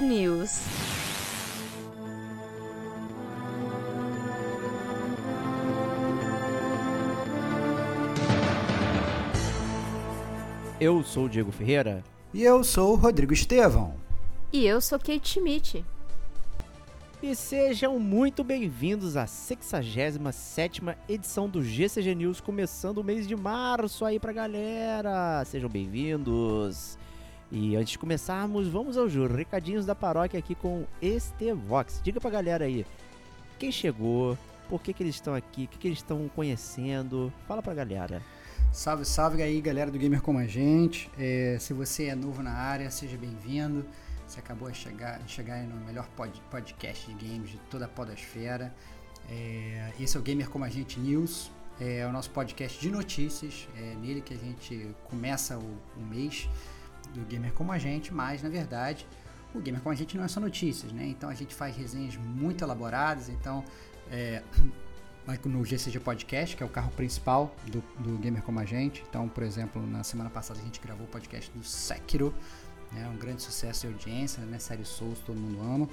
News. Eu sou o Diego Ferreira. E eu sou o Rodrigo Estevão. E eu sou Kate Schmidt. E sejam muito bem-vindos à 67 edição do GCG News, começando o mês de março aí pra galera. Sejam bem-vindos. E antes de começarmos, vamos aos recadinhos da paróquia aqui com Estevox. Diga pra galera aí, quem chegou, por que, que eles estão aqui, o que, que eles estão conhecendo. Fala pra galera. Salve, salve aí, galera do Gamer Como a Gente. É, se você é novo na área, seja bem-vindo. Você acabou de chegar, de chegar no melhor pod, podcast de games de toda a podosfera. É, esse é o Gamer Como a Gente News. É o nosso podcast de notícias. É nele que a gente começa o, o mês do Gamer Como a Gente, mas na verdade o Gamer Como a Gente não é só notícias, né? Então a gente faz resenhas muito elaboradas, então é, no GCG Podcast, que é o carro principal do, do Gamer Como a Gente. Então, por exemplo, na semana passada a gente gravou o podcast do Sekiro, né? um grande sucesso de audiência, né? Série Souls, todo mundo ama.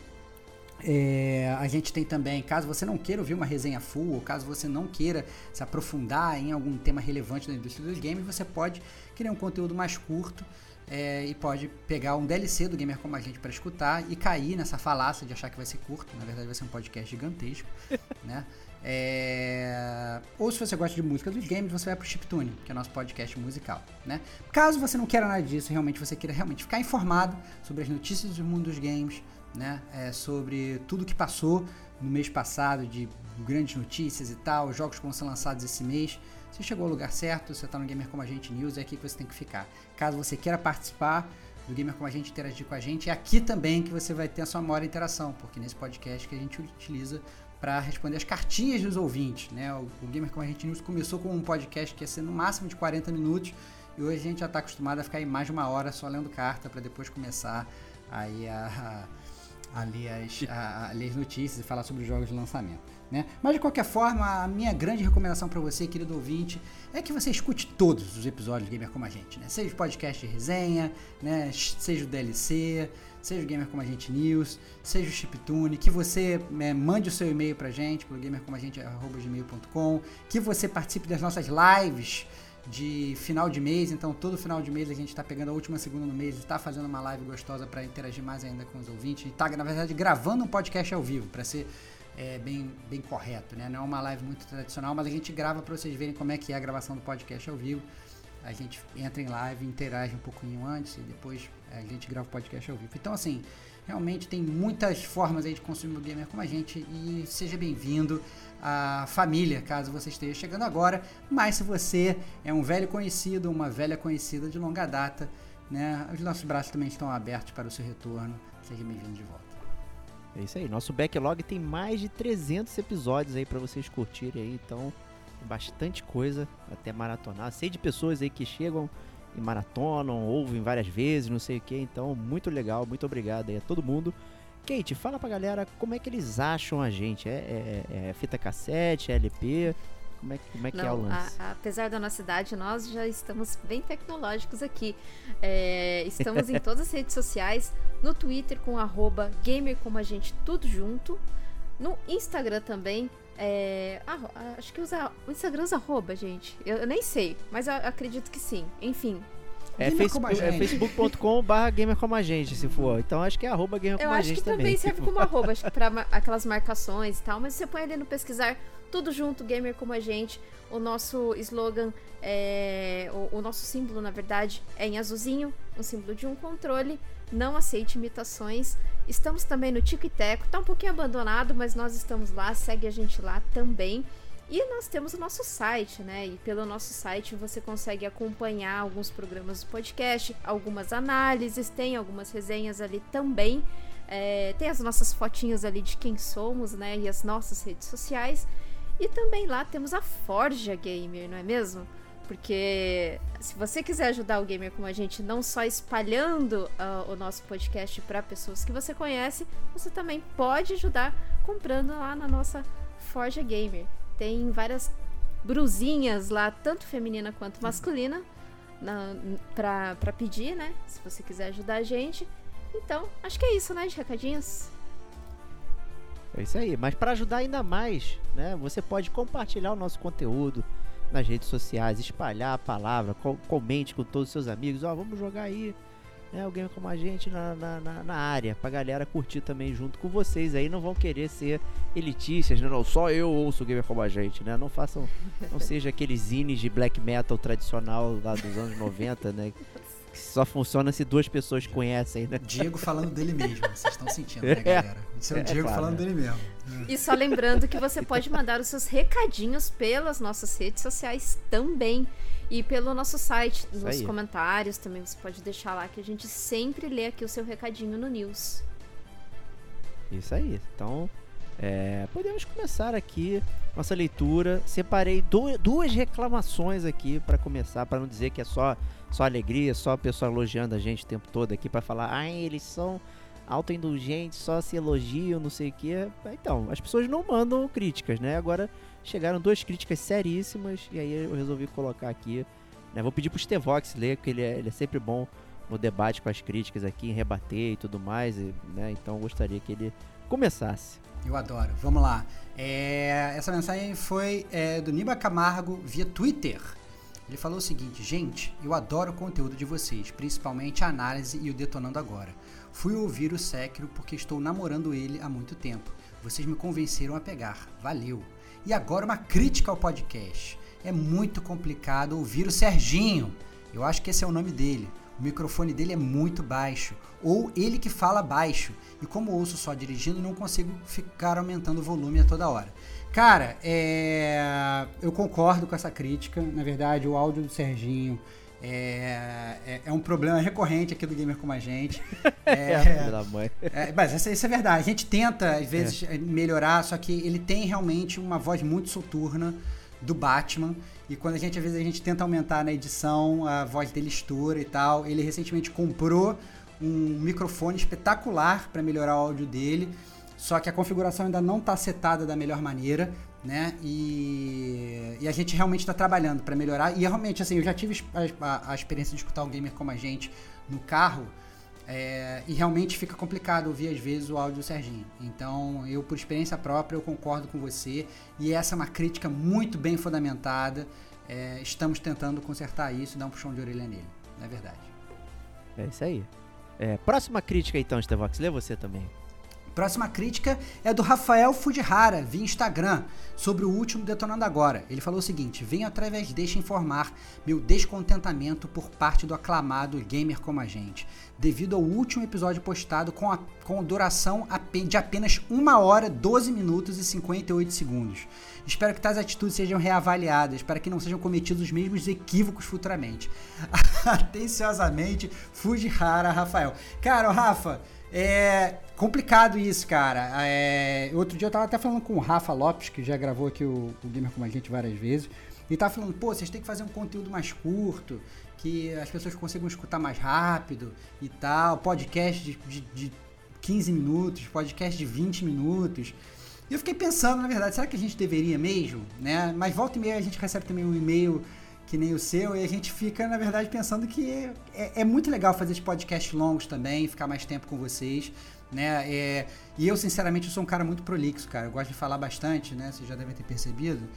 É, a gente tem também, caso você não queira ouvir uma resenha full, ou caso você não queira se aprofundar em algum tema relevante da indústria dos games, você pode criar um conteúdo mais curto é, e pode pegar um DLC do Gamer Como a Gente para escutar e cair nessa falácia de achar que vai ser curto. Na verdade, vai ser um podcast gigantesco, né? É... Ou se você gosta de música dos games, você vai pro Chiptune, que é nosso podcast musical, né? Caso você não queira nada disso, realmente você queira realmente ficar informado sobre as notícias do mundo dos games, né? É, sobre tudo que passou no mês passado de grandes notícias e tal, jogos que vão ser lançados esse mês, você chegou ao lugar certo, você está no Gamer Como a Gente News, é aqui que você tem que ficar. Caso você queira participar do Gamer Como a Gente, interagir com a gente, é aqui também que você vai ter a sua maior interação, porque nesse podcast que a gente utiliza para responder as cartinhas dos ouvintes. Né? O, o Gamer Como a Gente News começou com um podcast que ia ser no máximo de 40 minutos, e hoje a gente já está acostumado a ficar em mais de uma hora só lendo carta para depois começar aí a, a, a, ler as, a, a ler as notícias e falar sobre os jogos de lançamento. Né? Mas de qualquer forma, a minha grande recomendação para você, querido ouvinte, é que você escute todos os episódios de Gamer Como a Gente, né? Seja o podcast de resenha, né? seja o DLC, seja o Gamer Como a Gente News, seja o Chiptune, que você né, mande o seu e-mail pra gente, pelo gamercomagente.gmail.com, que você participe das nossas lives de final de mês, então todo final de mês a gente está pegando a última segunda no mês e está fazendo uma live gostosa para interagir mais ainda com os ouvintes, e está, na verdade, gravando um podcast ao vivo, para ser é, bem, bem correto, né? Não é uma live muito tradicional, mas a gente grava para vocês verem como é que é a gravação do podcast ao vivo. A gente entra em live, interage um pouquinho antes e depois a gente grava o podcast ao vivo. Então, assim, realmente tem muitas formas aí de consumir o gamer como a gente e seja bem-vindo à família, caso você esteja chegando agora. Mas se você é um velho conhecido, uma velha conhecida de longa data, né? Os nossos braços também estão abertos para o seu retorno. Seja bem-vindo de volta. É isso aí. Nosso backlog tem mais de 300 episódios aí para vocês curtirem aí, então bastante coisa até maratonar. Sei de pessoas aí que chegam e maratonam, ouvem várias vezes, não sei o que. Então, muito legal, muito obrigado aí a todo mundo. Kate, fala pra galera como é que eles acham a gente. É, é, é fita cassete, é LP? Como é, como é que Não, é o lance? a- apesar da nossa idade, nós já estamos bem tecnológicos aqui. É, estamos em todas as redes sociais, no Twitter com arroba gamer como a gente, tudo junto. No Instagram também. é, acho que usa. O Instagram usa arroba, gente. Eu, eu nem sei, mas eu acredito que sim. Enfim, É, a Facebook, é facebook.com barra gamer como a gente, se for. Então acho que é arroba gamer Eu como a acho gente que também serve como arroba, acho que pra aquelas marcações e tal, mas você põe ali no pesquisar tudo junto, gamer como a gente. O nosso slogan é. O, o nosso símbolo, na verdade, é em azulzinho, um símbolo de um controle. Não aceite imitações. Estamos também no Tico e Teco, tá um pouquinho abandonado, mas nós estamos lá, segue a gente lá também. E nós temos o nosso site, né? E pelo nosso site você consegue acompanhar alguns programas do podcast, algumas análises, tem algumas resenhas ali também. É, tem as nossas fotinhas ali de quem somos, né? E as nossas redes sociais. E também lá temos a Forja Gamer, não é mesmo? Porque se você quiser ajudar o gamer como a gente, não só espalhando ah, o nosso podcast para pessoas que você conhece, você também pode ajudar comprando lá na nossa Forja Gamer. Tem várias brusinhas lá, tanto feminina quanto masculina, pra pedir, né? Se você quiser ajudar a gente. Então, acho que é isso, né? De recadinhos. É isso aí. Mas para ajudar ainda mais, né? Você pode compartilhar o nosso conteúdo nas redes sociais, espalhar a palavra, co- comente com todos os seus amigos. Ó, vamos jogar aí, né? Alguém como a gente na, na, na, na área, pra galera curtir também junto com vocês aí. Não vão querer ser elitistas, né? Não, só eu ouço gamer como a gente, né? Não façam, não seja aqueles zines de black metal tradicional lá dos anos 90, né? Que só funciona se duas pessoas conhecem, né? Diego falando dele mesmo, vocês estão sentindo, né, É. galera? Isso é o É, Diego claro, falando dele mesmo. E só lembrando que você pode mandar os seus recadinhos pelas nossas redes sociais também. E pelo nosso site, Isso nos aí. comentários também você pode deixar lá que a gente sempre lê aqui o seu recadinho no News. Isso aí. Então, é, podemos começar aqui nossa leitura. Separei du- duas reclamações aqui para começar, para não dizer que é só só alegria, só a pessoa elogiando a gente o tempo todo aqui para falar, ah, eles são autoindulgentes, só se elogiam, não sei o que. Então, as pessoas não mandam críticas, né? Agora chegaram duas críticas seríssimas e aí eu resolvi colocar aqui. né? Vou pedir pro Stevox ler, porque ele é, ele é sempre bom no debate com as críticas aqui, em rebater e tudo mais, e, né? Então gostaria que ele começasse. Eu adoro. Vamos lá. É, essa mensagem foi é, do Niba Camargo via Twitter. Ele falou o seguinte: Gente, eu adoro o conteúdo de vocês, principalmente a análise e o Detonando Agora. Fui ouvir o Sekiro porque estou namorando ele há muito tempo. Vocês me convenceram a pegar. Valeu. E agora uma crítica ao podcast. É muito complicado ouvir o Serginho. Eu acho que esse é o nome dele. O microfone dele é muito baixo, ou ele que fala baixo. E como ouço só dirigindo, não consigo ficar aumentando o volume a toda hora. Cara, é... eu concordo com essa crítica. Na verdade, o áudio do Serginho é, é, é um problema recorrente aqui do Gamer Como a Gente. É, mãe. É, mas isso é verdade. A gente tenta, às vezes, melhorar, só que ele tem realmente uma voz muito soturna do Batman. E quando a gente, às vezes, a gente tenta aumentar na edição, a voz dele estoura e tal. Ele recentemente comprou um microfone espetacular para melhorar o áudio dele. Só que a configuração ainda não está setada da melhor maneira, né? E, e a gente realmente está trabalhando para melhorar. E realmente, assim, eu já tive a, a- experiência de escutar um gamer como a gente no carro. É, e realmente fica complicado ouvir às vezes o áudio do Serginho. Então, eu por experiência própria, eu concordo com você. E essa é uma crítica muito bem fundamentada. É, estamos tentando consertar isso dar um puxão de orelha nele. Não é verdade. É isso aí. É, próxima crítica então, Stevox, lê você também. Próxima crítica é do Rafael Fujihara, via Instagram, sobre o último Detonando Agora. Ele falou o seguinte: venho através deste informar meu descontentamento por parte do aclamado gamer como a gente, devido ao último episódio postado com, a, com duração de apenas 1 hora, 12 minutos e 58 segundos. Espero que tais atitudes sejam reavaliadas para que não sejam cometidos os mesmos equívocos futuramente. Atenciosamente, Fujihara Rafael. Cara, Rafa, É complicado isso, cara. É, outro dia eu tava até falando com o Rafa Lopes, que já gravou aqui o, o Gamer com a gente várias vezes. E tava falando, pô, vocês têm que fazer um conteúdo mais curto, que as pessoas consigam escutar mais rápido e tal. Podcast de, de, de 15 minutos, podcast de 20 minutos. E eu fiquei pensando, na verdade, será que a gente deveria mesmo? Né? Mas volta e meia a gente recebe também um e-mail que nem o seu, e a gente fica, na verdade, pensando que é, é muito legal fazer esses podcasts longos também, ficar mais tempo com vocês, né? É, e eu, sinceramente, eu sou um cara muito prolixo, cara. Eu gosto de falar bastante, né? Vocês já devem ter percebido.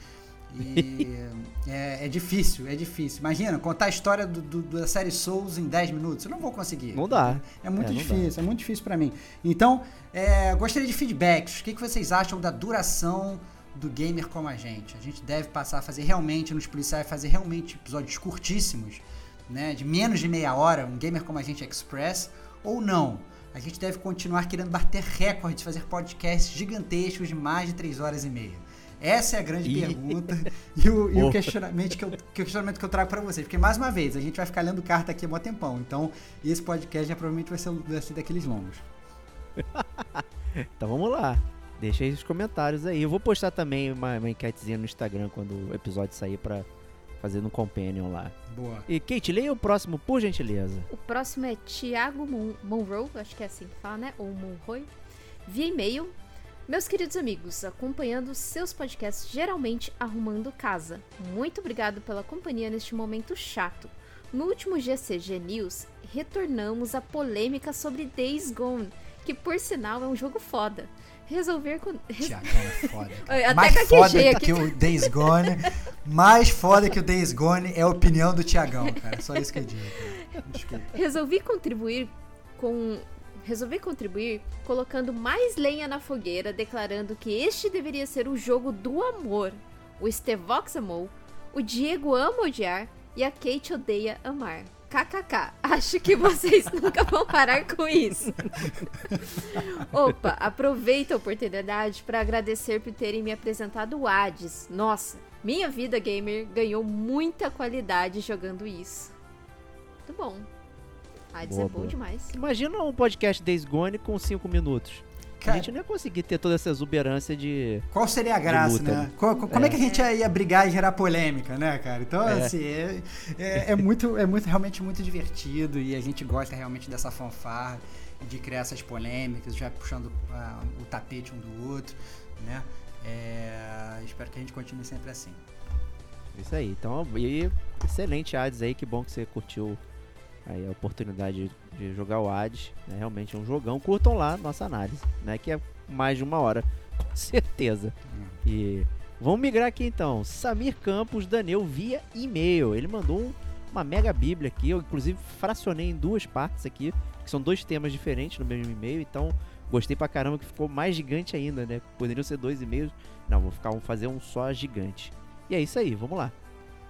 E é, é, difícil, é difícil. Imagina, contar a história do, do, da série Souls em 10 minutos. Eu não vou conseguir. Não dá. É muito é, difícil, dá. é muito difícil para mim. Então, é, gostaria de feedbacks. O que, que vocês acham da duração do gamer como a gente. A gente deve passar a fazer realmente, nos policiais, fazer realmente episódios curtíssimos, né, de menos de meia hora, um gamer como a gente express, ou não? A gente deve continuar querendo bater recordes, fazer podcasts gigantescos de mais de três horas e meia. Essa é a grande e... pergunta e, o, e o, questionamento que eu, questionamento que eu trago para vocês. Porque, mais uma vez, a gente vai ficar lendo carta aqui há um tempão. Então, esse podcast já provavelmente vai ser, vai ser daqueles longos. então, vamos lá. Deixa aí os comentários aí. Eu vou postar também uma, uma enquetezinha no Instagram quando o episódio sair para fazer no Companion lá. Boa. E Kate, leia o próximo, por gentileza. O próximo é Thiago Mon Monroe, acho que é assim que fala, né? Ou Monroe. Via e-mail. Meus queridos amigos, acompanhando seus podcasts, geralmente arrumando casa. Muito obrigado pela companhia neste momento chato. No último GCG News, retornamos à polêmica sobre Days Gone, que por sinal é um jogo foda resolver com. Tiagão é foda. Até mais foda aqui. que o Days Gone. mais foda que o Days Gone é a opinião do Tiagão, cara. Só isso que eu digo. Desculpa. Resolvi contribuir com. Resolvi contribuir colocando mais lenha na fogueira, declarando que este deveria ser o jogo do amor. O Stevox amou, o Diego ama odiar e a Kate odeia amar. KKK. Acho que vocês nunca vão parar com isso. Opa, aproveita a oportunidade para agradecer por terem me apresentado o Hades. Nossa, minha vida gamer ganhou muita qualidade jogando isso. Muito bom. Hades boa, é bom boa. demais. Imagina um podcast Days Gone com 5 minutos. Cara, a gente não ia conseguir ter toda essa exuberância de. Qual seria a graça, luta, né? né? como é. é. que a gente ia, brigar e gerar polêmica, né, cara? Então, é. assim, é, é, é, muito, é muito, realmente muito divertido e a gente gosta realmente dessa fanfarra de criar essas polêmicas, já puxando uh, o tapete um do outro, né? É, espero que a gente continue sempre assim. Isso aí. Então, e excelente Hades aí, que bom que você curtiu aí a oportunidade de jogar o Hades. Né? Realmente é um jogão. Curtam lá nossa análise, né? Que é mais de uma hora, com certeza. E vamos migrar aqui então. Samir Campos Daniel via e-mail. Ele mandou um, uma mega bíblia aqui. Eu inclusive fracionei em duas partes aqui, que são dois temas diferentes no mesmo e-mail. Então gostei pra caramba que ficou mais gigante ainda, né? Poderiam ser dois e-mails. Não, vou ficar, vamos fazer um só gigante. E é isso aí, vamos lá.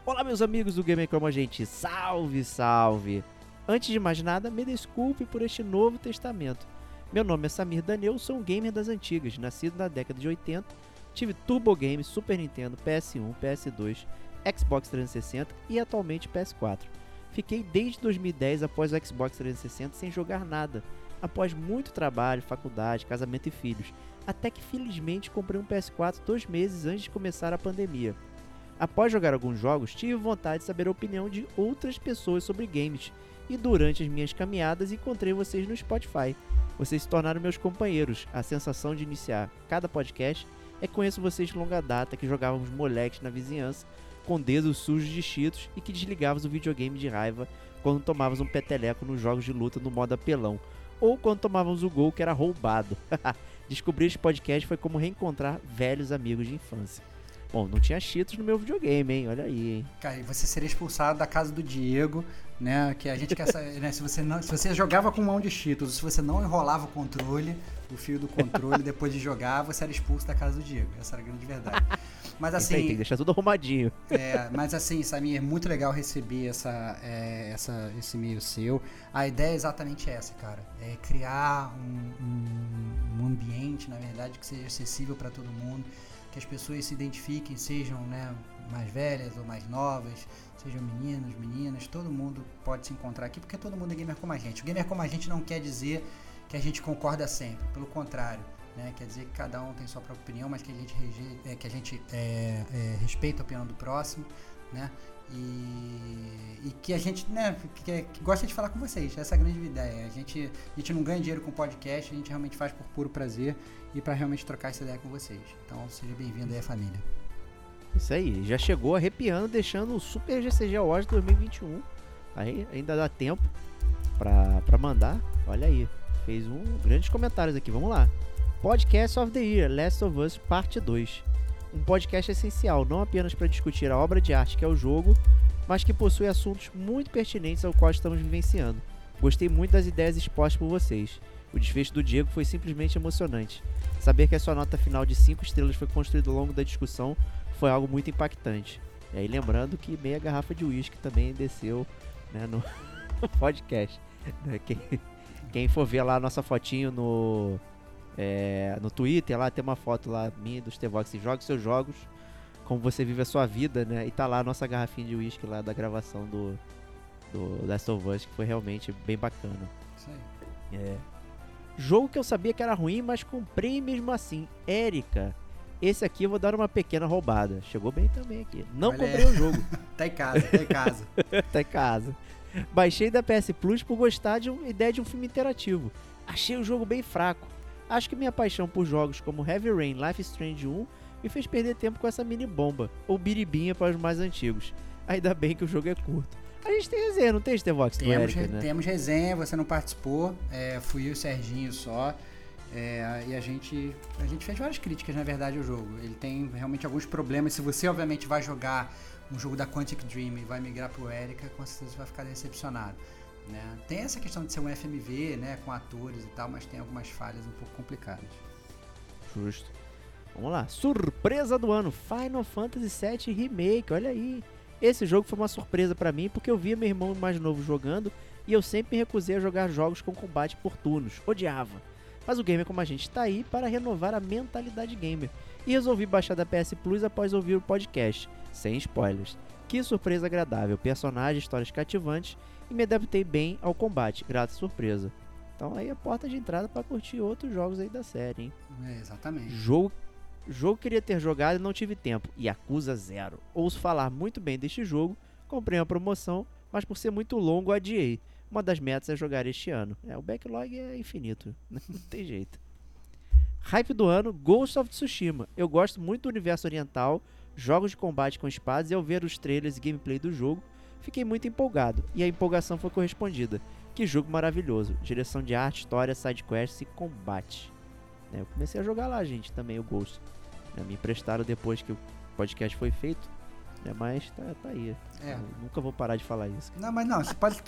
Olá, meus amigos do Gamer Como a gente. Salve, salve! Antes de mais nada, me desculpe por este novo testamento. Meu nome é Samir Daniel, sou um gamer das antigas, nascido na década de 80. Tive Turbo Game, Super Nintendo, PS1, PS2, Xbox 360 e atualmente PS4. Fiquei desde 2010 após o Xbox 360 sem jogar nada, após muito trabalho, faculdade, casamento e filhos, até que felizmente comprei um PS4 dois meses antes de começar a pandemia. Após jogar alguns jogos, tive vontade de saber a opinião de outras pessoas sobre games e durante as minhas caminhadas encontrei vocês no Spotify. Vocês se tornaram meus companheiros. A sensação de iniciar cada podcast é que conheço vocês de longa data, que jogávamos moleques na vizinhança, com dedos sujos de cheetos e que desligávamos o videogame de raiva quando tomávamos um peteleco nos jogos de luta no modo apelão, ou quando tomávamos o gol que era roubado. Descobrir este podcast foi como reencontrar velhos amigos de infância. Bom, não tinha cheetos no meu videogame, hein? Olha aí, hein? Cara, você seria expulsado da casa do Diego, né? Que a gente quer saber, né? Se você, não, se você jogava com mão de cheetos, se você não enrolava o controle, o fio do controle, depois de jogar, você era expulso da casa do Diego. Essa era a grande verdade. Mas assim. Aí, tem que deixar tudo arrumadinho. É, mas assim, Samir, é muito legal receber essa, é, essa, esse e-mail seu. A ideia é exatamente essa, cara. É criar um, um, um ambiente, na verdade, que seja acessível para todo mundo que as pessoas se identifiquem, sejam né, mais velhas ou mais novas, sejam meninos, meninas, todo mundo pode se encontrar aqui, porque todo mundo é gamer como a gente. O gamer como a gente não quer dizer que a gente concorda sempre. Pelo contrário, né? Quer dizer que cada um tem sua própria opinião, mas que a gente, é, que a gente é, é, respeita a opinião do próximo, né? E, e, que a gente, né, que, que, gosta de falar com vocês. Essa é a grande ideia. A gente, a gente não ganha dinheiro com podcast, a gente realmente faz por puro prazer e para realmente trocar essa ideia com vocês. Então, seja bem-vindo aí à família. Isso aí, já chegou arrepiando, deixando o Super GCG Awards 2021. Aí ainda dá tempo pra mandar. Olha aí, fez um grandes comentários aqui. Vamos lá. Podcast of the Year, Last of Us Parte 2 um podcast essencial não apenas para discutir a obra de arte que é o jogo, mas que possui assuntos muito pertinentes ao qual estamos vivenciando. Gostei muito das ideias expostas por vocês. O desfecho do Diego foi simplesmente emocionante. Saber que a sua nota final de 5 estrelas foi construída ao longo da discussão foi algo muito impactante. E aí lembrando que meia garrafa de uísque também desceu né, no podcast. Né, quem, quem for ver lá a nossa fotinho no, é, no Twitter, lá tem uma foto lá minha do Stevox, joga seus jogos, como você vive a sua vida, né? E tá lá a nossa garrafinha de uísque lá da gravação do, do Last of Us, que foi realmente bem bacana. Isso aí. É. Jogo que eu sabia que era ruim, mas comprei mesmo assim. Érica. Esse aqui eu vou dar uma pequena roubada. Chegou bem também aqui. Não Olha comprei o jogo. tá em casa, tá em casa. tá em casa. Baixei da PS Plus por gostar de uma ideia de um filme interativo. Achei o jogo bem fraco. Acho que minha paixão por jogos como Heavy Rain Life Strange 1 me fez perder tempo com essa mini bomba, ou biribinha para os mais antigos. Ainda bem que o jogo é curto. A gente tem resenha, não tem, Stevox? Temos, Erika, né? temos resenha, você não participou, é, fui eu e o Serginho só. É, e a gente, a gente fez várias críticas, na verdade, ao jogo. Ele tem realmente alguns problemas. Se você, obviamente, vai jogar um jogo da Quantic Dream e vai migrar pro Erika, com certeza você vai ficar decepcionado. Né? Tem essa questão de ser um FMV, né, com atores e tal, mas tem algumas falhas um pouco complicadas. Justo. Vamos lá, surpresa do ano, Final Fantasy VII Remake, olha aí. Esse jogo foi uma surpresa para mim porque eu via meu irmão mais novo jogando e eu sempre me recusei a jogar jogos com combate por turnos, odiava. Mas o Gamer Como a Gente está aí para renovar a mentalidade gamer e resolvi baixar da PS Plus após ouvir o podcast, sem spoilers. Que surpresa agradável, personagens, histórias cativantes e me adaptei bem ao combate, grata surpresa. Então aí a porta de entrada para curtir outros jogos aí da série, hein? É, exatamente. Jogo, jogo queria ter jogado e não tive tempo. E acusa zero. Ouço falar muito bem deste jogo, comprei uma promoção, mas por ser muito longo adiei. Uma das metas é jogar este ano. É, o backlog é infinito, não tem jeito. Hype do ano, Ghost of Tsushima. Eu gosto muito do universo oriental, jogos de combate com espadas e ao ver os trailers e gameplay do jogo, Fiquei muito empolgado e a empolgação foi correspondida. Que jogo maravilhoso! Direção de arte, história, sidequests e combate. Né, eu comecei a jogar lá, gente, também o Ghost. Né, me emprestaram depois que o podcast foi feito. É, mas tá, tá aí. É. nunca vou parar de falar isso. Não, mas não, você pode.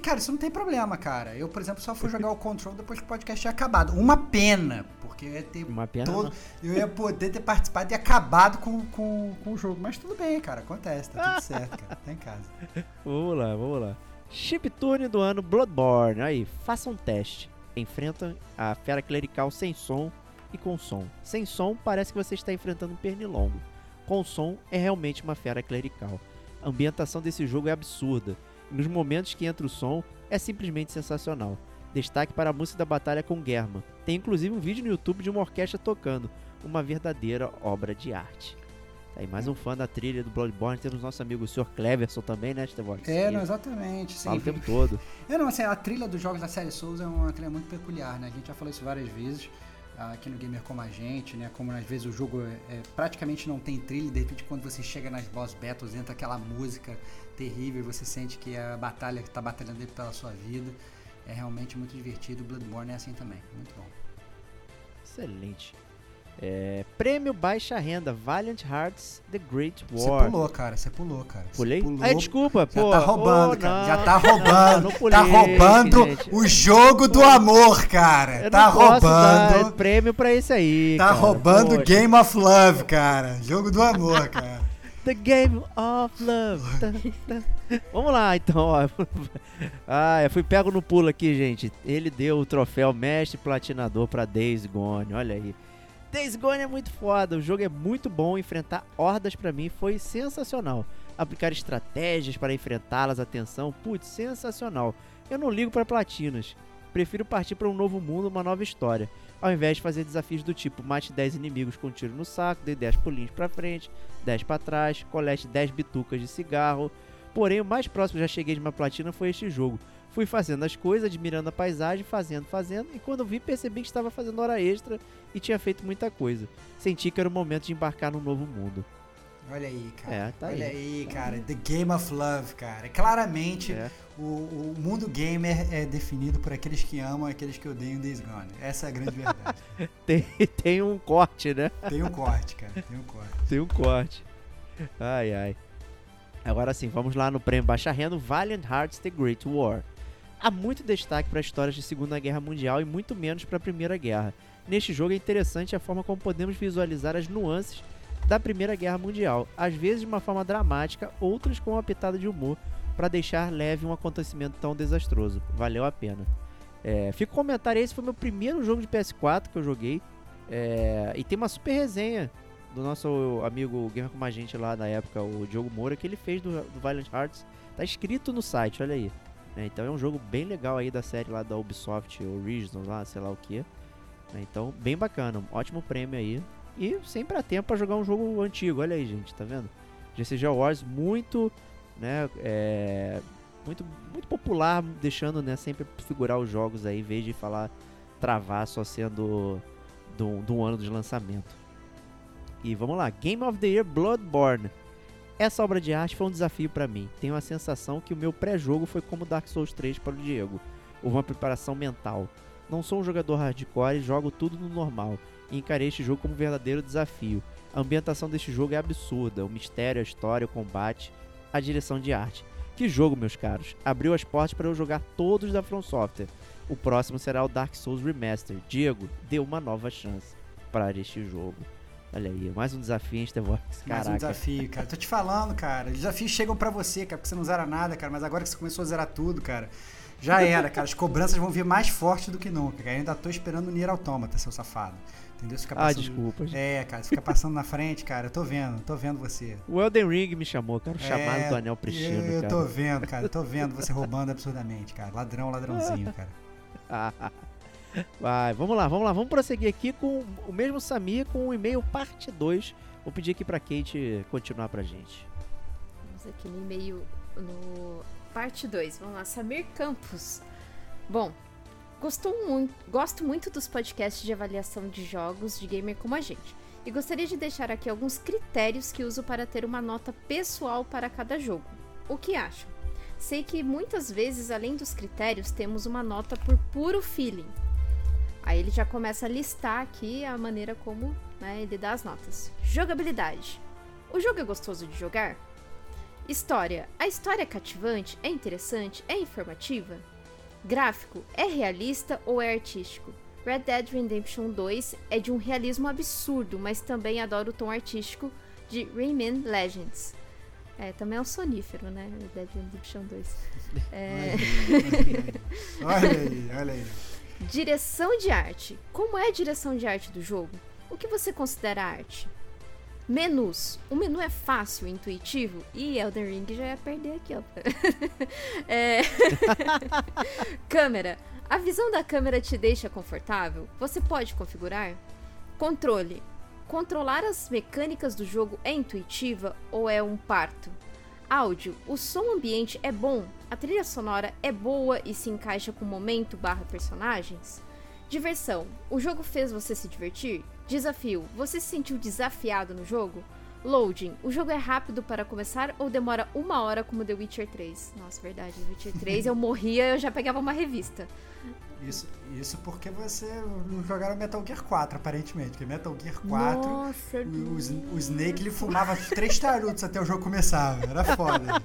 Cara, isso não tem problema, cara. Eu, por exemplo, só fui jogar o Control depois que o podcast tinha acabado. Uma pena, porque eu ia ter. Uma pena. Todo, eu ia poder ter participado e acabado com, com, com o jogo. Mas tudo bem, cara. Acontece, tá tudo certo, cara. Tá em casa. Vamos lá, vamos lá. Chiptune do ano Bloodborne. Aí, faça um teste. Enfrentam a fera clerical sem som e com som. Sem som, parece que você está enfrentando um pernilongo com som é realmente uma fera clerical. A ambientação desse jogo é absurda, e nos momentos que entra o som é simplesmente sensacional. Destaque para a música da batalha com Germa. Tem inclusive um vídeo no YouTube de uma orquestra tocando, uma verdadeira obra de arte. Tá aí mais um fã da trilha do Bloodborne, temos nosso amigo o Sr. Cleverson também, né, Stevox? É, não, exatamente. Sim. Fala o tempo todo. É, não, assim, a trilha dos jogos da série Souls é uma trilha muito peculiar, né? A gente já falou isso várias vezes aqui no Gamer Como a Gente, né? Como às vezes o jogo é, é, praticamente não tem trilha, de repente quando você chega nas boss battles entra aquela música terrível você sente que a batalha que está batalhando pela sua vida. É realmente muito divertido. Bloodborne é assim também, muito bom. Excelente. É, prêmio baixa renda, Valiant Hearts The Great War. Você pulou, cara, você pulou, cara. Pulei? Pulou. Ai, desculpa, já pô. Tá roubando, oh, cara. Já tá roubando. Não, não pulei, tá roubando gente. o jogo do amor, cara. Eu tá não roubando. Prêmio pra isso aí. Tá cara. roubando Poxa. Game of Love, cara. Jogo do amor, cara. The Game of Love. Tá, tá. Vamos lá, então. Ó. Ah, eu fui pego no pulo aqui, gente. Ele deu o troféu Mestre Platinador pra Days Gone. Olha aí. Days Gone é muito foda, o jogo é muito bom, enfrentar hordas para mim foi sensacional. Aplicar estratégias para enfrentá-las, atenção, putz, sensacional. Eu não ligo para platinas. Prefiro partir para um novo mundo, uma nova história, ao invés de fazer desafios do tipo mate 10 inimigos com um tiro no saco, dê 10 pulinhos para frente, 10 para trás, colete 10 bitucas de cigarro. Porém, o mais próximo que já cheguei de uma platina foi este jogo. Fui fazendo as coisas, admirando a paisagem, fazendo, fazendo, e quando vi percebi que estava fazendo hora extra e tinha feito muita coisa. Senti que era o momento de embarcar num novo mundo. Olha aí, cara. É, tá Olha aí. aí, cara. The Game of Love, cara. Claramente, É. o, o mundo gamer é definido por aqueles que amam e aqueles que odeiam Days Gone. Essa é a grande verdade. Tem, tem um corte, né? Tem um corte, cara. Tem um corte. Tem um corte. Ai, ai. Agora sim, vamos lá no prêmio Baixa Renda Valiant Hearts The Great War. Há muito destaque para histórias de Segunda Guerra Mundial e muito menos para a Primeira Guerra. Neste jogo é interessante a forma como podemos visualizar as nuances da Primeira Guerra Mundial, às vezes de uma forma dramática, outras com uma pitada de humor, para deixar leve um acontecimento tão desastroso. Valeu a pena. É, fica o comentário, esse foi meu primeiro jogo de PS4 que eu joguei. É, e tem uma super resenha do nosso amigo gamer como a gente lá na época, o Diogo Moura, que ele fez do, do Violent Hearts. Tá escrito no site, olha aí. É, então é um jogo bem legal aí da série lá da Ubisoft Originals lá, sei lá o que. Então, bem bacana, um ótimo prêmio aí. E sempre há tempo pra jogar um jogo antigo, olha aí, gente, tá vendo? GCG Wars muito, né, é, muito, muito popular, deixando, né, sempre figurar os jogos aí, em vez de falar travar só sendo do, do ano de lançamento. E vamos lá, Game of the Year Bloodborne. Essa obra de arte foi um desafio para mim. Tenho a sensação que o meu pré-jogo foi como Dark Souls 3 para o Diego. Houve uma preparação mental. Não sou um jogador hardcore e jogo tudo no normal. E encarei este jogo como um verdadeiro desafio. A ambientação deste jogo é absurda. O mistério, a história, o combate, a direção de arte. Que jogo, meus caros. Abriu as portas para eu jogar todos da From Software. O próximo será o Dark Souls Remaster. Diego, dê uma nova chance para este jogo. Olha aí, mais um desafio, hein, Stevox? Mais Caraca. um desafio, cara. Tô te falando, cara. Os desafios chegam pra você, cara, porque você não zera nada, cara. Mas agora que você começou a zerar tudo, cara, já era, cara. As cobranças vão vir mais forte do que nunca, cara. Eu ainda tô esperando o Nier Automata, seu safado. Entendeu? Você fica Ah, passando... desculpa. É, cara, você fica passando na frente, cara. Eu tô vendo, tô vendo você. O Elden Ring me chamou, cara. O chamado É, do Anel Pristino, eu, eu cara. tô vendo, cara. Eu tô vendo você roubando absurdamente, cara. Ladrão, ladrãozinho, cara. Vai, vamos lá, vamos lá. Vamos prosseguir aqui com o mesmo Samir com o e-mail parte 2. Vou pedir aqui pra Kate continuar pra gente. Vamos aqui no e-mail, no parte 2. Vamos lá, Samir Campos. Bom, gostou muito, gosto muito dos podcasts de avaliação de jogos de gamer como a gente. E gostaria de deixar aqui alguns critérios que uso para ter uma nota pessoal para cada jogo. O que acham? Sei que muitas vezes, além dos critérios, temos uma nota por puro feeling. Aí ele já começa a listar aqui a maneira como né, ele dá as notas. Jogabilidade. O jogo é gostoso de jogar? História. A história é cativante? É interessante? É informativa? Gráfico. É realista ou é artístico? Red Dead Redemption 2 é de um realismo absurdo, mas também adoro o tom artístico de Rayman Legends. É, também é um sonífero, né? Red Dead Redemption 2. É... Olha aí, olha aí. Direção de arte. Como é a direção de arte do jogo? O que você considera arte? Menus. O menu é fácil, intuitivo? E Elden Ring já ia perder aqui, ó. É... câmera. A visão da câmera te deixa confortável? Você pode configurar? Controle. Controlar as mecânicas do jogo é intuitiva ou é um parto? Áudio. O som ambiente é bom? A trilha sonora é boa e se encaixa com o momento barra personagens? Diversão. O jogo fez você se divertir? Desafio. Você se sentiu desafiado no jogo? Loading. O jogo é rápido para começar ou demora uma hora como The Witcher 3? Nossa, verdade. The Witcher 3 eu morria eu já pegava uma revista. Isso, isso porque você não jogaram Metal Gear 4, aparentemente. Porque Metal Gear 4, Nossa, o, o, Snake ele fumava três charutos até o jogo começar. Era foda.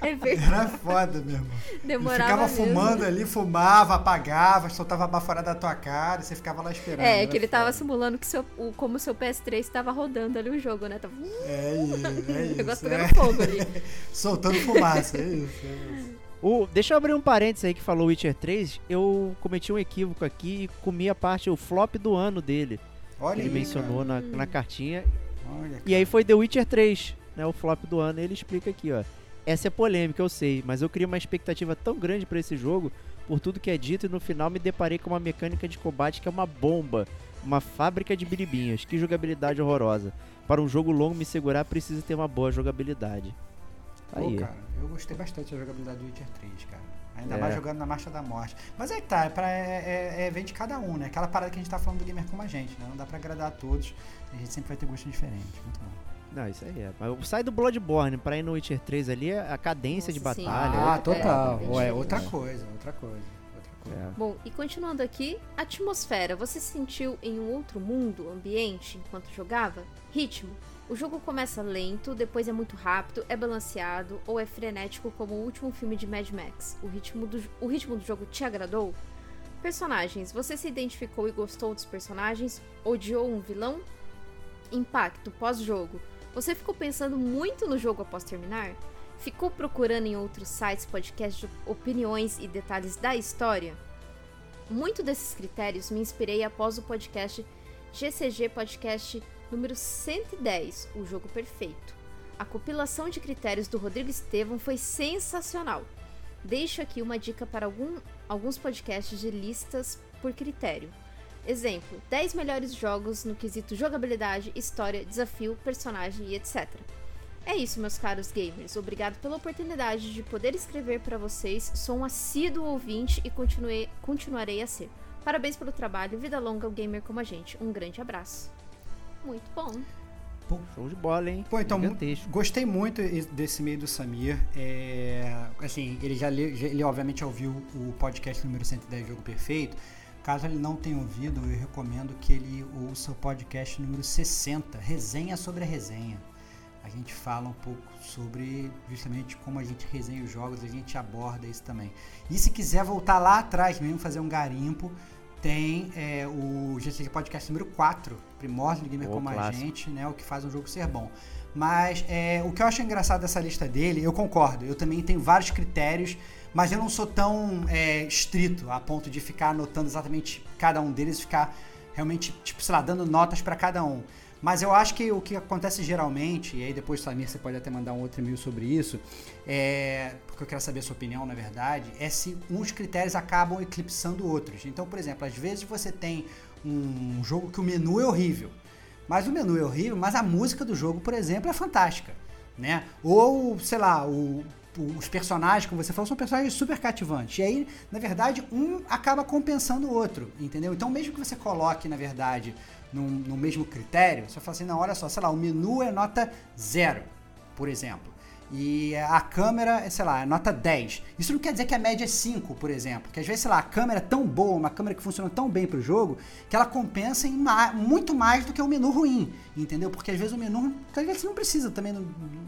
é verdade. Era foda, meu irmão. Ele Demorava ficava mesmo. fumando ali, fumava, apagava, soltava a baforada da tua cara você ficava lá esperando. É, que ele tava simulando que seu, o, como o seu PS3 estava rodando ali o jogo, né? Tava É isso, é o negócio isso. pegando é. fogo ali. Soltando fumaça, é isso. É isso. O, deixa eu abrir um parênteses aí que falou Witcher 3. Eu cometi um equívoco aqui e comi a parte, o flop do ano dele. Olha ele aí, mencionou na, na cartinha. cara. Olha, E aí foi The Witcher 3, né? O flop do ano. Ele explica aqui, ó. Essa é polêmica, eu sei, mas eu criei uma expectativa tão grande pra esse jogo por tudo que é dito e no final me deparei com uma mecânica de combate que é uma bomba, uma fábrica de biribinhas. Que jogabilidade horrorosa. Para um jogo longo me segurar precisa ter uma boa jogabilidade. Aí. Pô, cara, eu gostei bastante da jogabilidade do Witcher 3, cara. Ainda É. mais jogando na Marcha da Morte. Mas aí tá, é, pra, é, é, é vem de cada um, né? Aquela parada que a gente tá falando do gamer como a gente, né? Não dá pra agradar a todos. A gente sempre vai ter gosto diferente. Muito bom. Não, isso aí é. Mas sai do Bloodborne pra ir no Witcher 3 ali, a cadência de Nossa, sim. batalha. ah, é, total. é Ué, outra coisa, outra coisa. Outra coisa. É. Bom, e continuando aqui, atmosfera. Você se sentiu em um outro mundo, ambiente, enquanto jogava? Ritmo. O jogo começa lento, depois é muito rápido, é balanceado ou é frenético como o último filme de Mad Max. O ritmo do, o ritmo do jogo te agradou? Personagens. Você se identificou e gostou dos personagens? Odiou um vilão? Impacto pós-jogo. Você ficou pensando muito no jogo após terminar? Ficou procurando em outros sites, podcasts, opiniões e detalhes da história? Muito desses critérios me inspirei após o podcast GCG Podcast número 110, O Jogo Perfeito. A compilação de critérios do Rodrigo Estevam foi sensacional. Deixo aqui uma dica para algum- alguns podcasts de listas por critério. Exemplo: 10 melhores jogos no quesito jogabilidade, história, desafio, personagem e etc. É isso, meus caros gamers. Obrigado pela oportunidade de poder escrever para vocês. Sou um assíduo ouvinte e continuei- continuarei a ser. Parabéns pelo trabalho. Vida longa ao gamer como a gente. Um grande abraço. Muito bom. Show de bola, hein? Pô, então, Gigantesco. gostei muito e- desse meio do Samir. É, assim, ele já leu, já- ele obviamente já ouviu o podcast número 110 Jogo Perfeito. Caso ele não tenha ouvido, eu recomendo que ele ouça o podcast número 60, Resenha sobre a Resenha. A gente fala um pouco sobre justamente como a gente resenha os jogos, a gente aborda isso também. E se quiser voltar lá atrás mesmo, fazer um garimpo, tem é, o GCG Podcast número 4, Primórdio do Gamer Ô, como a clássico. gente, né? O que faz um jogo ser bom. Mas é, o que eu acho engraçado dessa lista dele, eu concordo, eu também tenho vários critérios, mas eu não sou tão é, estrito a ponto de ficar anotando exatamente cada um deles, ficar realmente, tipo, sei lá, dando notas para cada um. Mas eu acho que o que acontece geralmente, e aí depois, Samir, você pode até mandar um outro e-mail sobre isso, é, porque eu quero saber a sua opinião, na verdade, é se uns critérios acabam eclipsando outros. Então, por exemplo, às vezes você tem um jogo que o menu é horrível, mas o menu é horrível, mas a música do jogo, por exemplo, é fantástica, né? Ou, sei lá, o- os personagens, como você falou, são personagens super cativantes. E aí, na verdade, um acaba compensando o outro, entendeu? Então, mesmo que você coloque, na verdade, no mesmo critério, você fala assim, não, olha só, sei lá, o menu é nota zero, por exemplo. E a câmera, é, sei lá, é nota 10. Isso não quer dizer que a média é 5, por exemplo. Porque às vezes, sei lá, a câmera é tão boa, uma câmera que funciona tão bem pro jogo, que ela compensa em muito mais do que o menu ruim, entendeu? Porque às vezes o menu, às vezes você não precisa também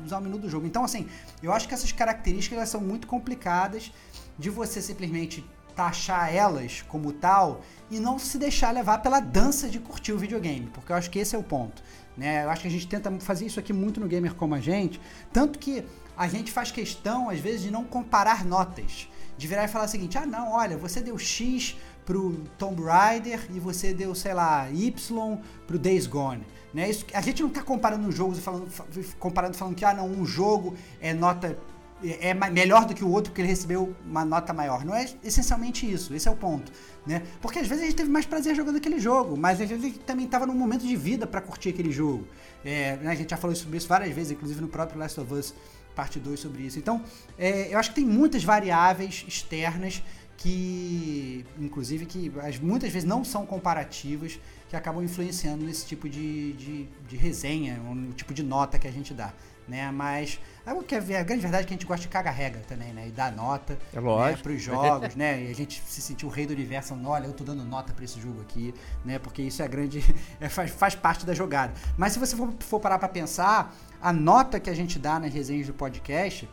usar o menu do jogo. Então, assim, eu acho que essas características são muito complicadas de você simplesmente taxar elas como tal e não se deixar levar pela dança de curtir o videogame, porque eu acho que esse é o ponto. Né? Eu acho que a gente tenta fazer isso aqui muito no gamer como a gente, tanto que a gente faz questão, às vezes, de não comparar notas. De virar e falar o seguinte: ah, não, olha, você deu X pro Tomb Raider e você deu, sei lá, Y pro Days Gone. Né? Isso, a gente não tá comparando os jogos e falando, fa- comparando falando que ah, não, um jogo é nota é melhor do que o outro porque ele recebeu uma nota maior. Não é essencialmente isso, esse é o ponto, né? Porque às vezes a gente teve mais prazer jogando aquele jogo, mas às vezes a gente também estava num momento de vida para curtir aquele jogo. É, né, a gente já falou sobre isso várias vezes, inclusive no próprio Last of Us parte 2 sobre isso. Então, é, eu acho que tem muitas variáveis externas que, inclusive, que as, muitas vezes não são comparativas, que acabam influenciando nesse tipo de, de, de resenha, no tipo de nota que a gente dá. Né? Mas a, o que é, a grande verdade é que a gente gosta de cagar regra também, né? E dar nota É lógico. né, pros jogos, né? E a gente se sentir o rei do universo, falando, olha, eu tô dando nota pra esse jogo aqui, né? Porque isso é grande. é, faz, faz parte da jogada. Mas se você for, for parar pra pensar, a nota que a gente dá nas resenhas do podcast,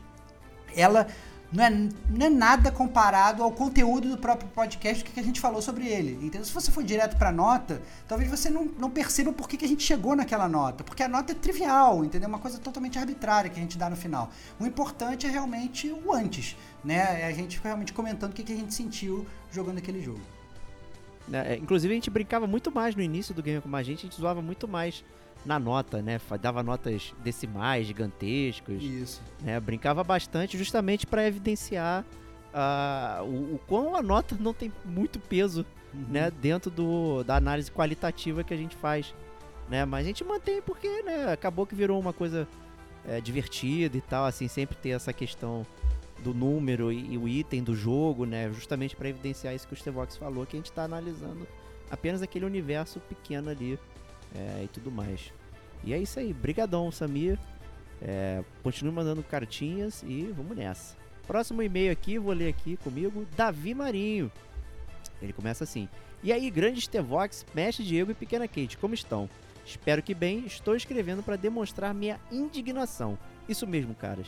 ela não é, não é nada comparado ao conteúdo do próprio podcast que a gente falou sobre ele. Entendeu? Se você for direto pra nota, talvez você não, não perceba por que, a gente chegou naquela nota. Porque a nota é trivial, entendeu? É uma coisa totalmente arbitrária que a gente dá no final. O importante é realmente o antes, né? É a gente realmente comentando o que, que a gente sentiu jogando aquele jogo. É, inclusive a gente brincava muito mais no início do game com a gente, a gente zoava muito mais na nota, né? Dava notas decimais, gigantescas, Isso. né? Brincava bastante justamente para evidenciar a, o, o quão a nota não tem muito peso Uhum. né, dentro do, da análise qualitativa que a gente faz. Né? Mas a gente mantém porque né, acabou que virou uma coisa é, divertida e tal, assim, sempre ter essa questão do número e, e o item do jogo, né? Justamente para evidenciar isso que o Stevox falou, que a gente está analisando apenas aquele universo pequeno ali é, e tudo mais. E é isso aí, brigadão, Samir. É, continue mandando cartinhas e vamos nessa. Próximo e-mail aqui, vou ler aqui comigo, Davi Marinho. Ele começa assim: E aí, grande Tevox, Mestre Diego e Pequena Kate, como estão? Espero que bem, estou escrevendo para demonstrar minha indignação. Isso mesmo, caras.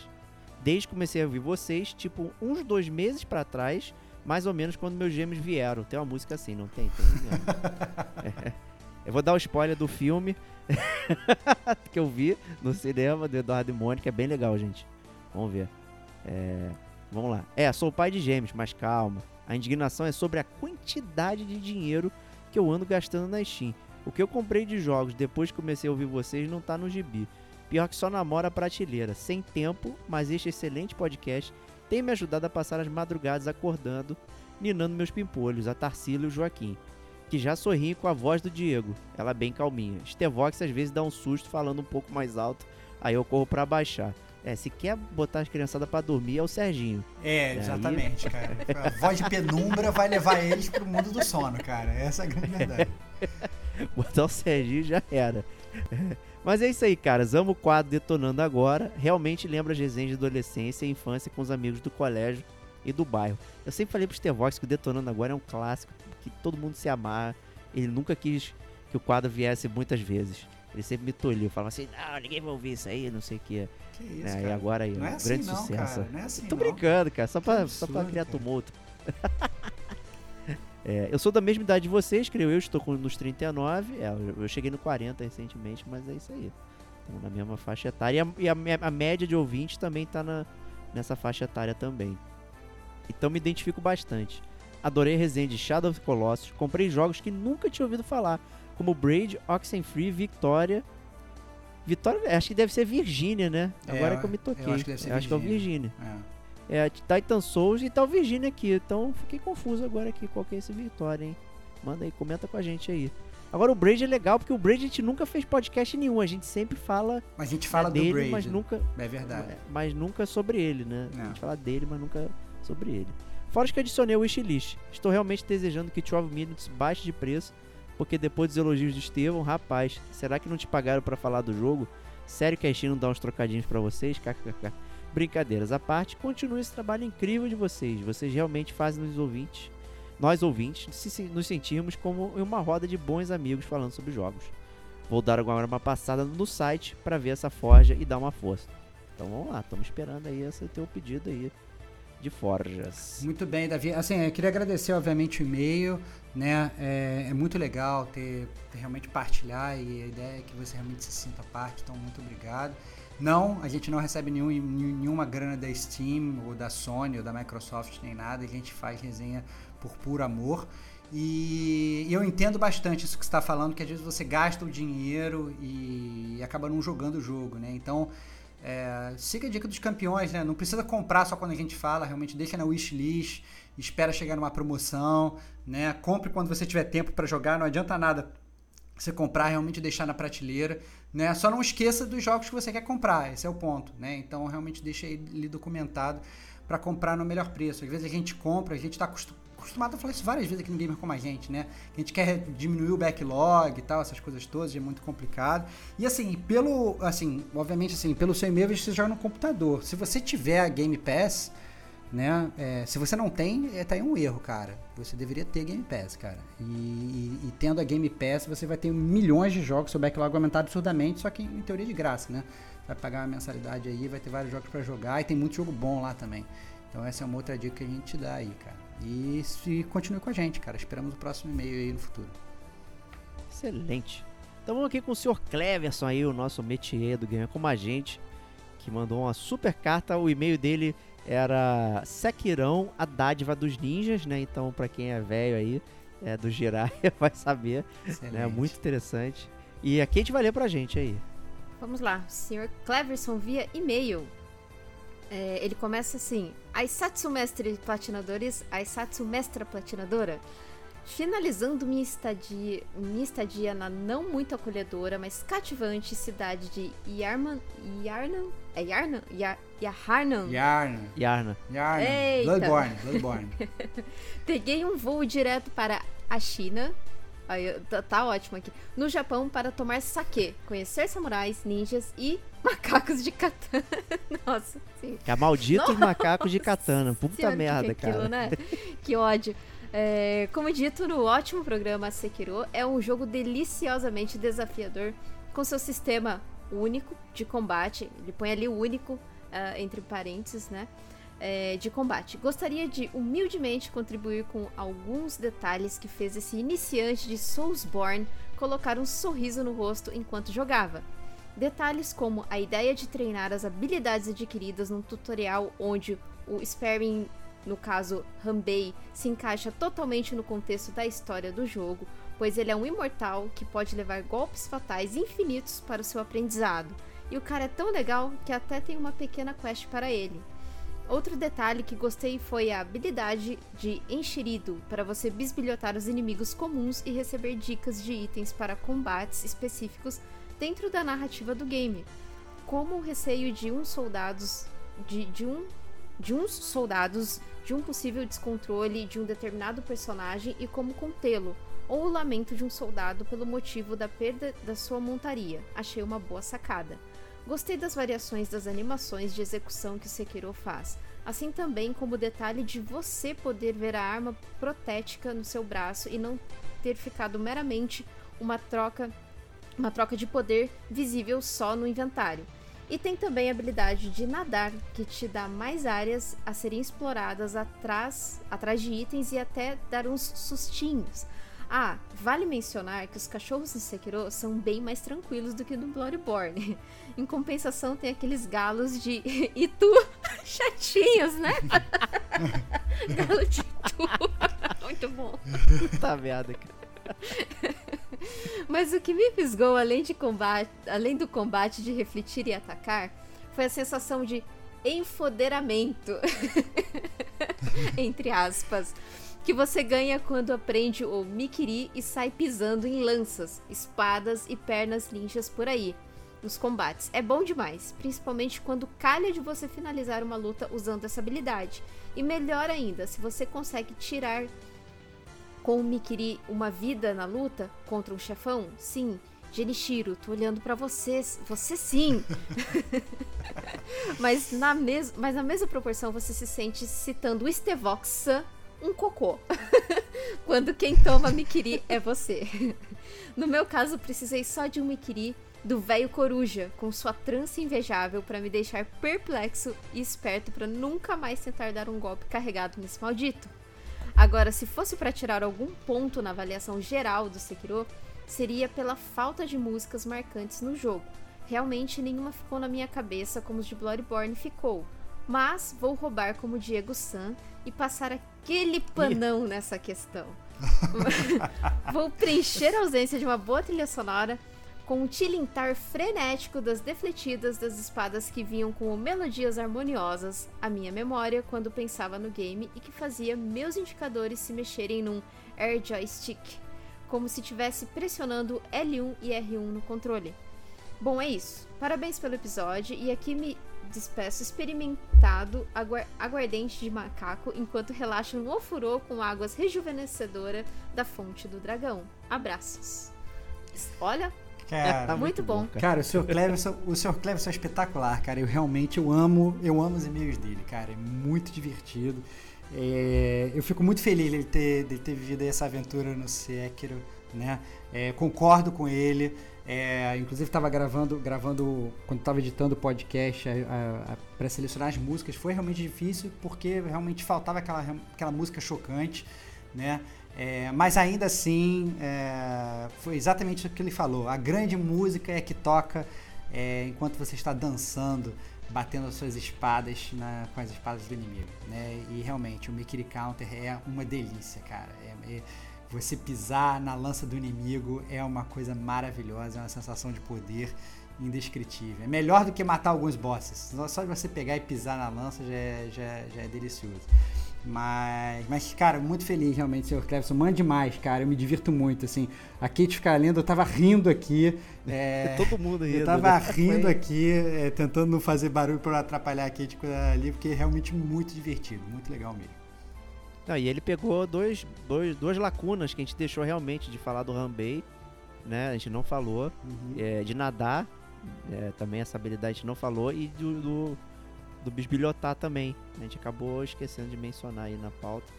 Desde que comecei a ouvir vocês, tipo uns dois meses para trás, mais ou menos quando meus gêmeos vieram. Tem uma música assim, não tem? tem é. Eu vou dar o spoiler do filme que eu vi no cinema do Eduardo e Mônica, é bem legal, gente. Vamos ver. É, vamos lá. É, sou pai de gêmeos, mas calma. A indignação é sobre a quantidade de dinheiro que eu ando gastando na Steam. O que eu comprei de jogos depois que comecei a ouvir vocês não tá no gibi. Pior que só namora a prateleira. Sem tempo, mas este excelente podcast tem me ajudado a passar as madrugadas acordando, ninando meus pimpolhos, a Tarsila e o Joaquim. Que já sorriem com a voz do Diego. Ela bem calminha. Stevox às vezes dá um susto falando um pouco mais alto, aí eu corro pra baixar. É, se quer botar as criançadas pra dormir é o Serginho. É, exatamente, cara. A voz de penumbra vai levar eles pro mundo do sono, cara. Essa é a grande verdade. Botar o Serginho já era. Mas é isso aí, caras. Amo o quadro Detonando Agora. Realmente lembra as resenhas de adolescência e infância com os amigos do colégio e do bairro. Eu sempre falei pro Stevox que o Detonando Agora é um clássico que todo mundo se amarra. Ele nunca quis que o quadro viesse muitas vezes. Ele sempre me tolhiu, falava assim, não, ninguém vai ouvir isso aí, não sei o que. Que isso, É, cara. e agora aí, não um é assim grande não, sucesso. cara. Não é assim Tô não. brincando, cara, só Que pra, só pra absurdo, criar cara. tumulto. É, eu sou da mesma idade de vocês, creio eu, estou com nos 39. É, eu, cheguei no 40 recentemente, mas é isso aí. Estamos na mesma faixa etária. E a, e a a média de ouvintes também tá na, nessa faixa etária também. Então me identifico bastante. Adorei a resenha de Shadow of the Colossus. Comprei jogos que nunca tinha ouvido falar, como Braid, Oxenfree, Victoria. Vitória, acho que deve ser Virgínia, né? É, Agora que eu me toquei. eu acho que deve ser Eu acho que é o Virgínia. É. É, Titan Souls e tal Virgínia aqui. Então fiquei confuso agora aqui qual que é esse Vitória, hein? Manda aí, comenta com a gente aí. Agora o Braid é legal porque o Braid a gente nunca fez podcast nenhum. A gente sempre fala, Mas a gente fala é do dele, Braid. mas nunca, É verdade. mas nunca sobre ele, né? É. A gente fala dele, mas nunca sobre ele. Fora que adicionei o wishlist. Estou realmente desejando que 12 Minutes baixe de preço, porque depois dos elogios de Estevão, rapaz, será que não te pagaram pra falar do jogo? Sério que a Steam não dá uns trocadinhos pra vocês? Brincadeiras à parte, continue esse trabalho incrível de vocês. Vocês realmente fazem nos ouvintes, nós ouvintes, nos sentirmos como em uma roda de bons amigos falando sobre jogos. Vou dar agora uma passada no site pra ver essa forja e dar uma força. Então vamos lá, estamos esperando aí esse teu pedido aí de forjas. Muito bem, Davi. Assim, eu queria agradecer, obviamente, o e-mail, né? É, é muito legal ter, ter realmente partilhar e a ideia é que você realmente se sinta parte, então muito obrigado. Não, a gente não recebe nenhum, nenhuma grana da Steam ou da Sony ou da Microsoft nem nada, a gente faz resenha por puro amor. E eu entendo bastante isso que você está falando, que às vezes você gasta o dinheiro e acaba não jogando o jogo, né? Então, é, siga a dica dos campeões, né? Não precisa comprar só quando a gente fala, realmente deixa na wishlist, espera chegar numa promoção, né? Compre quando você tiver tempo para jogar, não adianta nada você comprar, realmente deixar na prateleira, né? Só não esqueça dos jogos que você quer comprar, esse é o ponto, né? Então realmente deixa ele documentado para comprar no melhor preço. Às vezes a gente compra, a gente está acostumado a falar isso várias vezes aqui no Gamer como a gente, né? A gente quer diminuir o backlog e tal, essas coisas todas, é muito complicado. E assim, pelo, assim, obviamente assim, pelo seu e-mail você joga no computador. Se você tiver a Game Pass, né? É, se você não tem, é, tá aí um erro, cara. Você deveria ter Game Pass, cara. E, e- e tendo a Game Pass, você vai ter milhões de jogos, seu backlog vai aumentar absurdamente, só que em teoria de graça, né? Vai pagar uma mensalidade aí, vai ter vários jogos para jogar e tem muito jogo bom lá também. Então essa é uma outra dica que a gente te dá aí, cara. E se continue com a gente, cara. Esperamos o próximo e-mail aí no futuro. Excelente. Então vamos aqui com o Sr. Cleverson aí, o nosso métier do Gamer como a gente, que mandou uma super carta. O e-mail dele era Sekirão, a dádiva dos ninjas, né? Então, pra quem é velho aí, é do Jiraiya, vai saber, Excelente. né? Muito interessante. E a Kate vai ler pra gente aí. Vamos lá, Sr. Cleverson via e-mail. É, ele começa assim: Aisatsu Mestre Platinadores, Aisatsu Mestra Platinadora. Finalizando minha estadia, minha estadia na não muito acolhedora, mas cativante cidade de Yarman, Yarnan, é Yarnan? Yar, Yaharnan? Yarna. Yarna. Yarna. Eita. Bloodborne. Bloodborne. Peguei um voo direto para a China. Aí, tá, tá ótimo aqui. No Japão para tomar sake, conhecer samurais, ninjas e macacos de katana. Nossa, sim. Que é malditos Nossa macacos de katana. Puta Senhora, merda, que é aquilo, cara. né? Que ódio. É, como dito no ótimo programa Sekiro, é um jogo deliciosamente desafiador, com seu sistema único de combate. Ele põe ali o único ah, entre parênteses, né? É, de combate. Gostaria de humildemente contribuir com alguns detalhes que fez esse iniciante de Soulsborne colocar um sorriso no rosto enquanto jogava. Detalhes como a ideia de treinar as habilidades adquiridas num tutorial onde o sparring, no caso Hanbei, se encaixa totalmente no contexto da história do jogo, pois ele é um imortal que pode levar golpes fatais infinitos para o seu aprendizado. E o cara é tão legal que até tem uma pequena quest para ele. Outro detalhe que gostei foi a habilidade de enxerido, para você bisbilhotar os inimigos comuns e receber dicas de itens para combates específicos dentro da narrativa do game, como o receio de uns soldados de, de um de uns soldados de um possível descontrole de um determinado personagem e como contê-lo, ou o lamento de um soldado pelo motivo da perda da sua montaria. Achei uma boa sacada. Gostei das variações das animações de execução que o Sekiro faz, assim também como o detalhe de você poder ver a arma protética no seu braço e não ter ficado meramente uma troca uma troca de poder visível só no inventário. E tem também a habilidade de nadar, que te dá mais áreas a serem exploradas atrás, atrás de itens e até dar uns sustinhos. Ah, vale mencionar que os cachorros no Sekiro são bem mais tranquilos do que no Bloodborne. Em compensação, tem aqueles galos de Itu chatinhos, né? Galo de Itu. Muito bom. Puta merda, cara. Mas o que me fisgou, além, de combate, além do combate de refletir e atacar, foi a sensação de enfoderamento, entre aspas, que você ganha quando aprende o Mikiri e sai pisando em lanças, espadas e pernas ninjas por aí, nos combates. É bom demais, principalmente quando calha de você finalizar uma luta usando essa habilidade. E melhor ainda, se você consegue tirar com o Mikiri uma vida na luta contra um chefão? Sim. Genichiro, tô olhando pra você. Você sim. mas, na mes mas na mesma proporção você se sente citando o Stevoxa um cocô. Quando quem toma Mikiri é você. No meu caso, precisei só de um Mikiri do velho coruja, com sua trança invejável para me deixar perplexo e esperto para nunca mais tentar dar um golpe carregado nesse maldito. Agora, se fosse para tirar algum ponto na avaliação geral do Sekiro, seria pela falta de músicas marcantes no jogo. Realmente nenhuma ficou na minha cabeça como os de Bloodborne ficou. Mas vou roubar como Diego San e passar aquele panão nessa questão. vou preencher a ausência de uma boa trilha sonora com um tilintar frenético das defletidas das espadas que vinham com melodias harmoniosas à minha memória quando pensava no game e que fazia meus indicadores se mexerem num Air Joystick, como se estivesse pressionando L1 e R1 no controle. Bom, é isso. Parabéns pelo episódio e aqui me despeço experimentado aguar aguardente de macaco enquanto relaxo no ofurô com águas rejuvenescedoras da fonte do dragão. Abraços. Olha, Cara, muito bom. cara. Cara, o Sr. Cleverson, o Sr. Cleverson é espetacular, cara. Eu realmente eu amo, eu amo os e-mails dele, cara. É muito divertido. É, eu fico muito feliz dele ter, dele ter vivido essa aventura no Sekiro, né? É, concordo com ele. É, inclusive estava gravando, gravando quando estava editando o podcast para selecionar as músicas foi realmente difícil porque realmente faltava aquela, aquela música chocante, né? É, mas ainda assim, é, foi exatamente o que ele falou. A grande música é que toca é, enquanto você está dançando, batendo as suas espadas na, com as espadas do inimigo. Né? E realmente, o Mikiri Counter é uma delícia, cara. É, você pisar na lança do inimigo é uma coisa maravilhosa, é uma sensação de poder indescritível. É melhor do que matar alguns bosses. Só de você pegar e pisar na lança já é, já, já é delicioso. Mas, mas, cara, muito feliz realmente, senhor Cleverson. Mande mais, cara. Eu me divirto muito, assim. A Kate ficar lendo, eu tava rindo aqui. É, Todo mundo rindo. Eu tava né? rindo aqui, é, tentando não fazer barulho para atrapalhar a Kate ali, porque é realmente muito divertido, muito legal mesmo. Não, e ele pegou dois, dois, duas lacunas que a gente deixou realmente de falar do Rambei, né? A gente não falou. Uhum. É, de nadar, é, também essa habilidade a gente não falou. E do, do do bisbilhotar também. A gente acabou esquecendo de mencionar aí na pauta.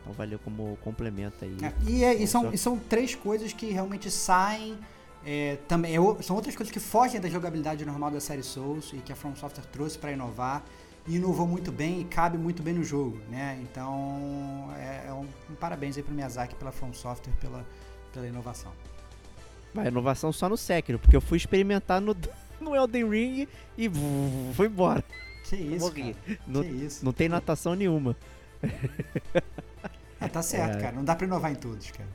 Então valeu como complemento aí. É, e, é, e, são, e são três coisas que realmente saem. É, também, é, são outras coisas que fogem da jogabilidade normal da série Souls e que a From Software trouxe para inovar. Inovou muito bem e cabe muito bem no jogo, né? Então, é, é um, um, parabéns aí pro Miyazaki pela From Software pela, pela inovação. A inovação só no Sekiro, porque eu fui experimentar no, no Elden Ring e fui embora. Que isso, cara. Não, que isso. não tem natação nenhuma. Ah, tá certo, é. cara. Não dá pra inovar em todos, cara.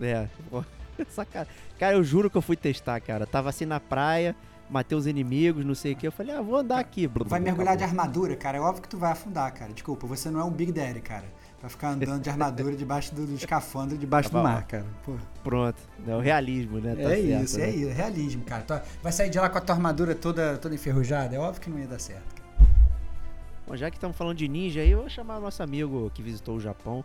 É, Saca... Cara, eu juro que eu fui testar, cara. Tava assim na praia, matei os inimigos, não sei o que. Eu falei, ah, vou andar aqui. Vai mergulhar de armadura, cara. É óbvio que tu vai afundar, cara. Desculpa, você não é um Big Daddy, cara. Vai ficar andando de armadura debaixo do, do escafandro, debaixo tá do mar, cara. Pô. Pronto. É o realismo, né? Tá é certo, isso, né? é isso. É realismo, cara. Vai sair de lá com a tua armadura toda, toda enferrujada? É óbvio que não ia dar certo, cara. Bom, já que estamos falando de ninja aí, eu vou chamar o nosso amigo que visitou o Japão,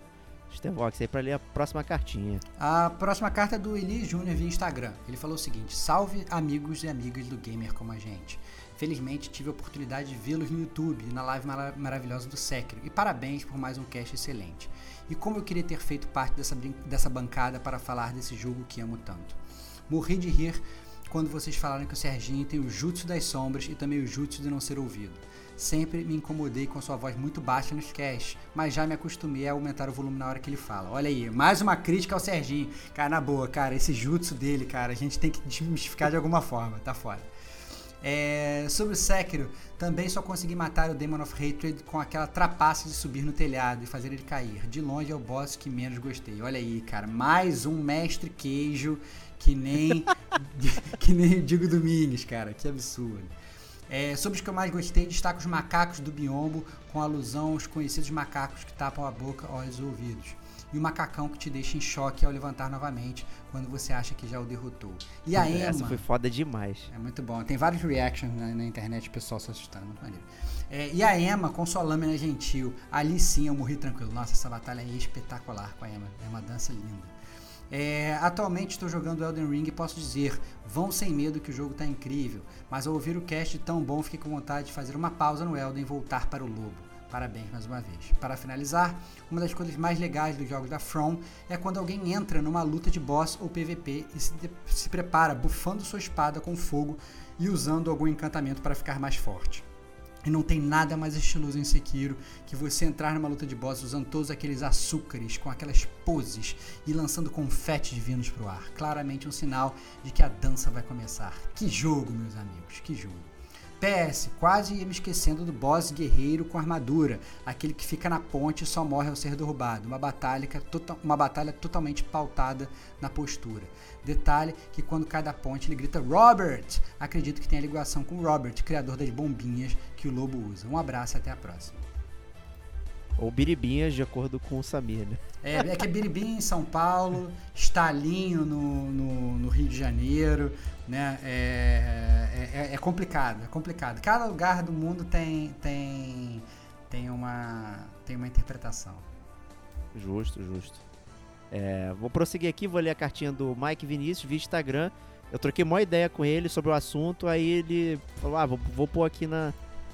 Stevox, aí para ler a próxima cartinha. A próxima carta é do Eli Júnior via Instagram. Ele falou o seguinte: Salve amigos e amigas do gamer como a gente. Felizmente tive a oportunidade de vê-los no YouTube na live mar maravilhosa do Sekiro e parabéns por mais um cast excelente. E como eu queria ter feito parte dessa, dessa bancada para falar desse jogo que amo tanto. Morri de rir quando vocês falaram que o Serginho tem o jutsu das sombras e também o jutsu de não ser ouvido. Sempre me incomodei com sua voz muito baixa nos casts, mas já me acostumei a aumentar o volume na hora que ele fala. Olha aí, mais uma crítica ao Serginho. Cara, na boa, cara, esse jutsu dele, cara, a gente tem que desmistificar de alguma forma, tá fora. É, sobre o Sekiro, também só consegui matar o Demon of Hatred com aquela trapaça de subir no telhado e fazer ele cair. De longe é o boss que menos gostei. Olha aí, cara, mais um mestre queijo que nem que nem o Digo Domingues, cara, que absurdo. É, sobre os que eu mais gostei, destaco os macacos do biombo, com alusão aos conhecidos macacos que tapam a boca, olhos e ouvidos. E o macacão que te deixa em choque ao levantar novamente, quando você acha que já o derrotou. E a Emma... Essa foi foda demais. É muito bom. Tem vários reactions na, na internet, o pessoal se assustando. Maneiro. É, e a Emma com sua lâmina gentil. Ali sim eu morri tranquilo. Nossa, essa batalha é espetacular com a Emma. É uma dança linda. É, atualmente estou jogando Elden Ring e posso dizer, vão sem medo que o jogo está incrível, mas ao ouvir o cast tão bom fiquei com vontade de fazer uma pausa no Elden e voltar para o Lobo. Parabéns mais uma vez. Para finalizar, uma das coisas mais legais dos jogos da From é quando alguém entra numa luta de boss ou PVP e se, se prepara bufando sua espada com fogo e usando algum encantamento para ficar mais forte. E não tem nada mais estiloso em Sekiro que você entrar numa luta de boss usando todos aqueles açúcares, com aquelas poses e lançando confetes divinos pro ar. Claramente um sinal de que a dança vai começar. Que jogo, meus amigos, que jogo. PS, quase ia me esquecendo do boss guerreiro com armadura, aquele que fica na ponte e só morre ao ser derrubado. Uma batalha, tota-, uma batalha totalmente pautada na postura. Detalhe que quando cai da ponte ele grita Robert! Acredito que tenha ligação com Robert, criador das bombinhas que o lobo usa. Um abraço e até a próxima. Ou biribinhas, de acordo com o Samir, né? É, é que é biribim em São Paulo, estalinho no, no, no Rio de Janeiro, né? É, é, é, complicado, é complicado. Cada lugar do mundo tem, tem, tem, uma, tem uma interpretação. Justo, justo. É, vou prosseguir aqui, vou ler a cartinha do Mike Vinícius via Instagram. Eu troquei uma ideia com ele sobre o assunto, aí ele falou: Ah, vou, vou pôr aqui na,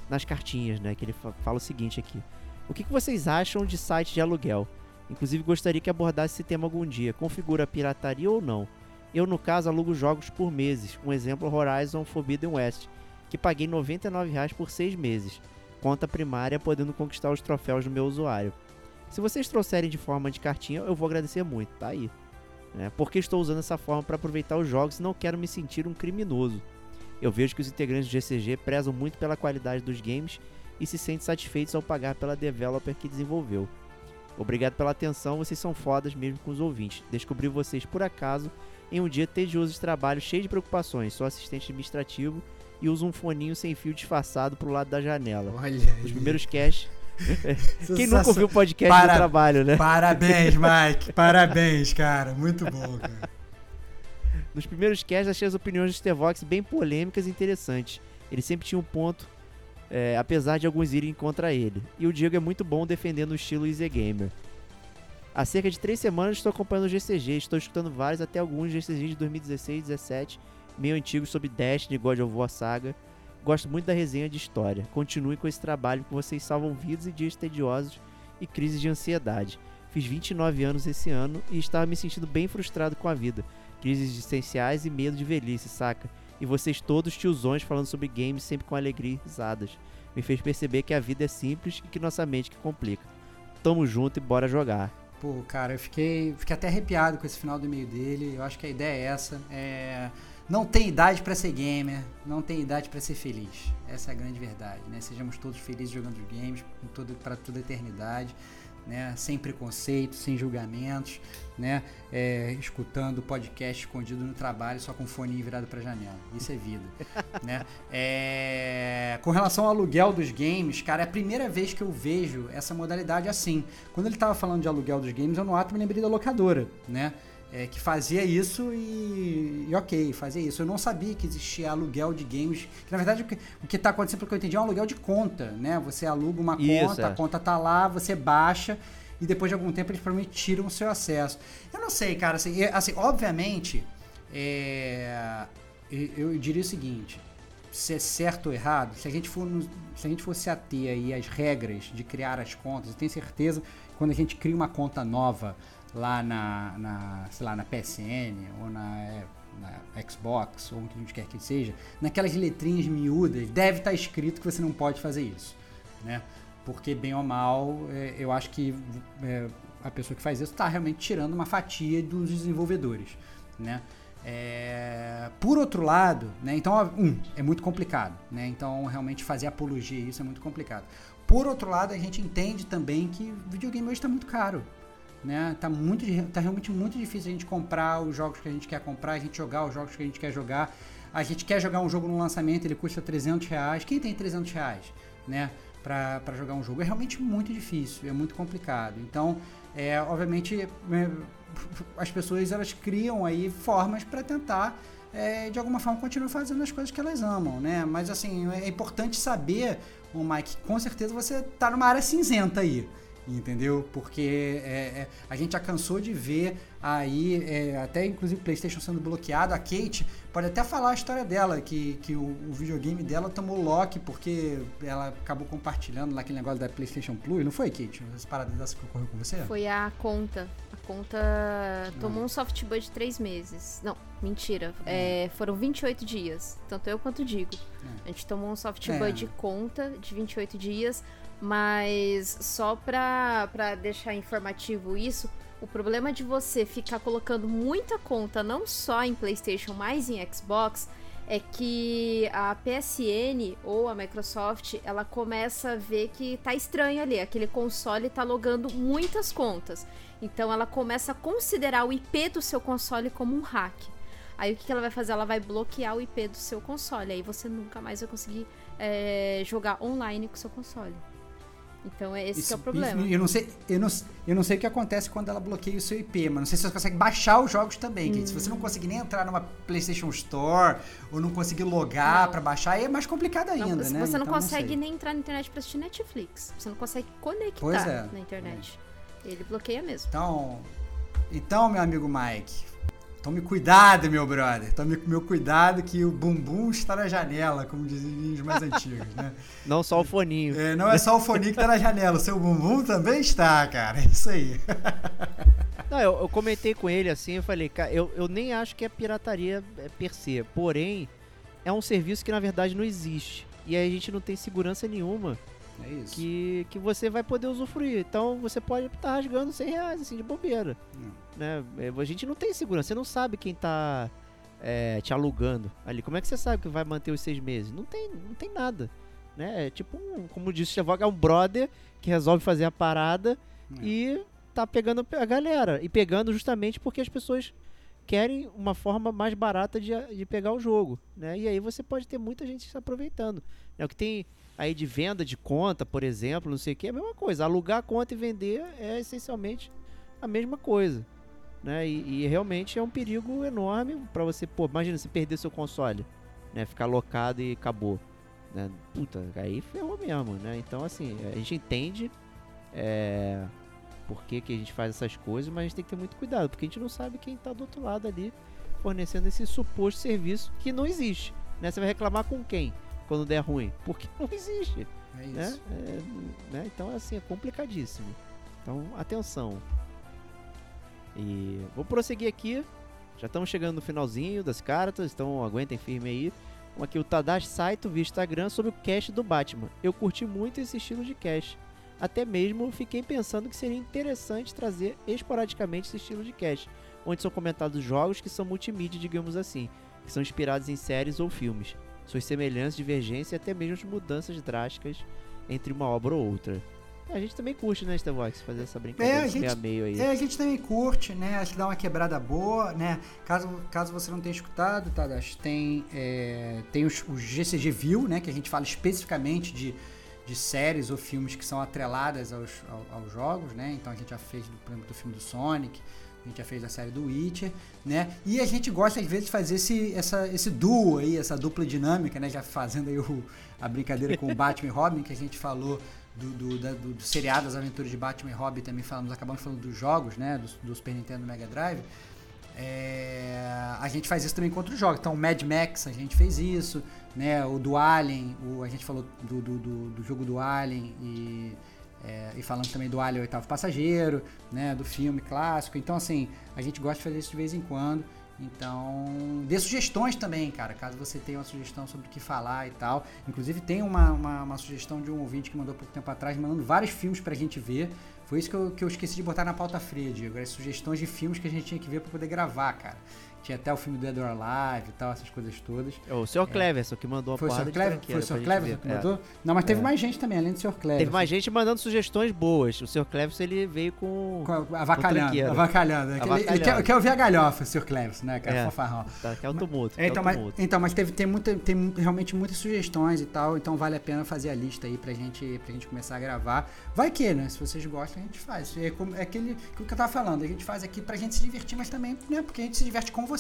nas cartinhas, né? Que ele fala o seguinte aqui. O que, que vocês acham de site de aluguel? Inclusive gostaria que abordasse esse tema algum dia. Configura pirataria ou não? Eu, no caso, alugo jogos por meses. Um exemplo, Horizon Forbidden West, que paguei R$ 99,00 por seis meses. Conta primária, podendo conquistar os troféus do meu usuário. Se vocês trouxerem de forma de cartinha, eu vou agradecer muito, tá aí. É, porque estou usando essa forma para aproveitar os jogos e não quero me sentir um criminoso. Eu vejo que os integrantes do GCG prezam muito pela qualidade dos games e se sentem satisfeitos ao pagar pela developer que desenvolveu. Obrigado pela atenção, vocês são fodas mesmo com os ouvintes. Descobri vocês por acaso em um dia tedioso de trabalho, cheio de preocupações. Sou assistente administrativo e uso um foninho sem fio disfarçado pro lado da janela. Olha Os primeiros casts. Quem nunca ouviu o podcast Para- do trabalho, né? Parabéns, Mike. Parabéns, cara. Muito bom, cara. Nos primeiros casts achei as opiniões do Stevox bem polêmicas e interessantes. Ele sempre tinha um ponto, é, apesar de alguns irem contra ele. E o Diego é muito bom defendendo o estilo Easy Gamer. Há cerca de três semanas estou acompanhando o GCG, estou escutando vários, até alguns GCGs de 2016 e 2017, meio antigos sobre Destiny, God of War Saga. Gosto muito da resenha de história. Continuem com esse trabalho que vocês salvam vidas e dias tediosos e crises de ansiedade. Fiz 29 anos esse ano e estava me sentindo bem frustrado com a vida crises existenciais e medo de velhice, saca? E vocês todos tiozões falando sobre games sempre com alegria e risadas. Me fez perceber que a vida é simples e que nossa mente que complica. Tamo junto e bora jogar. Pô, cara, eu fiquei, fiquei até arrepiado com esse final do e-mail dele. Eu acho que a ideia é essa. É, não tem idade pra ser gamer, não tem idade pra ser feliz. Essa é a grande verdade, né? Sejamos todos felizes jogando games para toda a eternidade, né? Sem preconceito, sem julgamentos, né? É, escutando podcast escondido no trabalho só com o fone virado pra janela. Isso é vida, né? É, com relação ao aluguel dos games, cara, é a primeira vez que eu vejo essa modalidade assim. Quando ele tava falando de aluguel dos games, eu no ato me lembrei da locadora, né? É, que fazia isso e, e ok, fazia isso. Eu não sabia que existia aluguel de games. Que, na verdade, o que, o que tá acontecendo, pelo que eu entendi, é um aluguel de conta, né? Você aluga uma Isso, conta, é. a conta tá lá, você baixa e depois de algum tempo eles provavelmente tiram o seu acesso. Eu não sei, cara, assim, assim obviamente, é, eu, diria o seguinte, se é certo ou errado, se a gente for, se a gente fosse ater aí às regras de criar as contas, eu tenho certeza que quando a gente cria uma conta nova lá na, na sei lá, na PSN ou na, é, na Xbox ou onde quer que seja, naquelas letrinhas miúdas deve estar escrito que você não pode fazer isso, né? Porque bem ou mal, é, eu acho que é, a pessoa que faz isso está realmente tirando uma fatia dos desenvolvedores, né? É, por outro lado, né, então, um, é muito complicado, né, então realmente fazer apologia a isso é muito complicado. Por outro lado, a gente entende também que videogame hoje está muito caro, né, tá, muito, tá realmente muito difícil a gente comprar os jogos que a gente quer comprar, a gente jogar os jogos que a gente quer jogar, a gente quer jogar um jogo no lançamento, ele custa 300 reais, quem tem 300 reais, né, para jogar um jogo? É realmente muito difícil, é muito complicado, então, é, obviamente, é, as pessoas elas criam aí formas para tentar é, de alguma forma continuar fazendo as coisas que elas amam, né? Mas assim é importante saber, o Mike, com certeza você tá numa área cinzenta aí, entendeu? Porque é, é, a gente já cansou de ver aí é, até inclusive o PlayStation sendo bloqueado. A Kate pode até falar a história dela que, que o, o videogame dela tomou lock porque ela acabou compartilhando lá aquele negócio da PlayStation Plus, não foi, Kate? Essa parada dessa que ocorreu com você? Foi a conta. A conta tomou um soft ban de três meses. Não, mentira. É, foram 28 dias. Tanto eu quanto Digo. A gente tomou um soft ban É. de conta de 28 dias. Mas só pra deixar informativo isso, o problema de você ficar colocando muita conta, não só em PlayStation, mas em Xbox, é que a PSN ou a Microsoft, ela começa a ver que tá estranho ali, aquele console tá logando muitas contas. Então ela começa a considerar o IP do seu console como um hack. Aí o que que ela vai fazer? Ela vai bloquear o IP do seu console. Aí você nunca mais vai conseguir é, jogar online com o seu console. Então é esse que é o problema. isso- eu, não sei, eu, não, eu não sei o que acontece quando ela bloqueia o seu IP, mas não sei se você consegue baixar os jogos também. Kate. Se você não conseguir nem entrar numa PlayStation Store ou não conseguir logar Não. pra baixar, aí é mais complicado Não, ainda, você né? não Então, consegue sei. nem entrar na internet pra assistir Netflix. Você não consegue conectar é. na internet. Ele bloqueia mesmo. Então, então, meu amigo Mike, tome cuidado, meu brother. Tome meu cuidado que o bumbum está na janela, como diziam os mais antigos, né? Não só o foninho. É, não é só o foninho que tá na janela, o seu bumbum também está, cara. É isso aí. Não, eu, eu comentei com ele assim, eu falei, cara, eu, eu nem acho que é pirataria é, per se. Porém, é um serviço que na verdade não existe. E aí a gente não tem segurança nenhuma É isso. que, que você vai poder usufruir. Então você pode estar rasgando 100 reais, assim, de bobeira. Né? É, A gente não tem segurança, você não sabe quem tá é, te alugando ali. Como é que você sabe que vai manter os seis meses? Não tem, não tem nada. Né? É tipo, um, como disse o é um brother que resolve fazer a parada É. E tá pegando a galera. E pegando justamente porque as pessoas querem uma forma mais barata de, de pegar o jogo, né? E aí você pode ter muita gente se aproveitando. É o que tem aí de venda de conta, por exemplo, não sei o que, é a mesma coisa. Alugar conta e vender é essencialmente a mesma coisa. Né? E, e realmente é um perigo enorme para você, pô, imagina você perder seu console, né? Ficar locado e acabou. Né? Puta, aí ferrou mesmo, né? Então, assim, a gente entende é, por que, que a gente faz essas coisas, mas a gente tem que ter muito cuidado, porque a gente não sabe quem está do outro lado ali fornecendo esse suposto serviço que não existe. Né? Você vai reclamar com quem quando der ruim? Porque não existe. É né? É, né? Então, assim, é complicadíssimo. Então, atenção. E vou prosseguir aqui. Já estamos chegando no finalzinho das cartas, então aguentem firme aí. Aqui o Tadashi Saito via Instagram sobre o cast do Batman. Eu curti muito esse estilo de cast. Até mesmo fiquei pensando que seria interessante trazer esporadicamente esse estilo de cast, onde são comentados jogos que são multimídia, digamos assim, que são inspirados em séries ou filmes, suas semelhanças, divergências e até mesmo mudanças drásticas entre uma obra ou outra. A gente também curte, né, Starbox, fazer essa brincadeira é, a gente, meio aí. É, a gente também curte, né? Acho que dá uma quebrada boa, né? Caso, caso você não tenha escutado, tá? Tem, é, tem os, os GCG View, né? Que a gente fala especificamente de, de séries ou filmes que são atreladas aos, aos, aos jogos, né? Então a gente já fez, por exemplo, do filme do Sonic, a gente já fez a série do Witcher, né? E a gente gosta às vezes de fazer esse, essa, esse duo aí, essa dupla dinâmica, né? Já fazendo aí o, a brincadeira com o Batman e Robin, que a gente falou do, do, da, do, do, seriado Das Aventuras de Batman e Robin também falamos, acabamos falando dos jogos, né? Do, do Super Nintendo Mega Drive. É, a gente faz isso também com outros jogos. Então, o Mad Max, a gente fez isso, né? O do Alien, o, a gente falou do, do, do, do jogo do Alien e, é, e falando também do Alien Oitavo Passageiro, né? Do filme clássico. Então, assim, a gente gosta de fazer isso de vez em quando. Então, dê sugestões também, cara, caso você tenha uma sugestão sobre o que falar e tal. Inclusive, tem uma, uma, uma sugestão de um ouvinte que mandou pouco tempo atrás, mandando vários filmes pra gente ver. Foi isso que eu, que eu esqueci de botar na pauta fria, Diego. As sugestões de filmes que a gente tinha que ver pra poder gravar, cara. Tinha até o filme do Dead or Alive e tal, essas coisas todas. É o Sr. Cleverson que mandou a Foi o Sr. Clever, Foi o Sr. Cleverson que mandou? É. Não, mas teve é. mais gente também, além do Sr. Cleverson. Teve mais gente mandando sugestões boas. O Sr. Cleverson, ele veio com... com avacalhando, com avacalhando. avacalhando. Ele, ele quer, quer, ouvir a galhofa, o Sr. Cleverson, né, cara? É. Fofarrão. Tá, quer o tumulto. Quer então, o tumulto. Mas, então, mas teve, tem, muita, tem realmente muitas sugestões e tal, então vale a pena fazer a lista aí pra gente, pra gente começar a gravar. Vai que, né? Se vocês gostam, a gente faz. É, é aquele que eu tava falando, a gente faz aqui pra gente se divertir, mas também, né, porque a gente se diverte com vocês.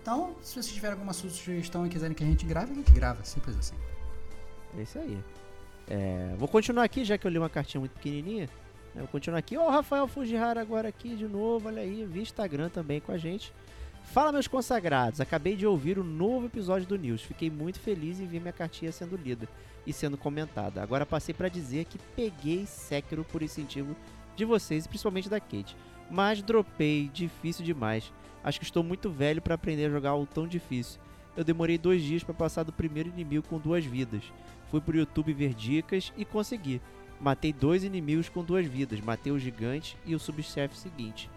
Então, se vocês tiverem alguma sugestão e quiserem que a gente grave, a gente grava, simples assim. É isso aí. É, vou continuar aqui, já que eu li uma cartinha muito pequenininha. Eu vou continuar aqui. Ó, oh, Rafael Fujihara agora aqui de novo, olha aí, vi Instagram também com a gente. Fala, meus consagrados. Acabei de ouvir o novo episódio do News. Fiquei muito feliz em ver minha cartinha sendo lida e sendo comentada. Agora passei para dizer que peguei Sekiro por incentivo de vocês principalmente da Kate. Mas dropei, difícil demais. Acho que estou muito velho para aprender a jogar algo tão difícil. Eu demorei dois dias para passar do primeiro inimigo com duas vidas. Fui pro YouTube ver dicas e consegui. Matei dois inimigos com duas vidas, matei o gigante e o subchefe seguinte.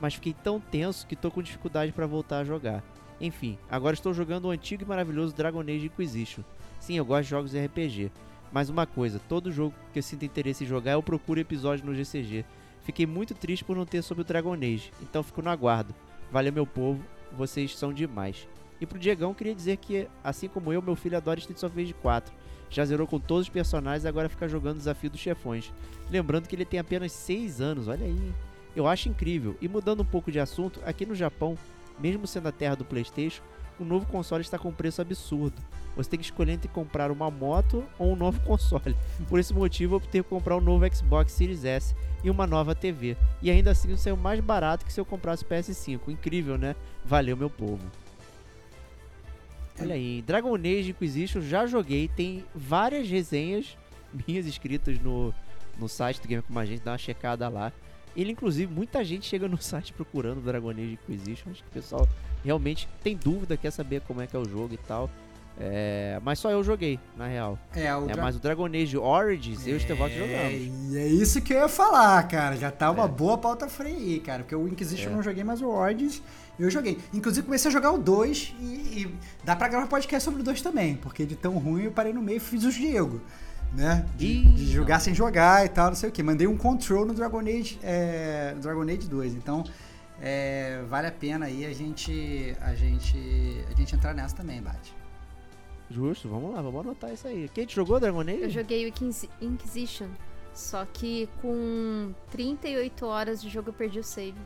Mas fiquei tão tenso que tô com dificuldade para voltar a jogar. Enfim, agora estou jogando o antigo e maravilhoso Dragon Age Inquisition. Sim, eu gosto de jogos RPG. Mas uma coisa, todo jogo que eu sinto interesse em jogar eu procuro episódio no GCG. Fiquei muito triste por não ter sobre o Dragon Age, então fico no aguardo. Valeu, meu povo, vocês são demais. E pro Diegão, queria dizer que, assim como eu, meu filho adora Street of Rage 4. Já zerou com todos os personagens e agora fica jogando o desafio dos chefões. Lembrando que ele tem apenas 6 anos, olha aí. Eu acho incrível. E mudando um pouco de assunto, aqui no Japão, mesmo sendo a terra do PlayStation, o novo console está com um preço absurdo. Você tem que escolher entre comprar uma moto ou um novo console. Por esse motivo, eu optei por comprar um novo Xbox Series S e uma nova TV. E ainda assim saiu mais barato que se eu comprasse o PS5. Incrível, né? Valeu, meu povo. Olha aí, Dragon Age Inquisition já joguei, tem várias resenhas minhas escritas no, no site do Game Como a Gente, dá uma checada lá. Ele, inclusive, muita gente chega no site procurando Dragon Age Inquisition. Acho que o pessoal realmente tem dúvida, quer saber como é que é o jogo e tal. É, mas só eu joguei, na real. É, o é Dra... mas o Dragon Age Origins, é, eu e o Stevox é, jogamos. É isso que eu ia falar, cara. Já tá uma é. boa pauta freia aí, cara. Porque o Inquisition eu é. não joguei, mas o Origins eu joguei. Inclusive comecei a jogar o 2 e, e dá pra gravar podcast sobre o 2 também. Porque de tão ruim eu parei no meio e fiz os Diego. né? De, de jogar sem jogar e tal, não sei o que. Mandei um control no Dragon Age, é, Dragon Age 2. Então, é, vale a pena aí a gente, a gente, a gente entrar nessa também, Bate. Justo, vamos lá, vamos anotar isso aí. Quem te jogou Dragon Age? Eu joguei o Inquisition, só que com 38 horas de jogo eu perdi o save.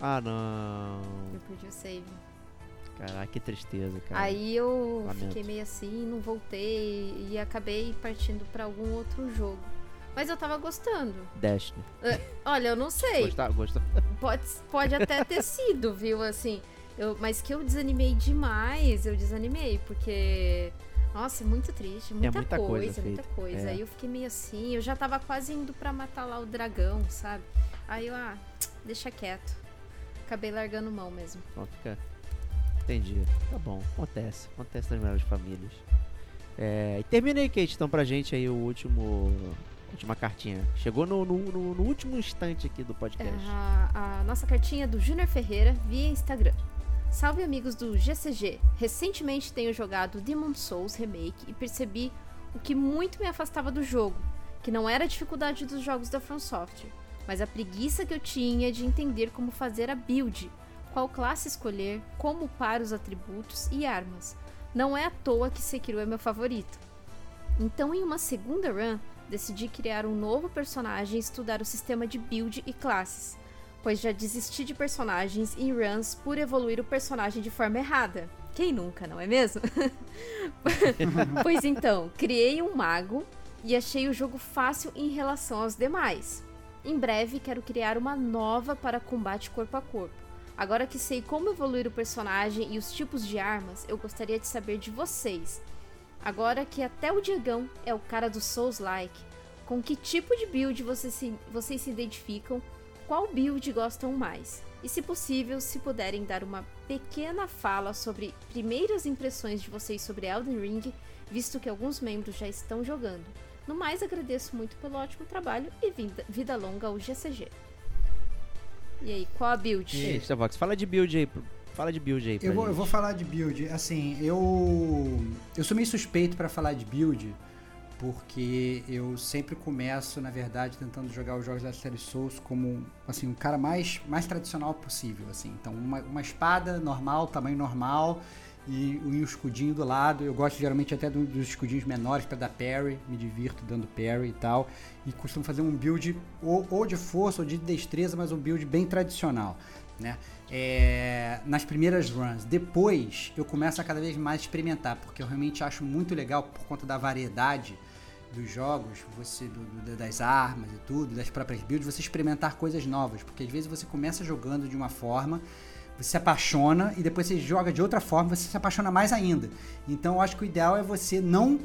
Ah, não. Eu perdi o save. Caraca, que tristeza, cara. Aí eu Lamento. fiquei meio assim, não voltei e acabei partindo para algum outro jogo. Mas eu tava gostando. Destiny. Uh, olha, eu não sei. Gostar, gostou. Pode, pode até ter sido, viu? Assim, eu, mas que eu desanimei demais, eu desanimei, porque. Nossa, é muito triste, muita, é muita coisa, coisa muita coisa. É. Aí eu fiquei meio assim, eu já tava quase indo para matar lá o dragão, sabe? Aí eu, ah, deixa quieto. Acabei largando mão mesmo. Pode ficar. Entendi. Tá bom, acontece. Acontece nas melhores famílias. É, e termina aí, Kate, então, pra gente aí o último. Última cartinha. Chegou no, no, no, no último instante aqui do podcast. É, a, a nossa cartinha do Júnior Ferreira via Instagram. Salve amigos do GCG. Recentemente tenho jogado Demon Souls Remake e percebi o que muito me afastava do jogo, que não era a dificuldade dos jogos da From Software, mas a preguiça que eu tinha de entender como fazer a build qual classe escolher, como upar os atributos e armas. Não é à toa que Sekiro é meu favorito. Então, em uma segunda run, decidi criar um novo personagem e estudar o sistema de build e classes, pois já desisti de personagens em runs por evoluir o personagem de forma errada. Quem nunca, não é mesmo? pois então, criei um mago e achei o jogo fácil em relação aos demais. Em breve quero criar uma nova para combate corpo a corpo Agora que sei como evoluir o personagem e os tipos de armas, eu gostaria de saber de vocês. Agora que até o Diegão é o cara do Souls-like, com que tipo de build vocês se, vocês se identificam? Qual build gostam mais? E se possível, se puderem dar uma pequena fala sobre primeiras impressões de vocês sobre Elden Ring, visto que alguns membros já estão jogando. No mais, agradeço muito pelo ótimo trabalho e vida, vida longa ao GCG. E aí, qual a build? E aí, Starvox, fala de build aí. Fala de build aí. Eu vou, eu vou, falar de build. Assim, eu. Eu sou meio suspeito para falar de build, porque eu sempre começo, na verdade, tentando jogar os jogos da série Souls como assim, o cara mais, mais tradicional possível. Assim. Então, uma, uma espada normal, tamanho normal e um escudinho do lado. Eu gosto geralmente até dos escudinhos menores para dar parry, me divirto dando parry e tal. E costumo fazer um build ou, ou de força ou de destreza, mas um build bem tradicional, né? É, nas primeiras runs. Depois eu começo a cada vez mais experimentar, porque eu realmente acho muito legal por conta da variedade dos jogos, você do, do, das armas e tudo, das próprias builds, você experimentar coisas novas, porque às vezes você começa jogando de uma forma você se apaixona e depois você joga de outra forma, você se apaixona mais ainda. Então eu acho que o ideal é você não,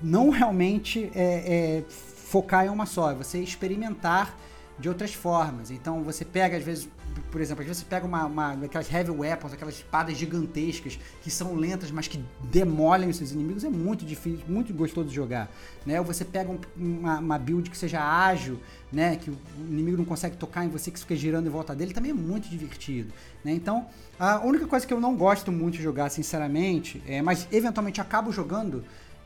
não realmente é, é, focar em uma só, é você experimentar de outras formas. Então você pega, às vezes, por exemplo, às vezes você pega uma, uma aquelas heavy weapons, aquelas espadas gigantescas que são lentas, mas que demolem os seus inimigos, é muito difícil, muito gostoso de jogar. Né? Ou você pega um, uma, uma, build que seja ágil, né? que o inimigo não consegue tocar em você, que fica girando em volta dele, também é muito divertido. Né? Então, a única coisa que eu não gosto muito de jogar, sinceramente, é, mas eventualmente acabo jogando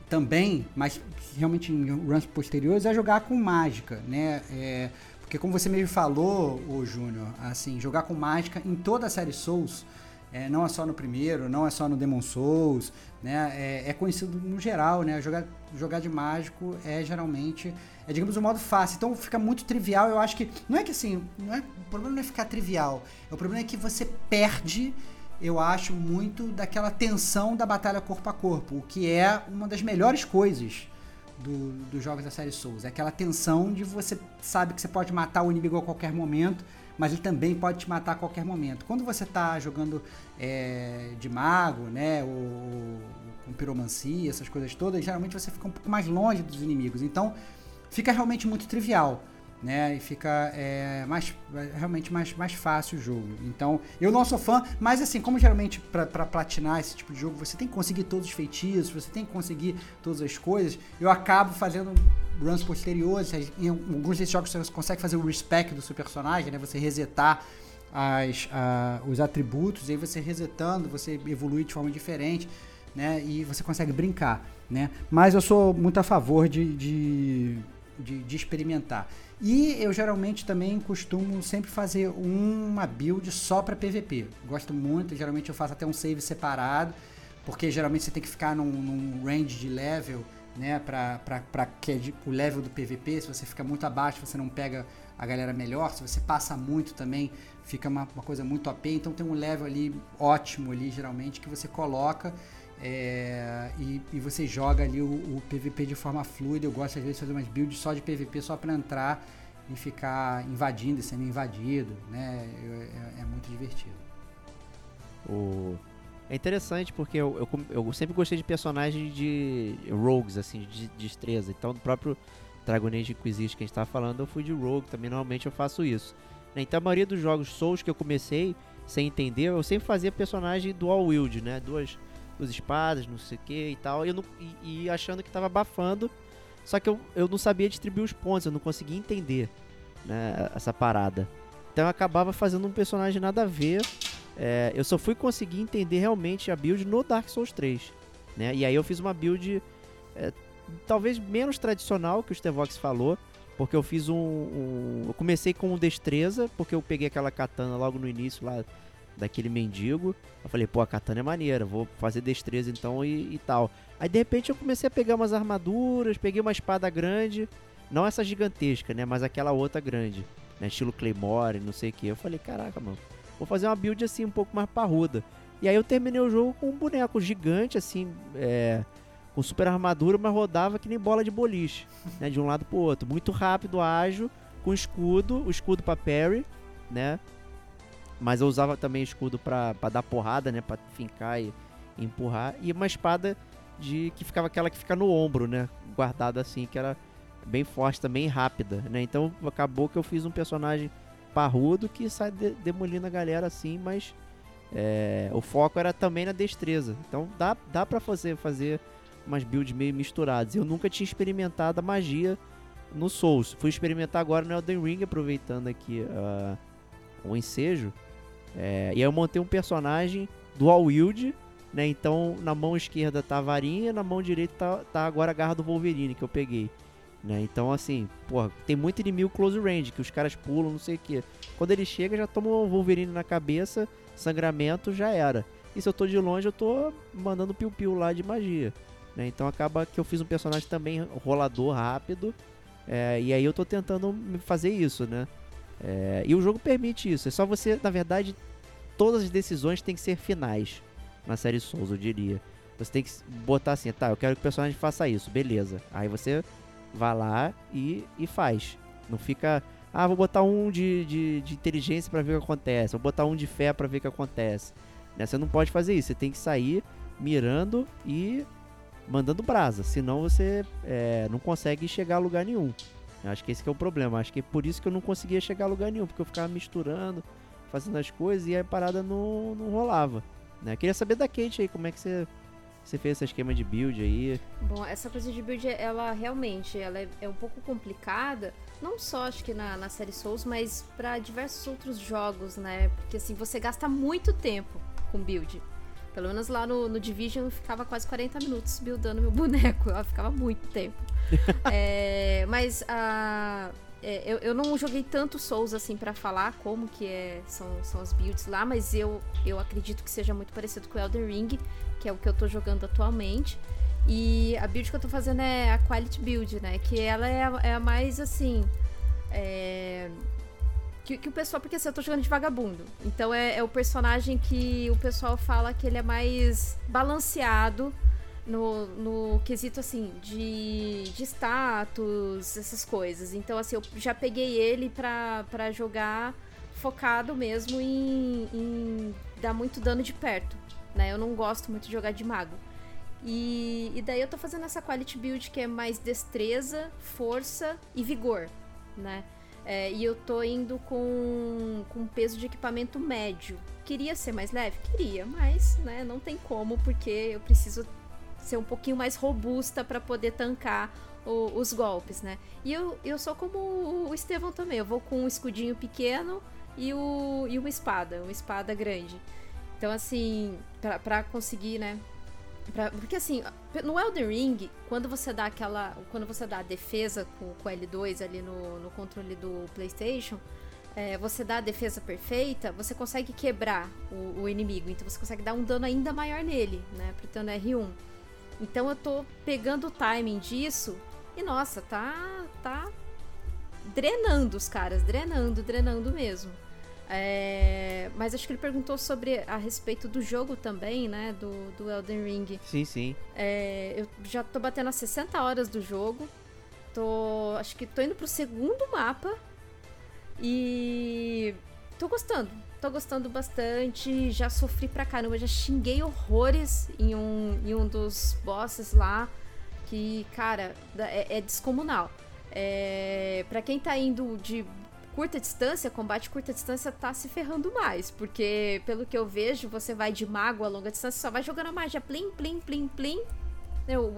também, mas realmente em runs posteriores, é jogar com mágica, né? É, porque como você mesmo falou, o Júnior, assim, jogar com mágica em toda a série Souls, é, não é só no primeiro, não é só no Demon Souls, né? É, é, conhecido no geral, né? Jogar, jogar de mágico é geralmente, é digamos um modo fácil. Então fica muito trivial. Eu acho que não é que assim, não é, o problema não é ficar trivial. O problema é que você perde, eu acho muito daquela tensão da batalha corpo a corpo, o que é uma das melhores coisas do, dos jogos da série Souls. É aquela tensão de você sabe que você pode matar o inimigo a qualquer momento, mas ele também pode te matar a qualquer momento. Quando você está jogando é, de mago, né, ou, com piromancia, essas coisas todas, geralmente você fica um pouco mais longe dos inimigos. Então, fica realmente muito trivial né? E fica é, mais, realmente mais, mais fácil o jogo. Então, eu não sou fã, mas assim, como geralmente para platinar esse tipo de jogo você tem que conseguir todos os feitiços, você tem que conseguir todas as coisas, eu acabo fazendo runs posteriores. Em alguns desses jogos você consegue fazer o respec do seu personagem, né? Você resetar as, a, os atributos, e aí você resetando, você evolui de forma diferente. né? E você consegue brincar, né? Mas eu sou muito a favor de, de, de, de experimentar. E eu geralmente também costumo sempre fazer uma build só para PVP. Gosto muito, geralmente eu faço até um save separado, porque geralmente você tem que ficar num, num range de level, né, para que é de, o level do PVP. Se você fica muito abaixo, você não pega a galera melhor. Se você passa muito também, fica uma, uma coisa muito OP. Então tem um level ali ótimo ali, geralmente, que você coloca é, e, e, você joga ali o, o, PVP de forma fluida. Eu gosto às vezes de fazer umas builds só de PVP, só para entrar e ficar invadindo e sendo invadido, né? É, é, é muito divertido. O... É interessante porque eu, eu, eu, sempre gostei de personagens de rogues, assim, de, de destreza. Então, no próprio Dragon Age Inquisition que a gente estava falando, eu fui de rogue, também normalmente eu faço isso. Né? Então, a maioria dos jogos Souls que eu comecei sem entender, eu sempre fazia personagem dual wield, né? Duas duas espadas, não sei o que e tal. E, não, e, e, achando que tava abafando. Só que eu, eu não sabia distribuir os pontos, eu não conseguia entender né, essa parada. Então eu acabava fazendo um personagem nada a ver. É, eu só fui conseguir entender realmente a build no Dark Souls 3. Né? E aí eu fiz uma build é, talvez menos tradicional que o Stevox falou. Porque eu fiz um, um, Eu comecei com destreza, porque eu peguei aquela katana logo no início lá daquele mendigo. Eu falei, pô, a katana é maneira, vou fazer destreza então e, e, tal. Aí de repente eu comecei a pegar umas armaduras, peguei uma espada grande, não essa gigantesca, né, mas aquela outra grande, né, estilo Claymore, não sei o que. Eu falei, caraca, mano, vou fazer uma build assim um pouco mais parruda. E aí eu terminei o jogo com um boneco gigante, assim, é, com super armadura, mas rodava que nem bola de boliche, né, de um lado pro outro. Muito rápido, ágil, com escudo, o escudo pra parry, né, mas eu usava também escudo para dar porrada, né? Pra fincar e, e, empurrar. E uma espada de que ficava aquela que fica no ombro, né? Guardada assim, que era bem forte também rápida, né? Então acabou que eu fiz um personagem parrudo que sai de, demolindo a galera assim, mas é, o foco era também na destreza. Então dá, dá pra fazer, fazer umas builds meio misturadas. Eu nunca tinha experimentado a magia no Souls. Fui experimentar agora no Elden Ring, aproveitando aqui uh, o ensejo. É, e aí eu montei um personagem dual wield, né? Então na mão esquerda tá a varinha, na mão direita tá, tá agora a garra do Wolverine que eu peguei. Né? Então assim, porra, tem muito inimigo close range, que os caras pulam, não sei o que. Quando ele chega, já toma o Wolverine na cabeça, sangramento, já era. E se eu tô de longe, eu tô mandando piu-piu lá de magia. Né? Então acaba que eu fiz um personagem também rolador rápido. É, e aí eu tô tentando fazer isso, né? É, e o jogo permite isso. É só você, na verdade, todas as decisões têm que ser finais na série Souls, eu diria. Você tem que botar assim, tá, eu quero que o personagem faça isso, beleza. Aí você vai lá e, e faz. Não fica, ah, vou botar um de, de, de inteligência para ver o que acontece, vou botar um de fé para ver o que acontece. Né? Você não pode fazer isso, você tem que sair mirando e mandando brasa, senão você é, não consegue chegar a lugar nenhum. Eu acho que esse que é o problema. Acho que é por isso que eu não conseguia chegar a lugar nenhum, porque eu ficava misturando, fazendo as coisas e a parada não, não rolava. Né? Eu queria saber da Kate aí, como é que você, você fez esse esquema de build aí? Bom, essa coisa de build, ela realmente ela é, é um pouco complicada, não só acho que na, na série Souls, mas para diversos outros jogos, né? Porque assim, você gasta muito tempo com build. Pelo menos lá no, no Division eu ficava quase 40 minutos buildando meu boneco. Eu ficava muito tempo. é, mas a. Uh, é, eu, eu não joguei tanto Souls assim para falar como que é, são, são as builds lá, mas eu, eu acredito que seja muito parecido com o Elden Ring, que é o que eu tô jogando atualmente. E a build que eu tô fazendo é a Quality Build, né? Que ela é a, é a mais assim. É, que, que, o pessoal. Porque assim, eu tô jogando de vagabundo. Então é, é, o personagem que o pessoal fala que ele é mais balanceado no, no quesito assim de, de status, essas coisas. Então, assim, eu já peguei ele pra, pra jogar focado mesmo em, em dar muito dano de perto. Né? Eu não gosto muito de jogar de mago. E, e daí eu tô fazendo essa quality build que é mais destreza, força e vigor, né? É, e eu tô indo com, com peso de equipamento médio. Queria ser mais leve? Queria, mas né, não tem como, porque eu preciso ser um pouquinho mais robusta para poder tancar o, os golpes, né? E eu, eu sou como o Estevão também, eu vou com um escudinho pequeno e, o, e uma espada, uma espada grande. Então, assim, para conseguir, né, Pra, porque assim, no Elden Ring, quando você dá aquela. Quando você dá a defesa com, com o L2 ali no, no controle do PlayStation, é, você dá a defesa perfeita, você consegue quebrar o, o, inimigo. Então você consegue dar um dano ainda maior nele, né? Apertando R1. Então eu tô pegando o timing disso e nossa, tá. tá drenando os caras, drenando, drenando mesmo. É, mas acho que ele perguntou sobre a respeito do jogo também, né? Do, do Elden Ring. Sim, sim. É, eu já tô batendo as 60 horas do jogo. Tô. Acho que tô indo pro segundo mapa. E. tô gostando. Tô gostando bastante. Já sofri pra caramba. Já xinguei horrores em um, em um dos bosses lá. Que, cara, é, é descomunal. É, para quem tá indo de curta distância, combate curta distância tá se ferrando mais, porque pelo que eu vejo, você vai de mago a longa distância, só vai jogando a magia plim, plim, plim, plim,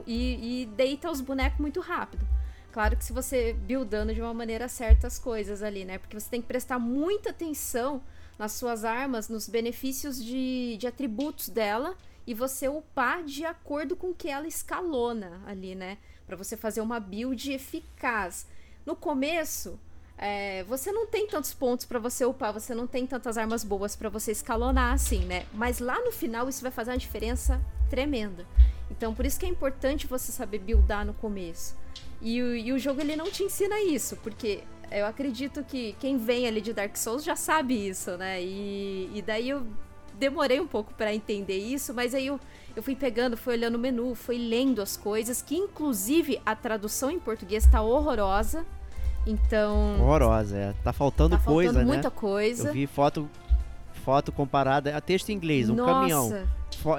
e, e deita os bonecos muito rápido. Claro que se você buildando de uma maneira certa as coisas ali, né? Porque você tem que prestar muita atenção nas suas armas, nos benefícios de, de atributos dela e você upar de acordo com que ela escalona ali, né? Para você fazer uma build eficaz. No começo, é, você não tem tantos pontos para você upar, você não tem tantas armas boas para você escalonar assim, né? Mas lá no final isso vai fazer uma diferença tremenda. Então por isso que é importante você saber buildar no começo. E, e o jogo ele não te ensina isso, porque eu acredito que quem vem ali de Dark Souls já sabe isso, né? E, e daí eu demorei um pouco para entender isso, mas aí eu, eu fui pegando, fui olhando o menu, fui lendo as coisas, que inclusive a tradução em português tá horrorosa. Então. Horrorosa, é. Tá faltando tá coisa, faltando né? muita coisa. Eu vi foto, foto comparada a texto em inglês, um Nossa. caminhão.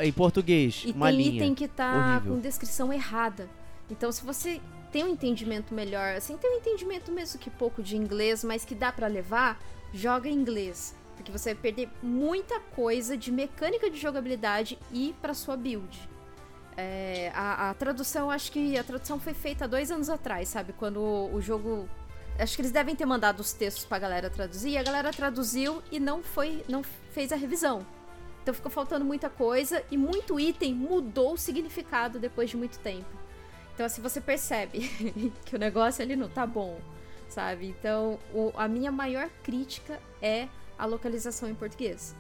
Em português, e uma tem linha. item que tá Horrível. com descrição errada. Então, se você tem um entendimento melhor, assim, tem um entendimento mesmo que pouco de inglês, mas que dá para levar, joga em inglês. Porque você vai perder muita coisa de mecânica de jogabilidade e para sua build. É, a, a tradução, acho que a tradução foi feita há dois anos atrás, sabe? Quando o, o jogo Acho que eles devem ter mandado os textos pra galera traduzir, e a galera traduziu e não foi, não fez a revisão. Então ficou faltando muita coisa e muito item mudou o significado depois de muito tempo. Então assim você percebe que o negócio ali não tá bom, sabe? Então o, a minha maior crítica é a localização em português.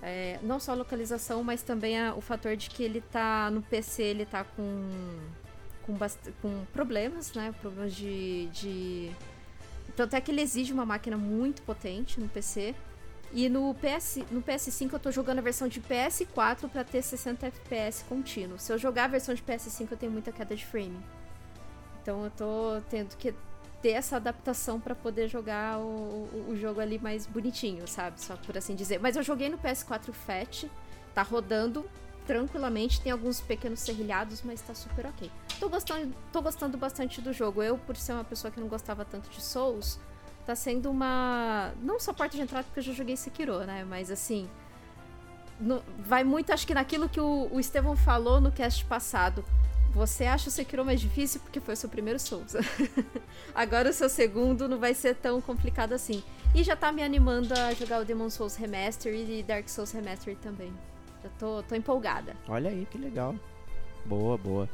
É, não só a localização, mas também a, o fator de que ele tá no PC, ele tá com com, com problemas, né? Problemas de, de tanto é que ele exige uma máquina muito potente no PC. E no, PS, no PS5 eu tô jogando a versão de PS4 para ter 60 FPS contínuo. Se eu jogar a versão de PS5 eu tenho muita queda de frame. Então eu tô tendo que ter essa adaptação para poder jogar o, o, o, jogo ali mais bonitinho, sabe? Só por assim dizer. Mas eu joguei no PS4 Fat, tá rodando tranquilamente, tem alguns pequenos serrilhados, mas tá super ok. Tô gostando, tô gostando bastante do jogo. Eu, por ser uma pessoa que não gostava tanto de Souls, tá sendo uma. Não só porta de entrada, porque eu já joguei Sekiro, né? Mas assim. No... vai muito, acho que naquilo que o, o Estevão falou no cast passado. Você acha o Sekiro mais difícil porque foi o seu primeiro Souls. Agora o seu segundo não vai ser tão complicado assim. E já tá me animando a jogar o Demon Souls Remaster e Dark Souls Remaster também. Já tô, tô empolgada. Olha aí, que legal. Boa, boa.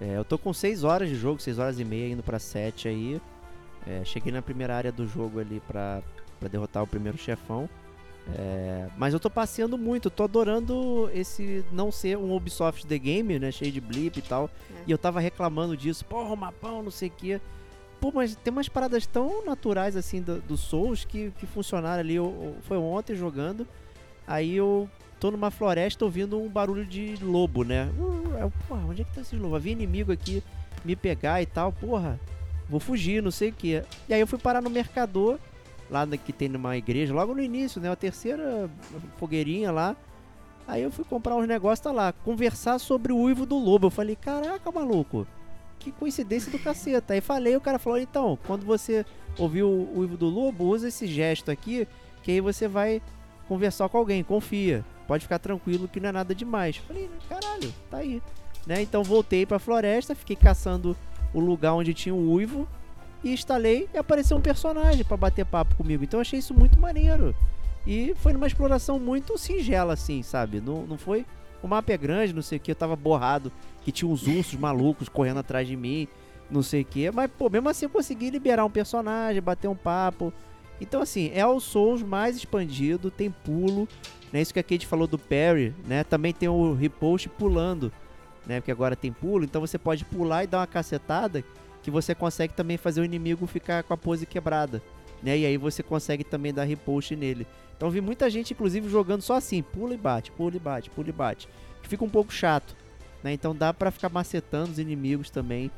É, eu tô com 6 horas de jogo, 6 horas e meia, indo pra 7 aí. É, cheguei na primeira área do jogo ali pra, pra derrotar o primeiro chefão. É, mas eu tô passeando muito, tô adorando esse não ser um Ubisoft The Game, né? Cheio de blip e tal. É. E eu tava reclamando disso, porra, o mapão, não sei o que. Pô, mas tem umas paradas tão naturais assim do, do Souls que, que funcionaram ali. Eu, eu- foi ontem jogando. Aí eu tô numa floresta ouvindo um barulho de lobo, né? Uh, eu, porra, onde é que tá esse lobo? Havia inimigo aqui me pegar e tal, porra. Vou fugir, não sei o que. E aí eu fui parar no mercador, lá que tem numa igreja, logo no início, né? A terceira fogueirinha lá. Aí eu fui comprar uns negócios, tá lá, conversar sobre o uivo do lobo. Eu falei, caraca, maluco, que coincidência do caceta. Aí falei, o cara falou, então, quando você ouvir o uivo do lobo, usa esse gesto aqui, que aí você vai conversar com alguém, confia. Pode ficar tranquilo que não é nada demais. Falei, caralho, tá aí. Né? Então voltei pra floresta, fiquei caçando o lugar onde tinha o uivo e instalei e apareceu um personagem pra bater papo comigo. Então achei isso muito maneiro. E foi numa exploração muito singela, assim, sabe? Não, não foi o mapa é grande, não sei o que, eu tava borrado, que tinha uns ursos malucos correndo atrás de mim, não sei o que, mas pô, mesmo assim eu consegui liberar um personagem, bater um papo. Então assim, é o Souls mais expandido, tem pulo, né? Isso que a Kate falou do parry, né? Também tem o repost pulando, né? Porque agora tem pulo, então você pode pular e dar uma cacetada que você consegue também fazer o inimigo ficar com a pose quebrada, né? E aí você consegue também dar repost nele. Então vi muita gente, inclusive, jogando só assim, pula e bate, pula e bate, pula e bate. Que fica um pouco chato, né? Então dá pra ficar macetando os inimigos também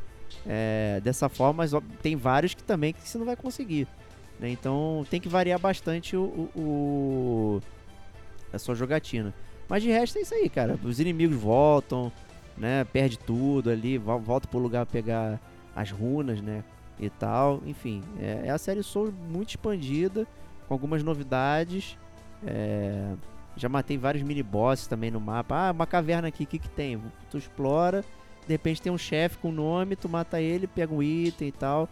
é, dessa forma, mas tem vários que também que você não vai conseguir. Né? Então tem que variar bastante o, o, a sua jogatina. Mas de resto é isso aí, cara. Os inimigos voltam, né? Perde tudo ali, volta pro lugar pegar as runas, né? E tal. Enfim, é, é a série Souls muito expandida, com algumas novidades. É, já matei vários mini bosses também no mapa. Ah, uma caverna aqui, o que, que tem? Tu explora, de repente tem um chefe com nome, tu mata ele, pega um item e tal.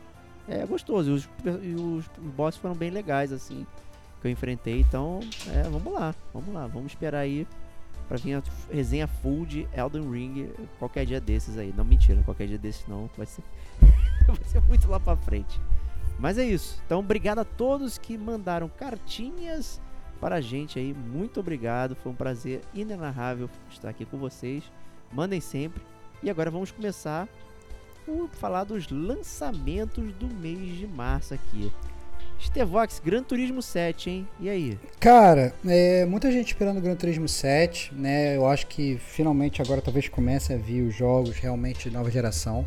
É gostoso. E os, e os bosses foram bem legais, assim, que eu enfrentei. Então, é, vamos lá, vamos lá, vamos esperar aí pra vir a resenha full de Elden Ring qualquer dia desses aí. Não, mentira, qualquer dia desses não. Vai ser, vai ser muito lá pra frente. Mas é isso. Então, obrigado a todos que mandaram cartinhas para a gente aí. Muito obrigado. Foi um prazer inenarrável estar aqui com vocês. Mandem sempre. E agora vamos começar por falar dos lançamentos do mês de março aqui. Stevox, Gran Turismo 7, hein? E aí? Cara, é, muita gente esperando o Gran Turismo 7, né? Eu acho que finalmente agora talvez comece a vir os jogos realmente de nova geração.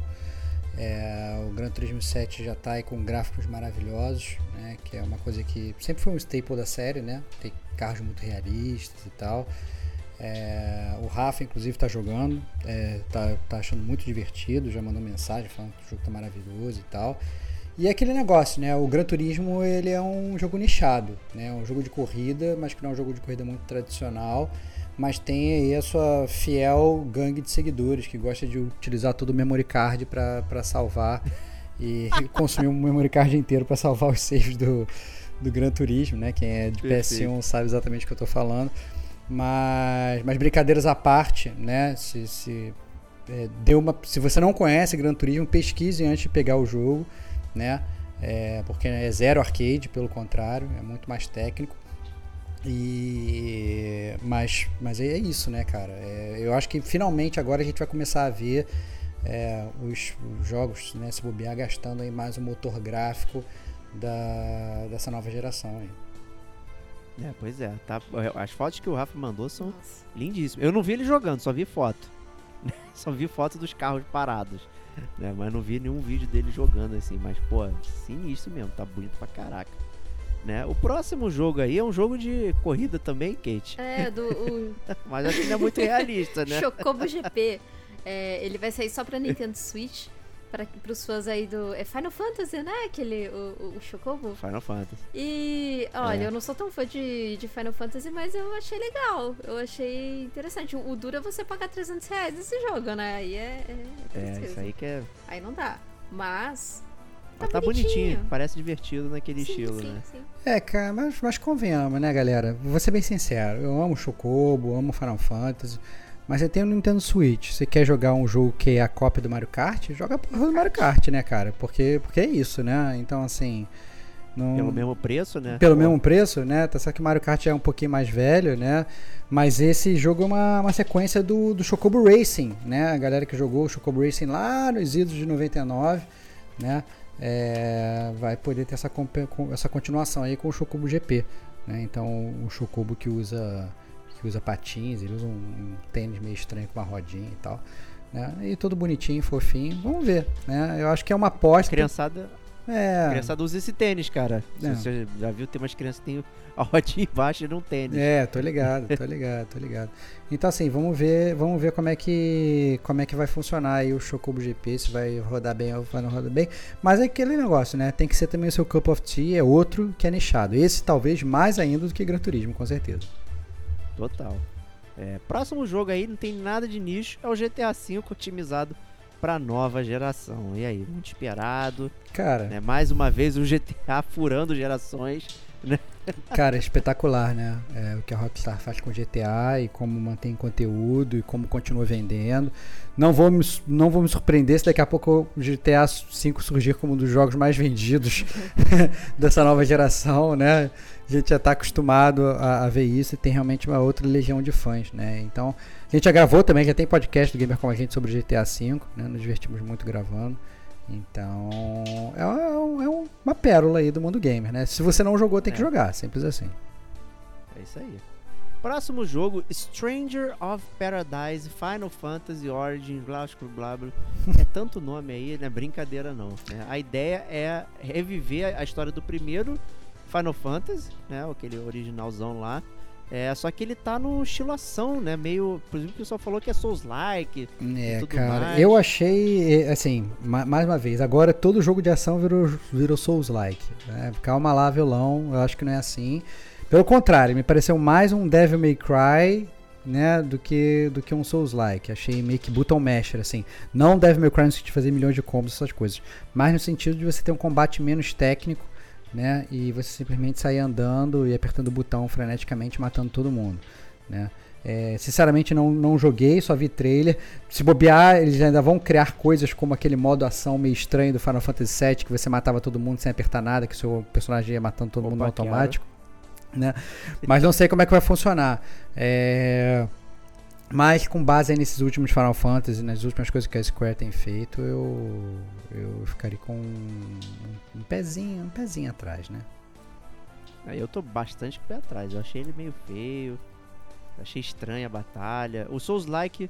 É, o Gran Turismo 7 já está aí com gráficos maravilhosos, né? Que é uma coisa que sempre foi um staple da série, né? Tem carros muito realistas e tal. É, o Rafa, inclusive, está jogando, é, tá, tá achando muito divertido, já mandou mensagem falando que o jogo tá maravilhoso e tal. E é aquele negócio, né? O Gran Turismo ele é um jogo nichado, né? Um jogo de corrida, mas que não é um jogo de corrida muito tradicional, mas tem aí a sua fiel gangue de seguidores que gosta de utilizar todo o memory card para salvar e consumir um memory card inteiro para salvar os saves do, do Gran Turismo, né? Quem é de Perfeito. PS1 sabe exatamente o que eu estou falando. Mas, mas brincadeiras à parte, né? Se, se, é, deu uma, se você não conhece Gran Turismo, pesquise antes de pegar o jogo, né? É, porque é zero arcade, pelo contrário, é muito mais técnico. E mas, mas é isso, né, cara? É, eu acho que finalmente agora a gente vai começar a ver é, os, os, jogos, né, se bobear, gastando aí mais o motor gráfico da, dessa nova geração. Aí. É, pois é. Tá, as fotos que o Rafa mandou são Nossa. lindíssimas. Eu não vi ele jogando, só vi foto. só vi foto dos carros parados. Né? Mas não vi nenhum vídeo dele jogando assim. Mas, pô, sinistro mesmo. Tá bonito pra caraca. Né? O próximo jogo aí é um jogo de corrida também, Kate. É, do. O... mas acho que não é muito realista, né? Chocobo GP. É, ele vai sair só pra Nintendo Switch para os fãs aí do. É Final Fantasy, né? Aquele. O, o Chocobo? Final Fantasy. E. Olha, é. eu não sou tão fã de, de Final Fantasy, mas eu achei legal. Eu achei interessante. O, o duro é você pagar 300 reais nesse jogo, né? Aí é. É, é isso aí que é. Aí não dá. Mas. Tá, tá bonitinho. bonitinho. parece divertido naquele sim, estilo, sim, né? Sim. É, cara, mas, mas convenhamos, né, galera? Vou ser bem sincero. Eu amo Chocobo, amo Final Fantasy. Mas você tem o Nintendo Switch, você quer jogar um jogo que é a cópia do Mario Kart? Joga a porra do Mario Kart, né, cara? Porque, porque é isso, né? Então, assim. Não... Pelo mesmo preço, né? Pelo Pô. mesmo preço, né? Tá certo que o Mario Kart é um pouquinho mais velho, né? Mas esse jogo é uma, uma sequência do, do Chocobo Racing, né? A galera que jogou o Chocobo Racing lá nos idos de 99, né? É, vai poder ter essa, essa continuação aí com o Chocobo GP, né? Então, o Chocobo que usa que usa patins, ele usa um, um tênis meio estranho com uma rodinha e tal. Né? E tudo bonitinho, fofinho. Vamos ver, né? Eu acho que é uma aposta. A criançada. É. A criançada usa esse tênis, cara. É. Você já viu, tem umas crianças que tem a rodinha embaixo e não tênis. É, tô ligado, tô ligado, tô ligado. Então assim, vamos ver, vamos ver como é que como é que vai funcionar aí o Chocobo GP, se vai rodar bem ou vai não rodar bem. Mas é aquele negócio, né? Tem que ser também o seu Cup of Tea, é outro que é nichado. Esse talvez mais ainda do que Gran Turismo, com certeza. Total. É, próximo jogo aí, não tem nada de nicho, é o GTA V otimizado para nova geração. E aí, muito esperado. Cara. Né, mais uma vez o GTA furando gerações. né? Cara, é espetacular, né? É, o que a Rockstar faz com GTA e como mantém conteúdo e como continua vendendo. Não vou me, não vou me surpreender se daqui a pouco o GTA V surgir como um dos jogos mais vendidos dessa nova geração, né? A gente já está acostumado a, a, ver isso e tem realmente uma outra legião de fãs, né? Então, a gente já gravou também, já tem podcast do Gamer com a gente sobre GTA V, né? Nos divertimos muito gravando. Então, é, uma, é uma pérola aí do mundo gamer, né? Se você não jogou, tem que é. jogar, simples assim. É isso aí. Próximo jogo, Stranger of Paradise Final Fantasy Origins, blá blá blá. É tanto nome aí, não é brincadeira não. Né? A ideia é reviver a história do primeiro Final Fantasy, né? Aquele originalzão lá. É, só que ele tá no estilo ação, né? Meio. Por exemplo, o pessoal falou que é Souls-like. É, cara, mais. eu achei, assim, mais uma vez, agora todo jogo de ação virou, virou Souls-like. Né? Calma lá, violão, eu acho que não é assim. Pelo contrário, me pareceu mais um Devil May Cry, né, do que, do que um Souls-like. Achei meio que button masher, assim. Não Devil May Cry no sentido de fazer milhões de combos, essas coisas. Mas no sentido de você ter um combate menos técnico né? E você simplesmente sair andando e apertando o botão freneticamente, matando todo mundo, né? É, sinceramente não, não joguei, só vi trailer. Se bobear, eles ainda vão criar coisas como aquele modo ação meio estranho do Final Fantasy VII, que você matava todo mundo sem apertar nada, que seu personagem ia matando todo Opa, mundo automático. Né? Mas não sei como é que vai funcionar. É... Mas com base nesses últimos Final Fantasy, nas últimas coisas que a Square tem feito, eu, eu ficaria com um, um pezinho, um pezinho atrás, né? Eu tô bastante com o pé atrás. Eu achei ele meio feio. Achei estranha a batalha. O Souls-like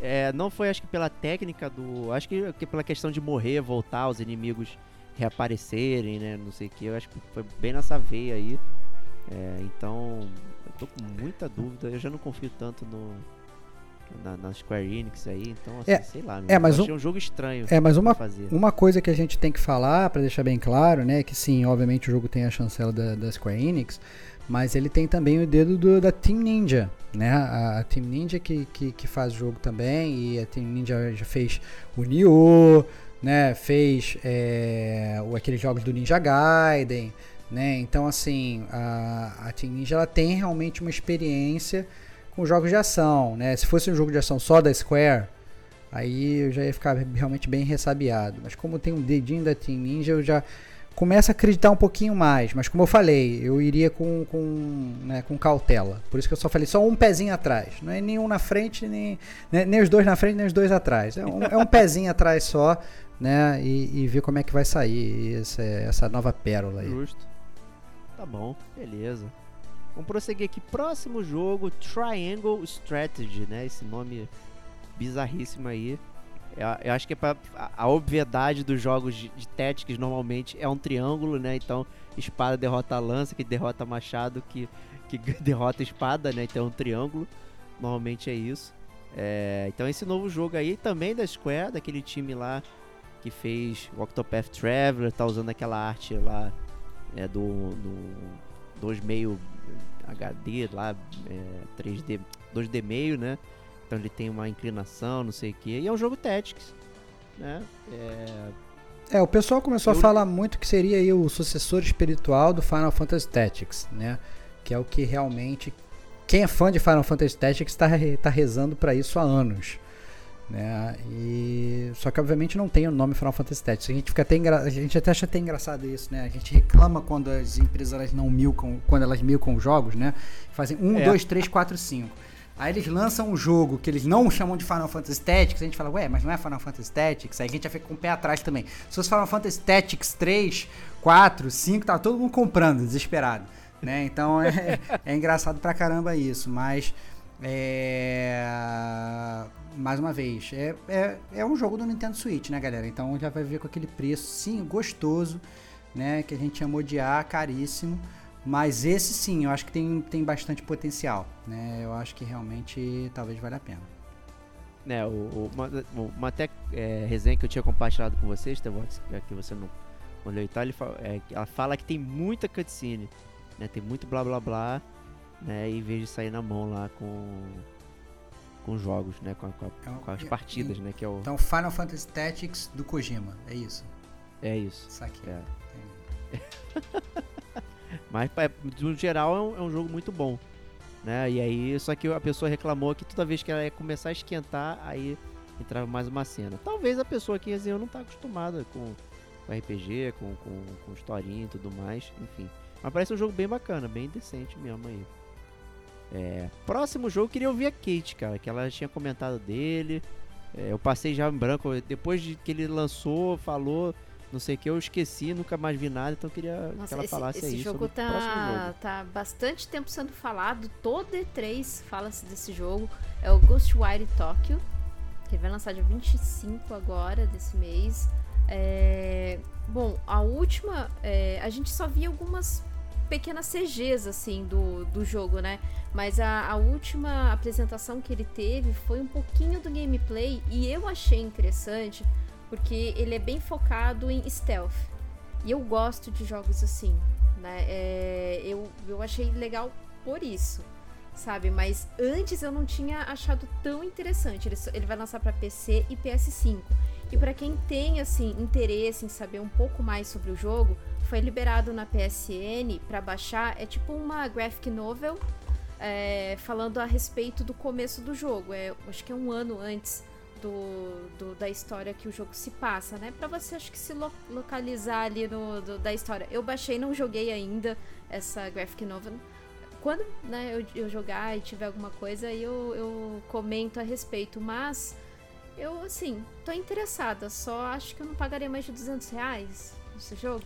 é, não foi, acho que pela técnica do. Acho que, que pela questão de morrer, voltar, os inimigos reaparecerem, né? Não sei o que. Eu acho que foi bem nessa veia aí. É, então, eu tô com muita dúvida. Eu já não confio tanto no, na, na, Square Enix aí, então assim, é, sei lá, é, mas um, um jogo estranho. É, mas uma, fazer. uma coisa que a gente tem que falar, para deixar bem claro, né, que sim, obviamente o jogo tem a chancela da, da Square Enix, mas ele tem também o dedo do, da Team Ninja, né, a, a Team Ninja que, que, que, faz o jogo também, e a Team Ninja já fez o Nioh, né, fez é, aqueles jogos do Ninja Gaiden, né, então assim, a, a Team Ninja ela tem realmente uma experiência com jogos de ação, né? Se fosse um jogo de ação só da Square, aí eu já ia ficar realmente bem ressabiado. Mas como tem um dedinho da Team Ninja, eu já começo a acreditar um pouquinho mais. Mas como eu falei, eu iria com, com, né, com cautela. Por isso que eu só falei só um pezinho atrás. Não é nenhum na frente, nem, né, nem os dois na frente, nem os dois atrás. É um, é um pezinho atrás só, né? E, e, ver como é que vai sair essa, essa nova pérola aí. Justo. Tá bom, beleza. Vamos prosseguir aqui. Próximo jogo, Triangle Strategy, né? Esse nome bizarríssimo aí. Eu, eu acho que é pra, a, a, obviedade dos jogos de, de Tactics normalmente é um triângulo, né? Então, espada derrota lança, que derrota machado, que, que derrota espada, né? Então é um triângulo. Normalmente é isso. É, então esse novo jogo aí também da Square, daquele time lá que fez o Octopath Traveler, tá usando aquela arte lá é, do, do dos meio HD lá, é, 3D, 2D meio, né? Então ele tem uma inclinação, não sei o que. E é um jogo Tactics, né? É... é o pessoal começou Eu... a falar muito que seria aí o sucessor espiritual do Final Fantasy Tactics, né? Que é o que realmente quem é fã de Final Fantasy Tactics está tá rezando para isso há anos. Né? E só que obviamente não tem o nome Final Fantasy Tactics. A gente fica até engra... a gente até acha até engraçado isso, né? A gente reclama quando as empresas elas não milcam, quando elas milcam jogos, né? Fazem 1 2 3 4 5. Aí eles lançam um jogo que eles não chamam de Final Fantasy Tactics, a gente fala, ué, mas não é Final Fantasy Tactics? Aí a gente já fica com o pé atrás também. Se fosse Final Fantasy Tactics 3, 4, 5, tá todo mundo comprando, desesperado. Né? Então é, é engraçado pra caramba isso, mas é mais uma vez, é, é, é um jogo do Nintendo Switch, né, galera? Então já vai ver com aquele preço, sim, gostoso, né? Que a gente ia odiar, caríssimo. Mas esse sim, eu acho que tem, tem bastante potencial, né? Eu acho que realmente talvez valha a pena. né o, uma, uma até é, resenha que eu tinha compartilhado com vocês, Tevox, que você não olhou e tal, ele fala, é, ela fala que tem muita cutscene, né? Tem muito blá blá blá, né? Em vez de sair na mão lá com com jogos, né? Com, com, a, é com as partidas, e, né? Que é o... Então, Final Fantasy Tactics do Kojima, é isso? É isso. Saquei. É. Mas, no geral, é um, é um jogo muito bom. Né? E aí, só que a pessoa reclamou que toda vez que ela ia começar a esquentar, aí entrava mais uma cena. Talvez a pessoa que resenhou não tá acostumada com, com RPG, com, com, com historinha e tudo mais, enfim. Mas parece um jogo bem bacana, bem decente mesmo aí. É, próximo jogo, queria ouvir a Kate, cara, que ela tinha comentado dele. É, eu passei já em branco, depois de que ele lançou, falou, não sei o que, eu esqueci, nunca mais vi nada, então eu queria Nossa, que ela esse, falasse esse aí jogo sobre tá, jogo. tá bastante tempo sendo falado, todo E3 fala-se desse jogo. É o Ghostwire Tokyo, que vai lançar dia 25 agora desse mês. É, bom, a última, é, a gente só via algumas pequenas CGs assim do, do jogo, né? Mas a, a, última apresentação que ele teve foi um pouquinho do gameplay e eu achei interessante porque ele é bem focado em stealth. E eu gosto de jogos assim, né? É, eu, eu achei legal por isso, sabe? Mas antes eu não tinha achado tão interessante. Ele, ele vai lançar para PC e PS5. E para quem tem assim interesse em saber um pouco mais sobre o jogo, foi liberado na PSN para baixar. É tipo uma graphic novel é, falando a respeito do começo do jogo. É, acho que é um ano antes do, do, da história que o jogo se passa, né? Pra você, acho que se lo, localizar ali no, do, da história. Eu baixei, não joguei ainda essa graphic novel. Quando né, eu, eu jogar e tiver alguma coisa, eu, eu comento a respeito. Mas eu, assim, tô interessada. Só acho que eu não pagaria mais de 200 reais nesse jogo.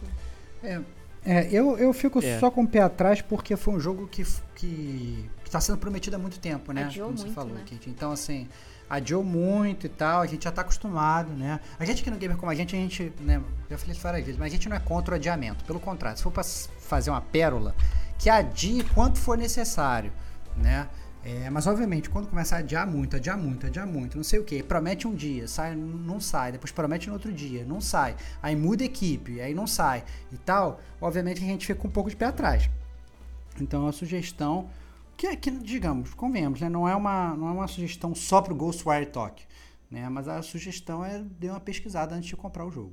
É, é, eu, eu fico é. só com o pé atrás porque foi um jogo que, que, que tá sendo prometido há muito tempo, né? Adiou Como muito, você falou, né? Kate. Então, assim, adiou muito e tal, a gente já tá acostumado, né? A gente aqui no Gamer como a gente, a gente, né? Já falei isso várias vezes, mas a gente não é contra o adiamento. Pelo contrário, se for pra fazer uma pérola, que adie quanto for necessário, né? É, mas obviamente, quando começa a adiar muito, adiar muito, adiar muito, não sei o que, promete um dia, sai, não sai, depois promete no outro dia, não sai, aí muda equipe, aí não sai e tal, obviamente a gente fica um pouco de pé atrás. Então a sugestão, que, digamos, convenhamos, né, não, é uma, não é uma sugestão só pro Ghostwire Talk, né, mas a sugestão é dar uma pesquisada antes de comprar o jogo.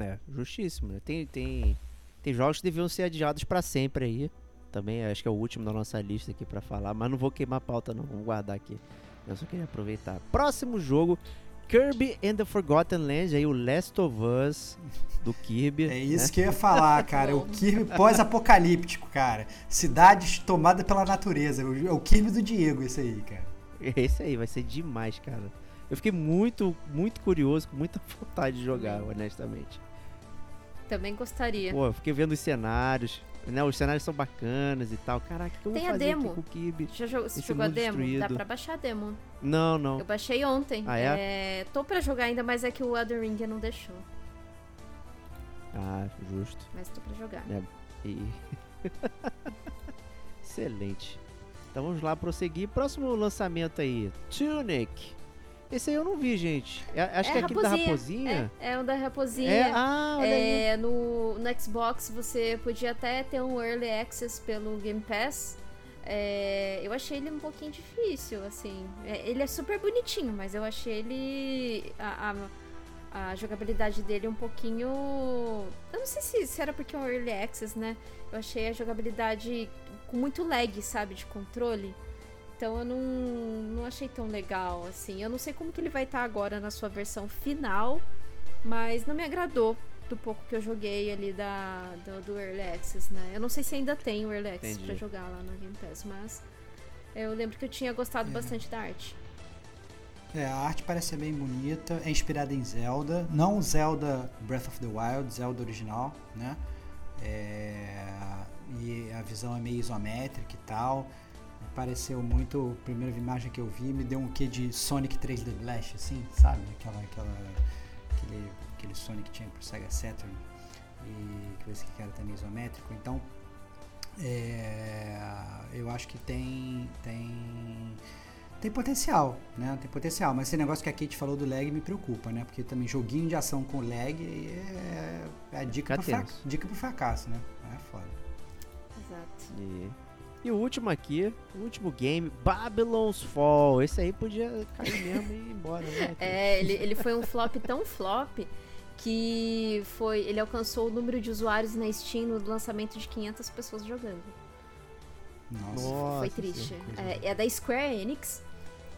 É, justíssimo, né? Tem, tem, tem jogos que deviam ser adiados para sempre aí também, acho que é o último da nossa lista aqui para falar, mas não vou queimar a pauta não, vamos guardar aqui. Eu só queria aproveitar. Próximo jogo, Kirby and the Forgotten Land, aí o Last of Us do Kirby. É isso né? que eu ia falar, cara. o Kirby pós-apocalíptico, cara. Cidades tomada pela natureza. É o Kirby do Diego, esse aí, cara. Esse aí, vai ser demais, cara. Eu fiquei muito, muito curioso, com muita vontade de jogar, honestamente. Também gostaria. Pô, eu fiquei vendo os cenários. Né, os cenários são bacanas e tal. Caraca, que eu Tem vou a fazer demo. aqui com o Kirby? Já jogou, você jogou a demo? Dá destruído. pra baixar a demo. Não, não. Eu baixei ontem. Ah, é? tô pra jogar ainda, mas é que o Elden Ring não deixou. Ah, justo. Mas tô pra jogar. É, e... Excelente. Então vamos lá prosseguir. Próximo lançamento aí, Tunic. Esse aí eu não vi, gente. É- acho É que é aquele da raposinha. É, é o da raposinha. É, ah. É, no, no Xbox você podia até ter um Early Access pelo Game Pass. É, eu achei ele um pouquinho difícil, assim. É, ele é super bonitinho, mas eu achei ele. A, a, a jogabilidade dele um pouquinho. Eu não sei se, se era porque é um Early Access, né? Eu achei a jogabilidade com muito lag, sabe? De controle. Então eu não, não achei tão legal, assim. Eu não sei como que ele vai estar agora na sua versão final, mas não me agradou do pouco que eu joguei ali da, do, do Early Access, né? Eu não sei se ainda tem o Early Access Entendi. pra jogar lá no Game Pass, mas eu lembro que eu tinha gostado É. bastante da arte. É, a arte parece ser bem bonita, é inspirada em Zelda, não Zelda Breath of the Wild, Zelda original, né? É, e a visão é meio isométrica e tal. Me pareceu muito, a primeira imagem que eu vi me deu um quê de Sonic 3D Blast, assim, sabe? Aquela, aquela, aquele, aquele Sonic que tinha pro Sega Saturn e que esse que era também isométrico. Então, é, eu acho que tem, tem tem potencial, né? Tem potencial, mas esse negócio que a Kate falou do lag me preocupa, né? Porque também joguinho de ação com lag é, é a dica pro, Fica dica pro fracasso, né? É foda. Exato. E, e o último aqui, o último game, Babylon's Fall. Esse aí podia cair mesmo e ir embora, né? É, ele, ele foi um flop tão flop que foi, ele alcançou o número de usuários na Steam no lançamento de 500 pessoas jogando. Nossa. foi triste. É, é da Square Enix.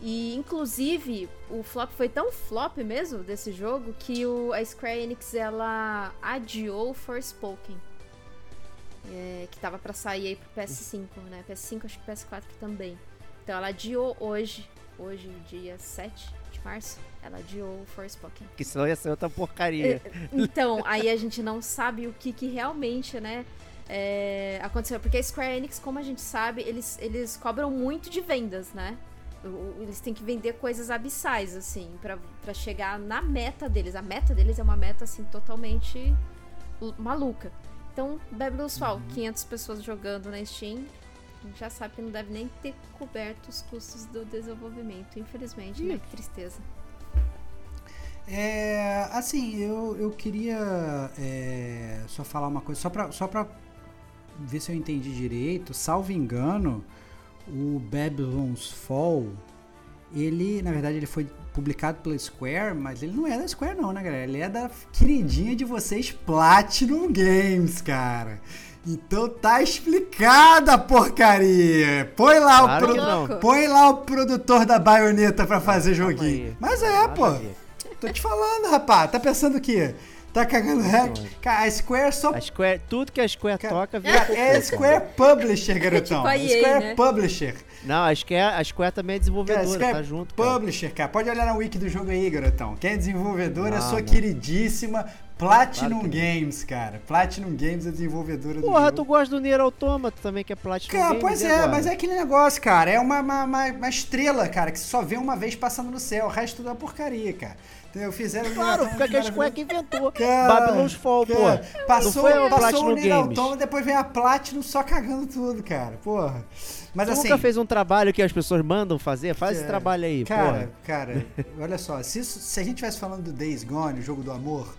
E inclusive o flop foi tão flop mesmo desse jogo que o, a Square Enix ela adiou Forspoken. É, que tava para sair aí pro PS5, né? PS5 acho que PS4 também. Então ela adiou hoje, hoje dia 7 de março, ela adiou Forspoken. Que senão ia ser outra porcaria. É, então, aí a gente não sabe o que, que realmente, né, é, aconteceu. Porque a Square Enix, como a gente sabe, eles, eles cobram muito de vendas, né? Eles têm que vender coisas abissais, assim, para chegar na meta deles. A meta deles é uma meta, assim, totalmente maluca. Então, Babylon's Fall, uhum. 500 pessoas jogando na Steam. A gente já sabe que não deve nem ter coberto os custos do desenvolvimento, infelizmente, né? Que tristeza. É, assim, eu, eu queria é, só falar uma coisa, só pra, só pra ver se eu entendi direito. Salvo engano, o Babylon's Fall, ele, na verdade, ele foi publicado pela Square, mas ele não é da Square não, né, galera? Ele é da queridinha de vocês, Platinum Games, cara. Então tá explicada a porcaria. Põe lá, claro o produ... Põe lá o produtor da baioneta pra fazer joguinho. Mas é, pô. Tô te falando, rapaz. Tá pensando o quê? Tá cagando hack? Cara, a Square só. A Square, tudo que a Square cara, toca vira. É, é Square Publisher, garotão. É tipo Square né? Publisher. Não, a Square, a Square também é desenvolvedora, cara, Square tá junto. Cara. Publisher, cara. Pode olhar na wiki do jogo aí, garotão. Quem é desenvolvedora é a sua queridíssima Platinum claro Games, cara. Platinum Games é desenvolvedora Porra, do Porra, tu gosta do Nier Automata também, que é Platinum cara, Games. Pois é, mas é aquele negócio, cara. É uma, uma, uma, uma estrela, cara, que você só vê uma vez passando no céu. O resto tudo é porcaria, cara. Entendeu? Fizeram Claro, porque a Square que inventou. Cara, Babylon's Fall, cara, pô. Passou, não foi passou o Nier Automata, depois vem a Platinum só cagando tudo, cara. Porra. Mas tu assim. nunca fez um trabalho que as pessoas mandam fazer? Faz é, esse trabalho aí, cara, porra. Cara, olha só. Se, isso, se a gente estivesse falando do Days Gone, o jogo do amor.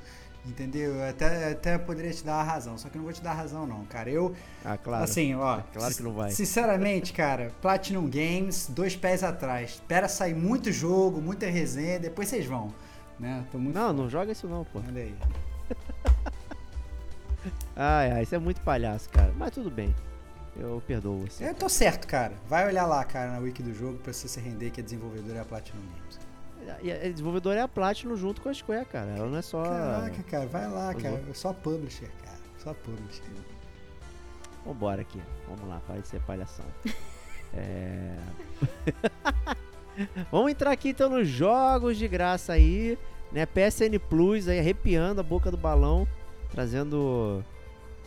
Entendeu? Eu até, até poderia te dar a razão, só que eu não vou te dar a razão, não, cara. Eu. Ah, claro. Assim, ó. É claro que não vai. Sinceramente, cara, Platinum Games, dois pés atrás. Espera sair muito jogo, muita resenha, depois vocês vão. Né? Tô muito não, não joga isso não, pô. Olha aí. ai, ai, isso é muito palhaço, cara. Mas tudo bem. Eu perdoo você. Eu tô certo, cara. Vai olhar lá, cara, na wiki do jogo pra você se render que a desenvolvedora é a Platinum Games. E a desenvolvedora é a Platinum junto com a Square, cara. Ela não é só. Caraca, cara, vai lá, cara. É só publisher, cara. Só publisher. Vambora aqui. Vamos lá, para de ser palhação. é. Vamos entrar aqui então nos jogos de graça aí, né? PSN Plus aí arrepiando a boca do balão, trazendo,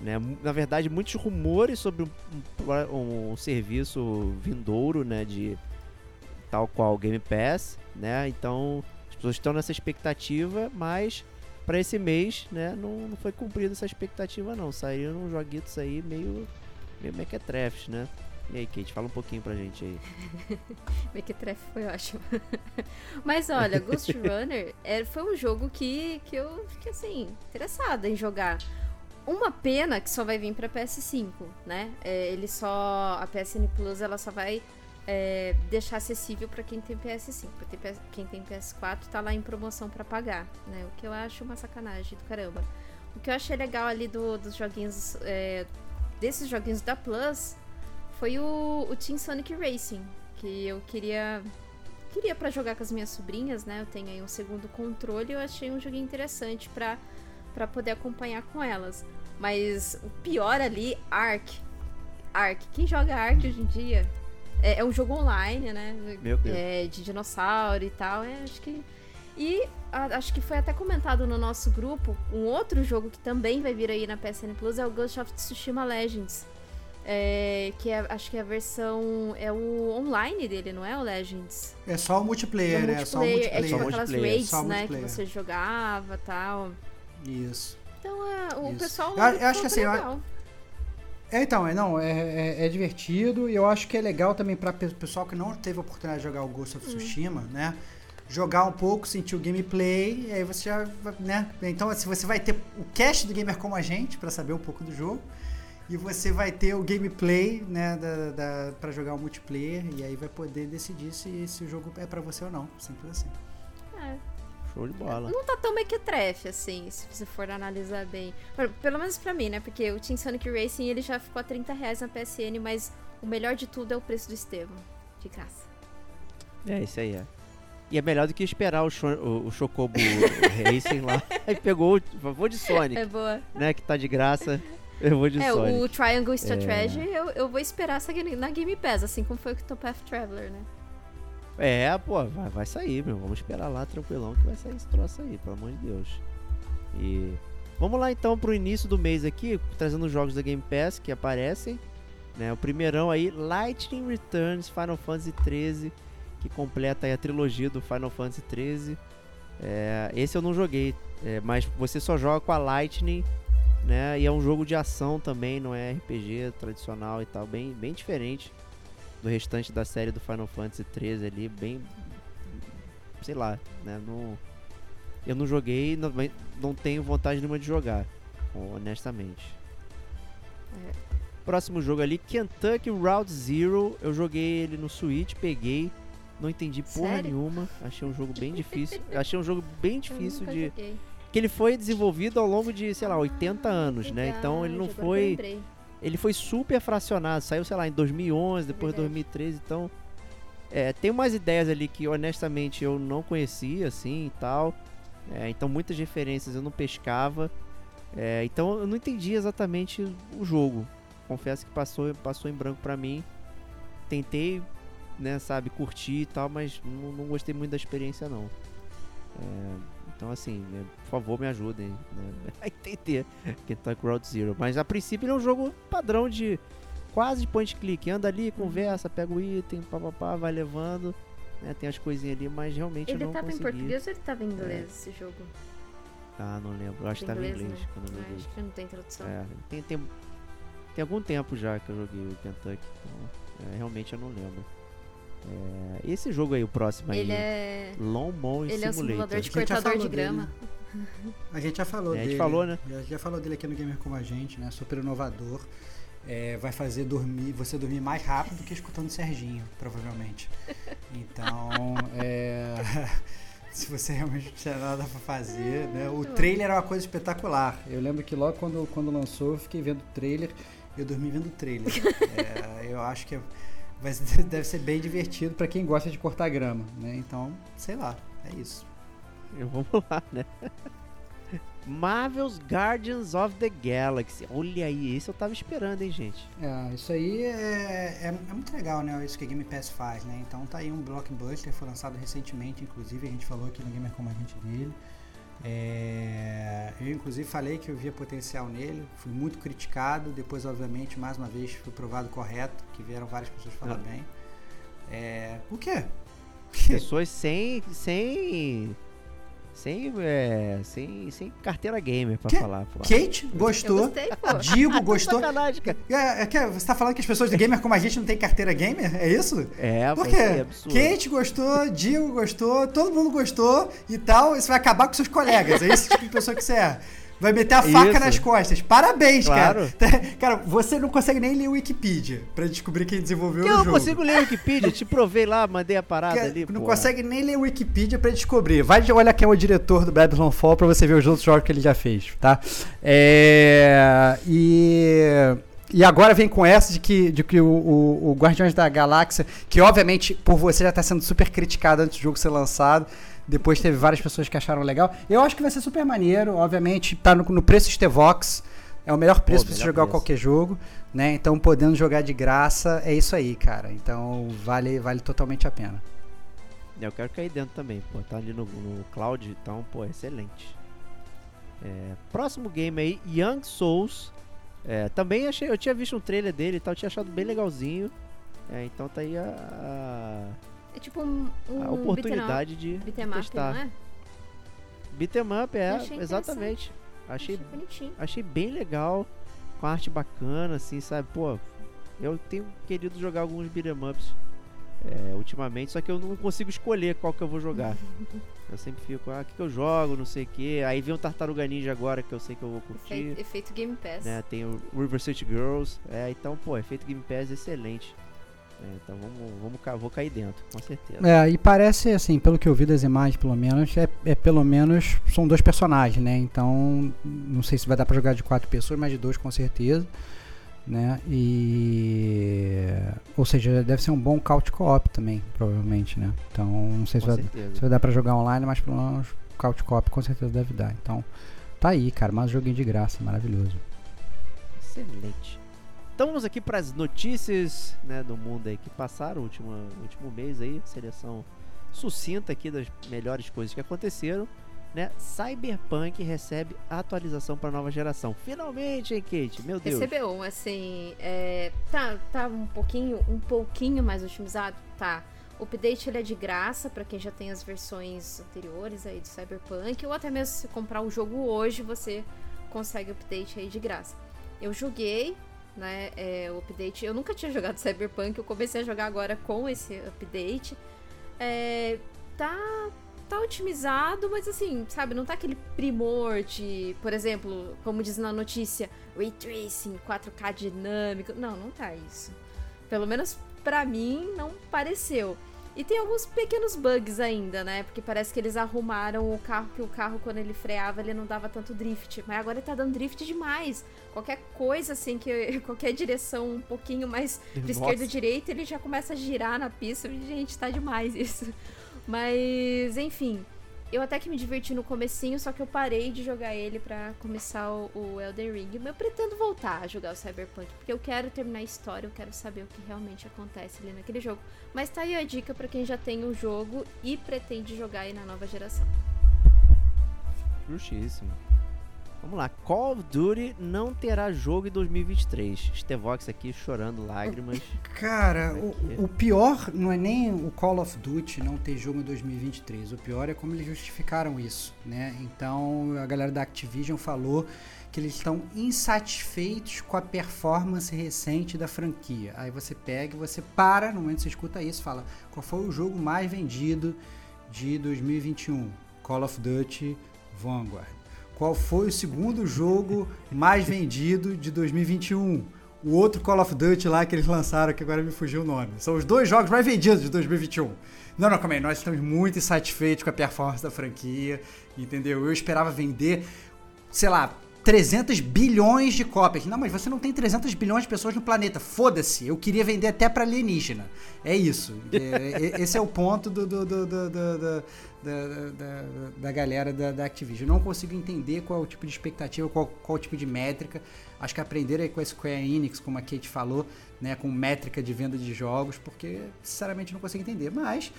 né, na verdade, muitos rumores sobre um, um, um serviço vindouro, né, de tal qual Game Pass, né? Então, as pessoas estão nessa expectativa, mas para esse mês, né, não, não foi cumprida essa expectativa não. Saíram joguitos aí meio meio mequetrefes, né? E aí, Kate, fala um pouquinho pra gente aí. Mequetrefe foi ótimo. Mas olha, Ghost Runner é, foi um jogo que, que eu fiquei assim, interessada em jogar. Uma pena que só vai vir pra PS5, né? É, ele só. A PSN Plus ela só vai é, deixar acessível para quem tem PS5. Pra quem tem PS4 tá lá em promoção para pagar, né? O que eu acho uma sacanagem do caramba. O que eu achei legal ali do, dos joguinhos, é, desses joguinhos da Plus, foi o, o Team Sonic Racing, que eu queria queria para jogar com as minhas sobrinhas, né? Eu tenho aí um segundo controle, eu achei um joguinho interessante para para poder acompanhar com elas. Mas o pior ali, Ark. Ark. Quem joga Ark hoje em dia? É, é um jogo online, né? Meu Deus. É, de dinossauro e tal. É, acho que. E a, acho que foi até comentado no nosso grupo um outro jogo que também vai vir aí na PSN Plus é o Ghost of Tsushima Legends. É, que é, acho que é a versão. É o online dele, não é o Legends? É só o multiplayer, é né? É só o multiplayer. É tipo aquelas raids, né? Que você jogava tal. Isso. Então é, o Isso. pessoal. Eu, eu acho que assim. Eu, é, então, é, não, é, é, é, divertido e eu acho que é legal também para o pessoal que não teve a oportunidade de jogar o Ghost of hum. Tsushima, hum. né? Jogar um pouco, sentir o gameplay, e aí você já, né? Então, assim, você vai ter o cast do gamer como a gente para saber um pouco do jogo e você vai ter o gameplay, né, da, da para jogar o multiplayer e aí vai poder decidir se, se o jogo é para você ou não, simples assim. É. show de bola. Não tá tão mequetrefe, assim, se você for analisar bem. Pelo menos pra mim, né? Porque o Team Sonic Racing ele já ficou a 30 reais na PSN, mas o melhor de tudo é o preço do Estevam. De graça. É, isso aí é. E é melhor do que esperar o, Cho o, o Chocobo Racing lá. Aí pegou o. Vou de Sonic. É boa. Né, que tá de graça. Eu vou de é, Sonic. o Triangle Strategy é. eu, eu vou esperar na Game Pass, assim como foi o Octopath Traveler, né? É, pô, vai, vai sair, meu. Vamos esperar lá tranquilão que vai sair esse troço aí, pelo amor de Deus. E. Vamos lá então pro início do mês aqui, trazendo os jogos da Game Pass que aparecem. Né, o primeirão aí, Lightning Returns Final Fantasy XIII, que completa a trilogia do Final Fantasy XIII. É, esse eu não joguei, é, mas você só joga com a Lightning, né? E é um jogo de ação também, não é RPG tradicional e tal, bem, bem diferente do restante da série do Final Fantasy XIII ali, bem, sei lá, né? Não, eu não joguei, não, não tenho vontade nenhuma de jogar, honestamente. É. Próximo jogo ali, Kentucky Route Zero. Eu joguei ele no Switch, peguei. Não entendi porra Sério? nenhuma. Achei um jogo bem difícil. Achei um jogo bem difícil de. Joguei. Que ele foi desenvolvido ao longo de, sei lá, 80 ah, anos, né? Então ele não foi. Ele foi super fracionado. Saiu, sei lá, em 2011, depois de 2013. Então. É, tem umas ideias ali que honestamente eu não conhecia, assim e tal. É, então muitas referências eu não pescava. É, então eu não entendi exatamente o jogo confesso que passou, passou em branco para mim. Tentei, né, sabe, curtir e tal, mas não, não gostei muito da experiência não. É, então assim, né, por favor me ajudem né, a entender Kentucky Road Zero. Mas a princípio ele é um jogo padrão de quase point click. Anda ali, conversa, pega o item, papapá, vai levando. Né, tem as coisinhas ali, mas realmente ele eu não tava consegui. em português ou ele tava em inglês é. esse jogo? Ah, não lembro. Eu acho que tava em inglês. Né? Quando eu ah, acho que não tem tradução. É, tem, tem, tem algum tempo já que eu joguei o Kentucky, então é, realmente eu não lembro. É, esse jogo aí, o próximo ele aí, é... Lawnmower Ele é um simulador de cortador de grama. Dele. A gente já falou é, dele. A gente falou, né? Já, já falou dele aqui no Gamer Como a Gente, né? Super inovador. É, vai fazer dormir, você dormir mais rápido do que escutando Serginho, provavelmente. Então, é, se você realmente não tinha nada pra fazer, né? O trailer é uma coisa espetacular. Eu lembro que logo quando, quando lançou, eu fiquei vendo o trailer, eu dormi vendo o trailer. é, eu acho que vai, deve ser bem divertido para quem gosta de cortar grama, né? Então, sei lá, é isso. Vamos lá, né? Marvel's Guardians of the Galaxy. Olha aí, esse eu tava esperando, hein, gente? É, isso aí é, é, é, muito legal, né? Isso que a Game Pass faz, né? Então tá aí um blockbuster, foi lançado recentemente, inclusive, a gente falou aqui no Gamer Como a gente dele. É, eu inclusive falei que eu via potencial nele, fui muito criticado, depois obviamente mais uma vez fui provado correto, que vieram várias pessoas falar ah. bem. É, o quê? Pessoas sem, sem sem, é, sem, sem carteira gamer pra que? falar. Pô. Kate gostou. Gostei, Digo gostou. Sacanagem, cara. É, é, que você tá falando que as pessoas de gamer como a gente não tem carteira gamer? É isso? É, Por quê? É Kate gostou, Digo gostou, todo mundo gostou e tal. Isso vai acabar com seus colegas. É esse tipo de pessoa que você é. Vai meter a faca Isso. nas costas. Parabéns, claro. cara. Cara, você não consegue nem ler o Wikipedia pra descobrir quem desenvolveu eu o jogo. Eu não consigo ler o Wikipedia. Te provei lá, mandei a parada cara, ali. Não porra. consegue nem ler o Wikipedia pra descobrir. Vai olhar quem é o diretor do Babylon Fall pra você ver os outros jogos que ele já fez, tá? É... E... E agora vem com essa de que, de que o, o, o Guardiões da Galáxia, que obviamente por você já está sendo super criticado antes do jogo ser lançado, depois teve várias pessoas que acharam legal. Eu acho que vai ser super maneiro. Obviamente, tá no, no preço Stevox. É o melhor preço para você jogar preço. qualquer jogo, né? Então, podendo jogar de graça, é isso aí, cara. Então, vale, vale totalmente a pena. Eu quero cair dentro também, pô. Tá ali no, no cloud, então, pô, excelente. É, próximo game aí, Young Souls. É, também achei, eu tinha visto um trailer dele e tal, tinha achado bem legalzinho. É, então tá aí a, a é tipo um, um a oportunidade de, de testar. Não é? Beat'em up, é, achei exatamente. Achei, achei, achei bem legal, com arte bacana, assim, sabe? Pô, eu tenho querido jogar alguns beat'em ups é, ultimamente, só que eu não consigo escolher qual que eu vou jogar. eu sempre fico, ah, o que, que eu jogo, não sei o que. Aí vem o Tartaruga Ninja agora, que eu sei que eu vou curtir. Efeito, efeito Game Pass. Né, tem o River City Girls. É, então, pô, efeito Game Pass excelente. É, então vamos, vamos, vou cair dentro, com certeza. É, e parece, assim, pelo que eu vi das imagens, pelo menos, é, é pelo menos. São dois personagens, né? Então, não sei se vai dar pra jogar de quatro pessoas, mas de dois com certeza. Né? E. Ou seja, deve ser um bom couch co-op também, provavelmente, né? Então, não sei se vai, se vai dar pra jogar online, mas pelo menos couch co-op com certeza deve dar. Então, tá aí, cara, mais um joguinho de graça, maravilhoso. Excelente. Então vamos aqui para as notícias né, do mundo aí que passaram último, último mês aí, seleção sucinta aqui das melhores coisas que aconteceram. Né? Cyberpunk recebe atualização para nova geração. Finalmente, hein, Kate? Meu Deus. Recebeu, assim, é, tá, tá um pouquinho, um pouquinho mais otimizado, tá. O update ele é de graça para quem já tem as versões anteriores aí de Cyberpunk, ou até mesmo se comprar o jogo hoje, você consegue o update aí de graça. Eu joguei, né, é, o update, eu nunca tinha jogado Cyberpunk, eu comecei a jogar agora com esse update. É, tá tá otimizado, mas assim, sabe, não tá aquele primor de, por exemplo, como diz na notícia, Ray Tracing, 4K dinâmico. Não, não tá isso. Pelo menos pra mim não pareceu. E tem alguns pequenos bugs ainda, né? Porque parece que eles arrumaram o carro, que o carro quando ele freava ele não dava tanto drift. Mas agora ele tá dando drift demais. Qualquer coisa assim, que qualquer direção um pouquinho mais Nossa. esquerda ou direita, ele já começa a girar na pista. Gente, tá demais isso. Mas, enfim, eu até que me diverti no comecinho, só que eu parei de jogar ele pra começar o, Elden Ring. Mas eu pretendo voltar a jogar o Cyberpunk, porque eu quero terminar a história, eu quero saber o que realmente acontece ali naquele jogo. Mas tá aí a dica pra quem já tem o jogo e pretende jogar aí na nova geração. Justíssimo. Vamos lá, Call of Duty não terá jogo em 2023. Stevox aqui chorando lágrimas. Cara, o, o pior não é nem o Call of Duty não ter jogo em 2023. O pior é como eles justificaram isso, né? Então a galera da Activision falou que eles estão insatisfeitos com a performance recente da franquia. Aí você pega e você para, no momento que você escuta isso, fala qual foi o jogo mais vendido de 2021? Call of Duty Vanguard. Qual foi o segundo jogo mais vendido de 2021? O outro Call of Duty lá que eles lançaram, que agora me fugiu o nome. São os dois jogos mais vendidos de 2021. Não, não, calma aí. Nós estamos muito insatisfeitos com a performance da franquia, entendeu? Eu esperava vender, sei lá, 300 bilhões de cópias. Não, mas você não tem 300 bilhões de pessoas no planeta. Foda-se. Eu queria vender até pra alienígena. É isso. É, é- esse é o ponto do, do- do- do- da, da, da galera da, da Activision. Eu não consigo entender qual é o tipo de expectativa, qual, qual o tipo de métrica. Acho que aprenderam com a Square Enix, como a Kate falou, né, com métrica de venda de jogos, porque sinceramente não consigo entender. Mas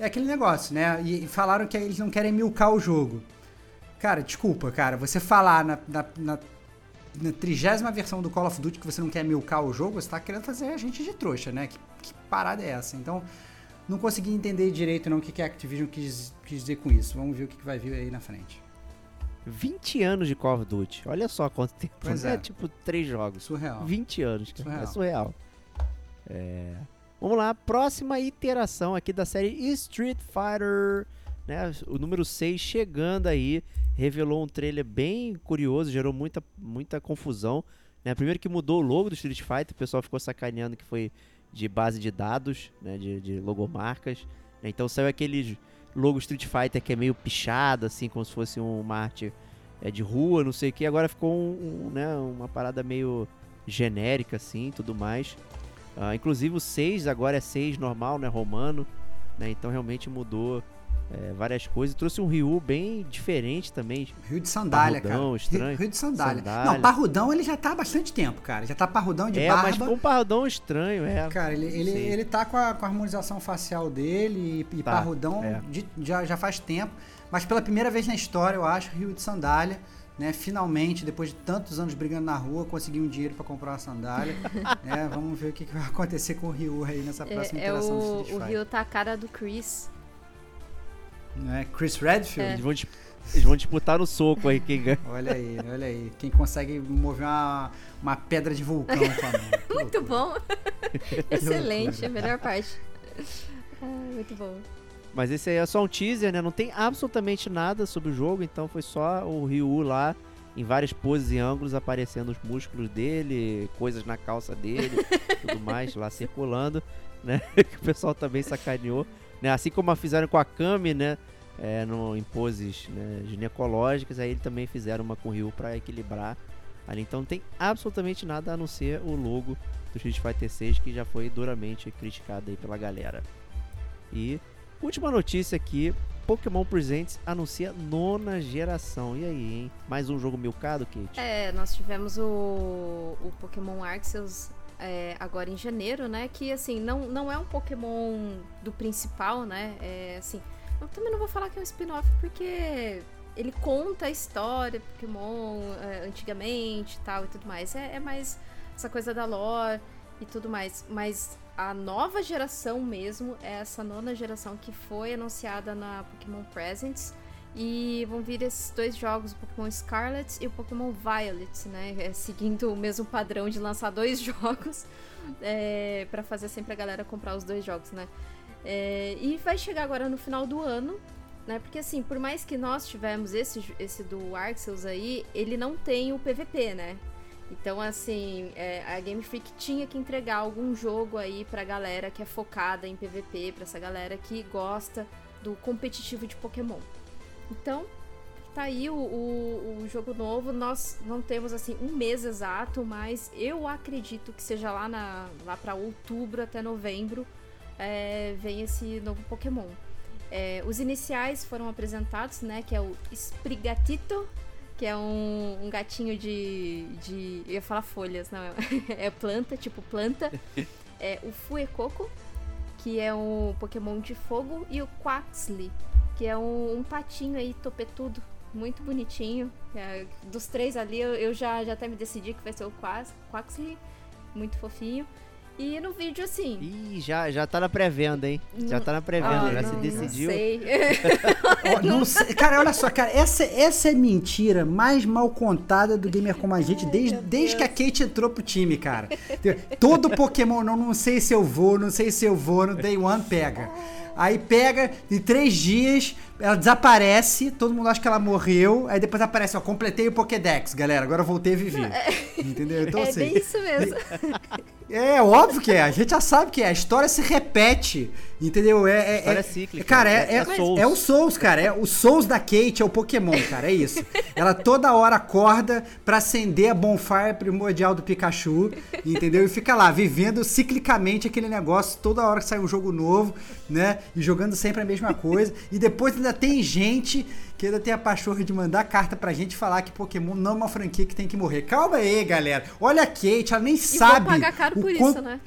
é aquele negócio, né? E, e falaram que eles não querem milcar o jogo. Cara, desculpa, cara. Você falar na, na, na, na trigésima versão do Call of Duty que você não quer milcar o jogo, você tá querendo fazer a gente de trouxa, né? Que, que parada é essa? Então, não consegui entender direito não o que, que a Activision quis, quis dizer com isso. Vamos ver o que, que vai vir aí na frente. 20 anos de Call of Duty. Olha só quanto tempo. Pois é. é. tipo três jogos. Surreal. 20 anos. Surreal. É surreal. É. Vamos lá, próxima iteração aqui da série Street Fighter, né? O número 6 chegando aí, revelou um trailer bem curioso, gerou muita, muita confusão. Né? Primeiro que mudou o logo do Street Fighter, o pessoal ficou sacaneando que foi de base de dados, né? de, de logomarcas. Então saiu aquele logo Street Fighter que é meio pichado, assim, como se fosse uma arte é, de rua, não sei o que. Agora ficou um, um, né? uma parada meio genérica, assim, tudo mais. Ah, inclusive o 6 agora é 6 normal, né? Romano. Né? Então realmente mudou é, várias coisas. Trouxe um Ryu bem diferente também. Rio de sandália, Parrudão, cara. estranho. Rio, Rio de sandália. Sandália. Não, parrudão ele já tá há bastante tempo, cara. Já tá parrudão de é, barba. mas ficou um parrudão estranho, é. Cara, ele, ele, Sim. ele tá com a, com a harmonização facial dele e, e Tá, parrudão é. de- já, já faz tempo. Mas pela primeira vez na história, eu acho, Rio de sandália. Né, finalmente, depois de tantos anos brigando na rua, consegui um dinheiro pra comprar uma sandália. né, vamos ver o que, que vai acontecer com o Ryu aí nessa próxima É, é interação do o, Street o Fighter. Rio tá a cara do Chris. Né, Chris Redfield? Eles, vão, eles vão disputar no soco aí quem ganha. Olha aí, olha aí. Quem consegue mover uma, uma pedra de vulcão com a mão. Muito bom. Excelente, a melhor parte. Ah, muito bom. Mas esse aí é só um teaser, né? Não tem absolutamente nada sobre o jogo, então foi só o Ryu lá em várias poses e ângulos, aparecendo os músculos dele, coisas na calça dele, tudo mais lá circulando, né? que o pessoal também sacaneou, né? Assim como fizeram com a Kami, né? É, no, em poses né, ginecológicas, aí também fizeram uma com o Ryu para equilibrar ali. Então não tem absolutamente nada a não ser o logo do Street Fighter 6 que já foi duramente criticado aí pela galera. E última notícia aqui, Pokémon Presents anuncia nona geração. E aí, hein? Mais um jogo milcado, Kate? É, nós tivemos o, o Pokémon Arceus é, agora em janeiro, né? Que, assim, não, não é um Pokémon do principal, né? É, assim, eu também não vou falar que é um spin-off, porque ele conta a história do Pokémon é, antigamente e tal e tudo mais. É, é mais essa coisa da lore e tudo mais. Mas a nova geração mesmo é essa nona geração que foi anunciada na Pokémon Presents. E vão vir esses dois jogos, o Pokémon Scarlet e o Pokémon Violet, né? É, seguindo o mesmo padrão de lançar dois jogos é, para fazer sempre a galera comprar os dois jogos, né? É, e vai chegar agora no final do ano, né? Porque assim, por mais que nós tivemos esse, esse do Arceus aí, ele não tem o PVP, né? Então, assim, é, a Game Freak tinha que entregar algum jogo aí pra galera que é focada em PVP, pra essa galera que gosta do competitivo de Pokémon. Então, tá aí o, o, o, jogo novo. Nós não temos, assim, um mês exato, mas eu acredito que seja lá, na, lá pra outubro até novembro é, vem esse novo Pokémon. É, os iniciais foram apresentados, né? Que é o Sprigatito, que é um, um gatinho de, de. Eu ia falar folhas, não, é planta, tipo planta. É o Fuecoco, que é um Pokémon de fogo, e o Quaxly, que é um, um patinho aí topetudo, muito bonitinho. É, dos três ali, eu, eu, já, já até me decidi que vai ser o Quaxly, muito fofinho. E no vídeo, assim. Ih, já, já tá na pré-venda, hein? Já tá na pré-venda, ah, já não, se decidiu. Não sei. oh, não sei. Cara, olha só, cara, essa, essa é mentira mais mal contada do Gamer Como a Gente Ai, desde, desde que a Kate entrou pro time, cara. Todo Pokémon, não, não sei se eu vou, não sei se eu vou, no Day One pega. Aí pega, em três dias, ela desaparece, todo mundo acha que ela morreu, aí depois aparece, ó, completei o Pokédex, galera, agora eu voltei a viver. É, Entendeu? Então, é assim, bem isso mesmo. É, óbvio que é, a gente já sabe que é, a história se repete, entendeu? É, é, é cíclica. Cara, é, é, é, é, o Souls, cara, é o Souls da Kate, é o Pokémon, cara, é isso. Ela toda hora acorda pra acender a bonfire primordial do Pikachu, entendeu? E fica lá, vivendo ciclicamente aquele negócio, toda hora que sai um jogo novo, né? E jogando sempre a mesma coisa, e depois ainda tem gente que ainda tem a pachorra de mandar carta pra gente falar que Pokémon não é uma franquia que tem que morrer. Calma aí, galera. Olha a Kate, ela nem e sabe. Vou pagar caro por quanto... isso, né?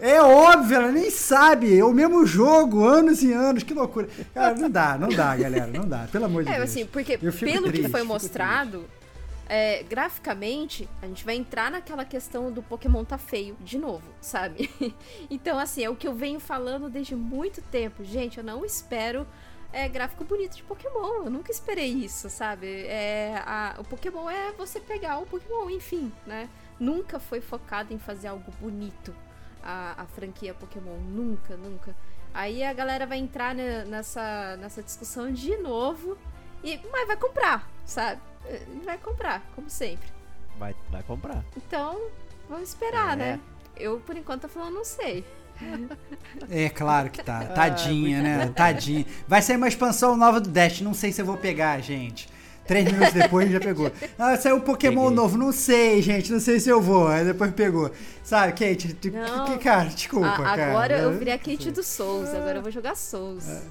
É óbvio, ela nem sabe. É o mesmo jogo, anos e anos. Que loucura. Cara, não dá, não dá, galera. Não dá, pelo amor de é, Deus. É, assim, porque pelo triste, que foi mostrado, é, graficamente, a gente vai entrar naquela questão do Pokémon tá feio de novo, sabe? então, assim, é o que eu venho falando desde muito tempo. Gente, eu não espero é, gráfico bonito de Pokémon. Eu nunca esperei isso, sabe? É, a, o Pokémon é você pegar o Pokémon, enfim, né? Nunca foi focado em fazer algo bonito a, a franquia Pokémon. Nunca, nunca. Aí a galera vai entrar nessa, nessa discussão de novo. E, mas vai comprar, sabe? Vai comprar, como sempre. Vai, vai comprar. Então, vamos esperar, é. né? Eu, por enquanto, tô falando, não sei. É, claro que tá. Tadinha, ah, né? Tadinha. Vai sair uma expansão nova do Dash. Não sei se eu vou pegar, gente. Três minutos depois já pegou. Ah, saiu um Pokémon Peguei. novo. Não sei, gente. Não sei se eu vou. Aí depois pegou. Sabe, Kate? Não. Que, cara, desculpa, a, agora cara. Agora eu virei a Kate do Souls. Agora eu vou jogar Souls. É.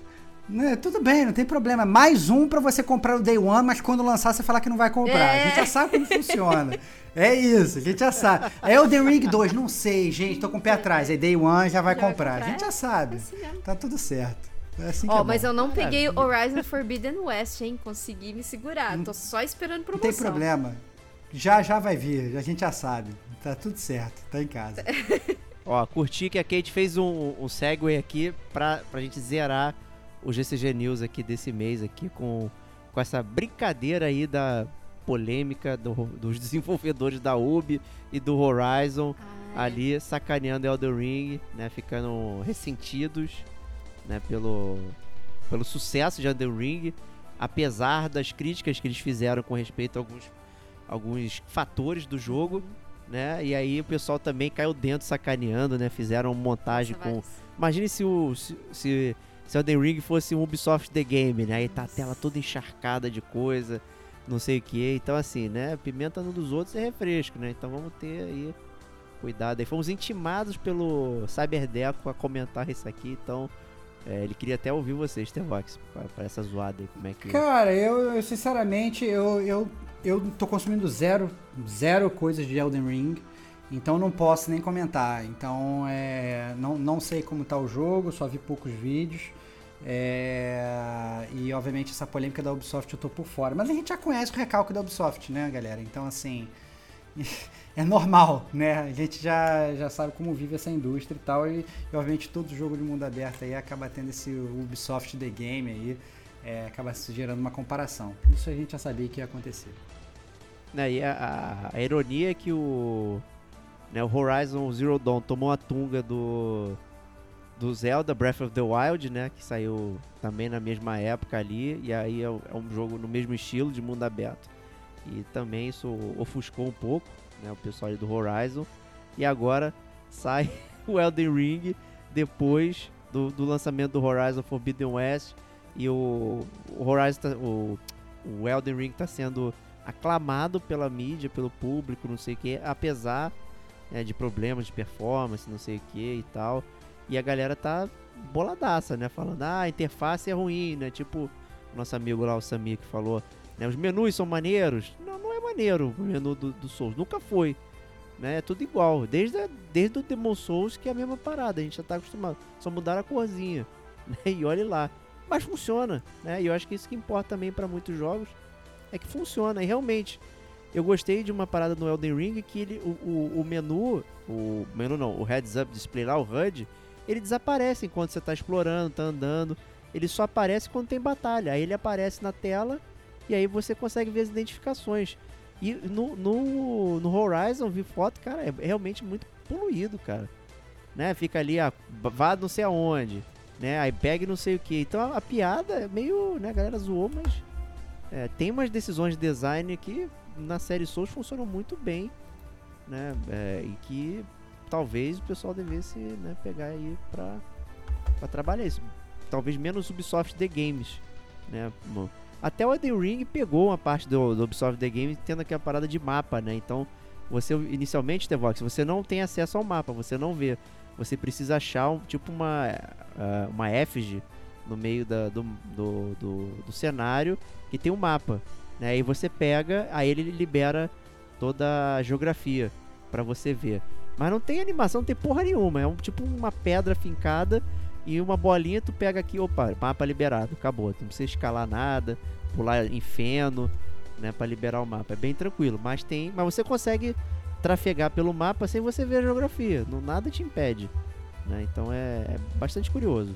Né, tudo bem, não tem problema. Mais um para você comprar o Day One, mas quando lançar você falar que não vai comprar. É. A gente já sabe como funciona. É isso, a gente já sabe. É o The Ring 2, não sei, gente, tô com o pé atrás. Aí Day One já vai já comprar. Vai comprar. A gente já sabe. É assim tá tudo certo. É assim Ó, oh, é mas eu não peguei o Horizon Forbidden West, hein? Consegui me segurar. Tô só esperando promoção. Não tem problema. Já já vai vir, a gente já sabe. Tá tudo certo, tá em casa. Ó, curti que a Kate fez um, um segue aqui pra, pra gente zerar o GCG News aqui desse mês aqui com, com essa brincadeira aí da polêmica do, dos desenvolvedores da Ubi e do Horizon Ai. ali sacaneando Elden Ring, né, ficando ressentidos, né, pelo pelo sucesso de Elden Ring, apesar das críticas que eles fizeram com respeito a alguns alguns fatores do jogo, né? E aí o pessoal também caiu dentro sacaneando, né? Fizeram montagem Nossa, com. Imagine se o. Se, se, se Elden Ring fosse um Ubisoft The Game, né? Aí tá a tela toda encharcada de coisa, não sei o que. Então, assim, né? Pimenta no dos outros é refresco, né? Então vamos ter aí cuidado aí. Fomos intimados pelo Cyberdeco a comentar isso aqui, então. É, ele queria até ouvir vocês, T-Vox, pra, pra essa zoada aí, como é que. Cara, eu, eu, sinceramente, eu, eu, eu tô consumindo zero, zero coisas de Elden Ring, então não posso nem comentar. Então, é, não, não sei como tá o jogo, só vi poucos vídeos. é, e obviamente essa polêmica da Ubisoft eu tô por fora. Mas a gente já conhece o recalque da Ubisoft, né, galera? Então, assim, é normal, né? A gente já, já sabe como vive essa indústria e tal. E, e, obviamente todo jogo de mundo aberto aí acaba tendo esse Ubisoft The Game aí. é, acaba se gerando uma comparação. Isso a gente já sabia que ia acontecer. Né, e a, a- ironia é que o, né, o Horizon Zero Dawn tomou a tunga do, do Zelda Breath of the Wild, né? Que saiu também na mesma época ali. E aí é, é um jogo no mesmo estilo de mundo aberto. E também isso ofuscou um pouco né, o pessoal do Horizon. E agora sai o Elden Ring depois do, do lançamento do Horizon Forbidden West. E o, o Horizon, tá- o, o Elden Ring está sendo aclamado pela mídia, pelo público, não sei o que, apesar né, de problemas de performance, não sei o que e tal. E a galera tá boladaça, né? Falando, ah, a interface é ruim, né? Tipo, o nosso amigo lá, o Samir, que falou, né? Os menus são maneiros. Maneiro o menu do, do Souls, nunca foi. Né? É tudo igual, desde, desde o Demon Souls que é a mesma parada, a gente já tá acostumado. Só mudaram a corzinha, né? E olhe lá. Mas funciona, né? E eu acho que isso que importa também para muitos jogos é que funciona. E realmente, eu gostei de uma parada no Elden Ring que ele, o, o, o menu, o menu não, o heads up display lá, o HUD, ele desaparece enquanto você tá explorando, tá andando. Ele só aparece quando tem batalha. Aí ele aparece na tela e aí você consegue ver as identificações. E no, no, no Horizon, vi foto, cara, é realmente muito poluído, cara. Né? Fica ali, ah, vá não sei aonde, né? Aí não sei o que. Então a, a piada é meio, né, a galera zoou, mas é, tem umas decisões de design que na série Souls funcionam muito bem, né? É, e que talvez o pessoal devesse né, pegar aí pra, pra trabalhar isso. Talvez menos Ubisoft The Games, né? Até o Elden Ring pegou uma parte do, do Ubisoft The Games tendo aquela parada de mapa, né? Então, você inicialmente, Tevox, você não tem acesso ao mapa, você não vê. Você precisa achar tipo uma, ah, uma effigy no meio da- do, do, do, do cenário que tem um mapa. Né? Aí você pega, aí ele libera toda a geografia pra você ver. Mas não tem animação, não tem porra nenhuma. É um tipo uma pedra fincada e uma bolinha, tu pega aqui, opa, mapa liberado, acabou. Tu não precisa escalar nada, pular em feno, né, para liberar o mapa. É bem tranquilo, mas tem, mas você consegue trafegar pelo mapa sem você ver a geografia. Não nada te impede, né? Então é, é bastante curioso.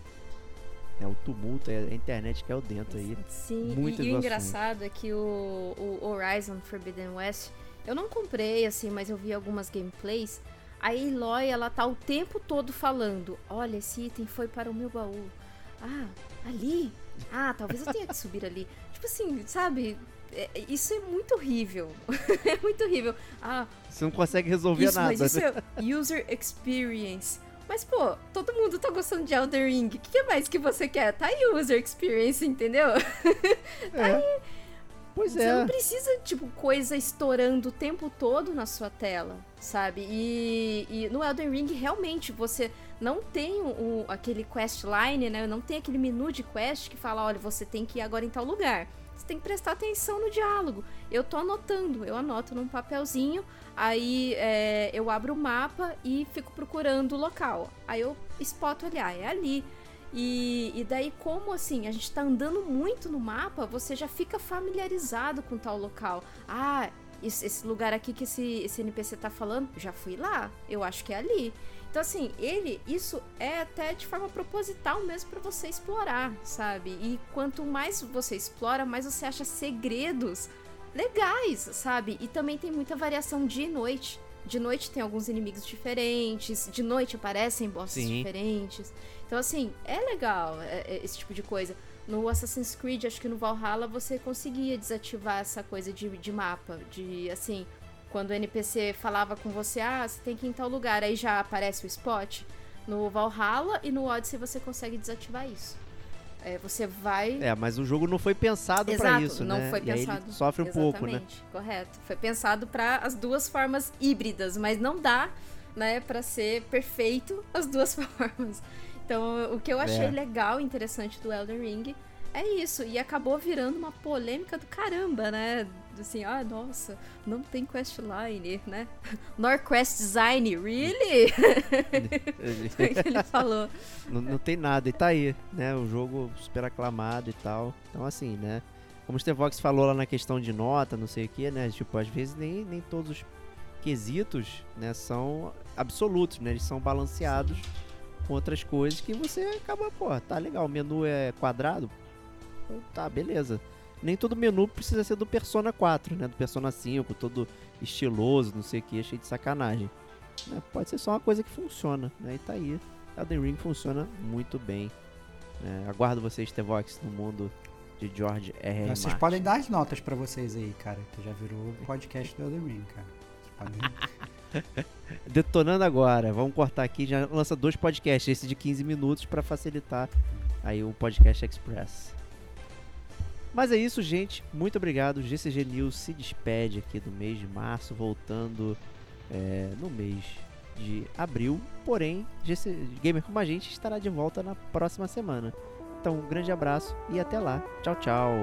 É o tumulto, é a internet que é o dentro aí. Sim, Muitas e, e o engraçado é que o, o Horizon Forbidden West, eu não comprei assim, mas eu vi algumas gameplays. A Aloy, ela tá o tempo todo falando: Olha, esse item foi para o meu baú. Ah, ali? Ah, talvez eu tenha que subir ali. Tipo assim, sabe? É- é- Isso é muito horrível. é muito horrível. Ah, Você não consegue resolver isso, nada. mas isso é user experience. Mas, pô, todo mundo tá gostando de Elden Ring. O que, que mais que você quer? Tá aí user experience, entendeu? É. Pois Você é. não precisa, tipo, coisa estourando o tempo todo na sua tela, sabe? E, e no Elden Ring, realmente, você não tem o, aquele quest line, né? Não tem aquele menu de quest que fala, olha, você tem que ir agora em tal lugar. Você tem que prestar atenção no diálogo. Eu tô anotando, eu anoto num papelzinho, aí é, eu abro o mapa e fico procurando o local. Aí eu espoto ali, ah, é ali. E, e daí, como assim, a gente tá andando muito no mapa, você já fica familiarizado com tal local. Ah, esse, lugar aqui que esse, esse NPC tá falando, já fui lá, eu acho que é ali. Então, assim, ele, isso é até de forma proposital mesmo pra você explorar, sabe? E quanto mais você explora, mais você acha segredos legais, sabe? E também tem muita variação dia e noite. De noite tem alguns inimigos diferentes, de noite aparecem bosses Sim. diferentes. Então, assim, é legal é- é esse tipo de coisa. No Assassin's Creed, acho que no Valhalla, você conseguia desativar essa coisa de, de mapa. De, assim, quando o NPC falava com você, ah, você tem que ir em tal lugar, aí já aparece o spot. No Valhalla e no Odyssey você consegue desativar isso. É, você vai. É, mas o jogo não foi pensado para isso, não né? foi e pensado. sofre um pouco, né? Correto. Foi pensado para as duas formas híbridas, mas não dá, né, para ser perfeito as duas formas. Então, o que eu achei É. legal e interessante do Elden Ring é isso. E acabou virando uma polêmica do caramba, né? Assim, ah, nossa, não tem questline, né? Nor quest design, really? Foi o que ele falou. não, não tem nada, e tá aí, né? O jogo super aclamado e tal. Então, assim, né? Como o Stevox falou lá na questão de nota, não sei o que, né? Tipo, às vezes nem, nem todos os quesitos, né, são absolutos, né? Eles são balanceados com outras coisas que você acaba, pô, tá legal, o menu é quadrado, tá, beleza. Nem todo menu precisa ser do Persona 4, né? Do Persona 5, todo estiloso, não sei o que, cheio de sacanagem. né? Pode ser só uma coisa que funciona, né? E tá aí. Elden Ring funciona muito bem. né? aguardo vocês, Tevox, no mundo de George R. R. Vocês podem dar as notas pra vocês aí, cara. Que já virou podcast do Elden Ring, cara. Vocês podem... Detonando agora. Vamos cortar aqui, já lança dois podcasts, esse de 15 minutos pra facilitar aí o podcast Express. Mas é isso, gente. Muito obrigado. O GCG News se despede aqui do mês de março, voltando é, no mês de abril. Porém, GC Gamer como a gente estará de volta na próxima semana. Então, um grande abraço e até lá. Tchau, tchau.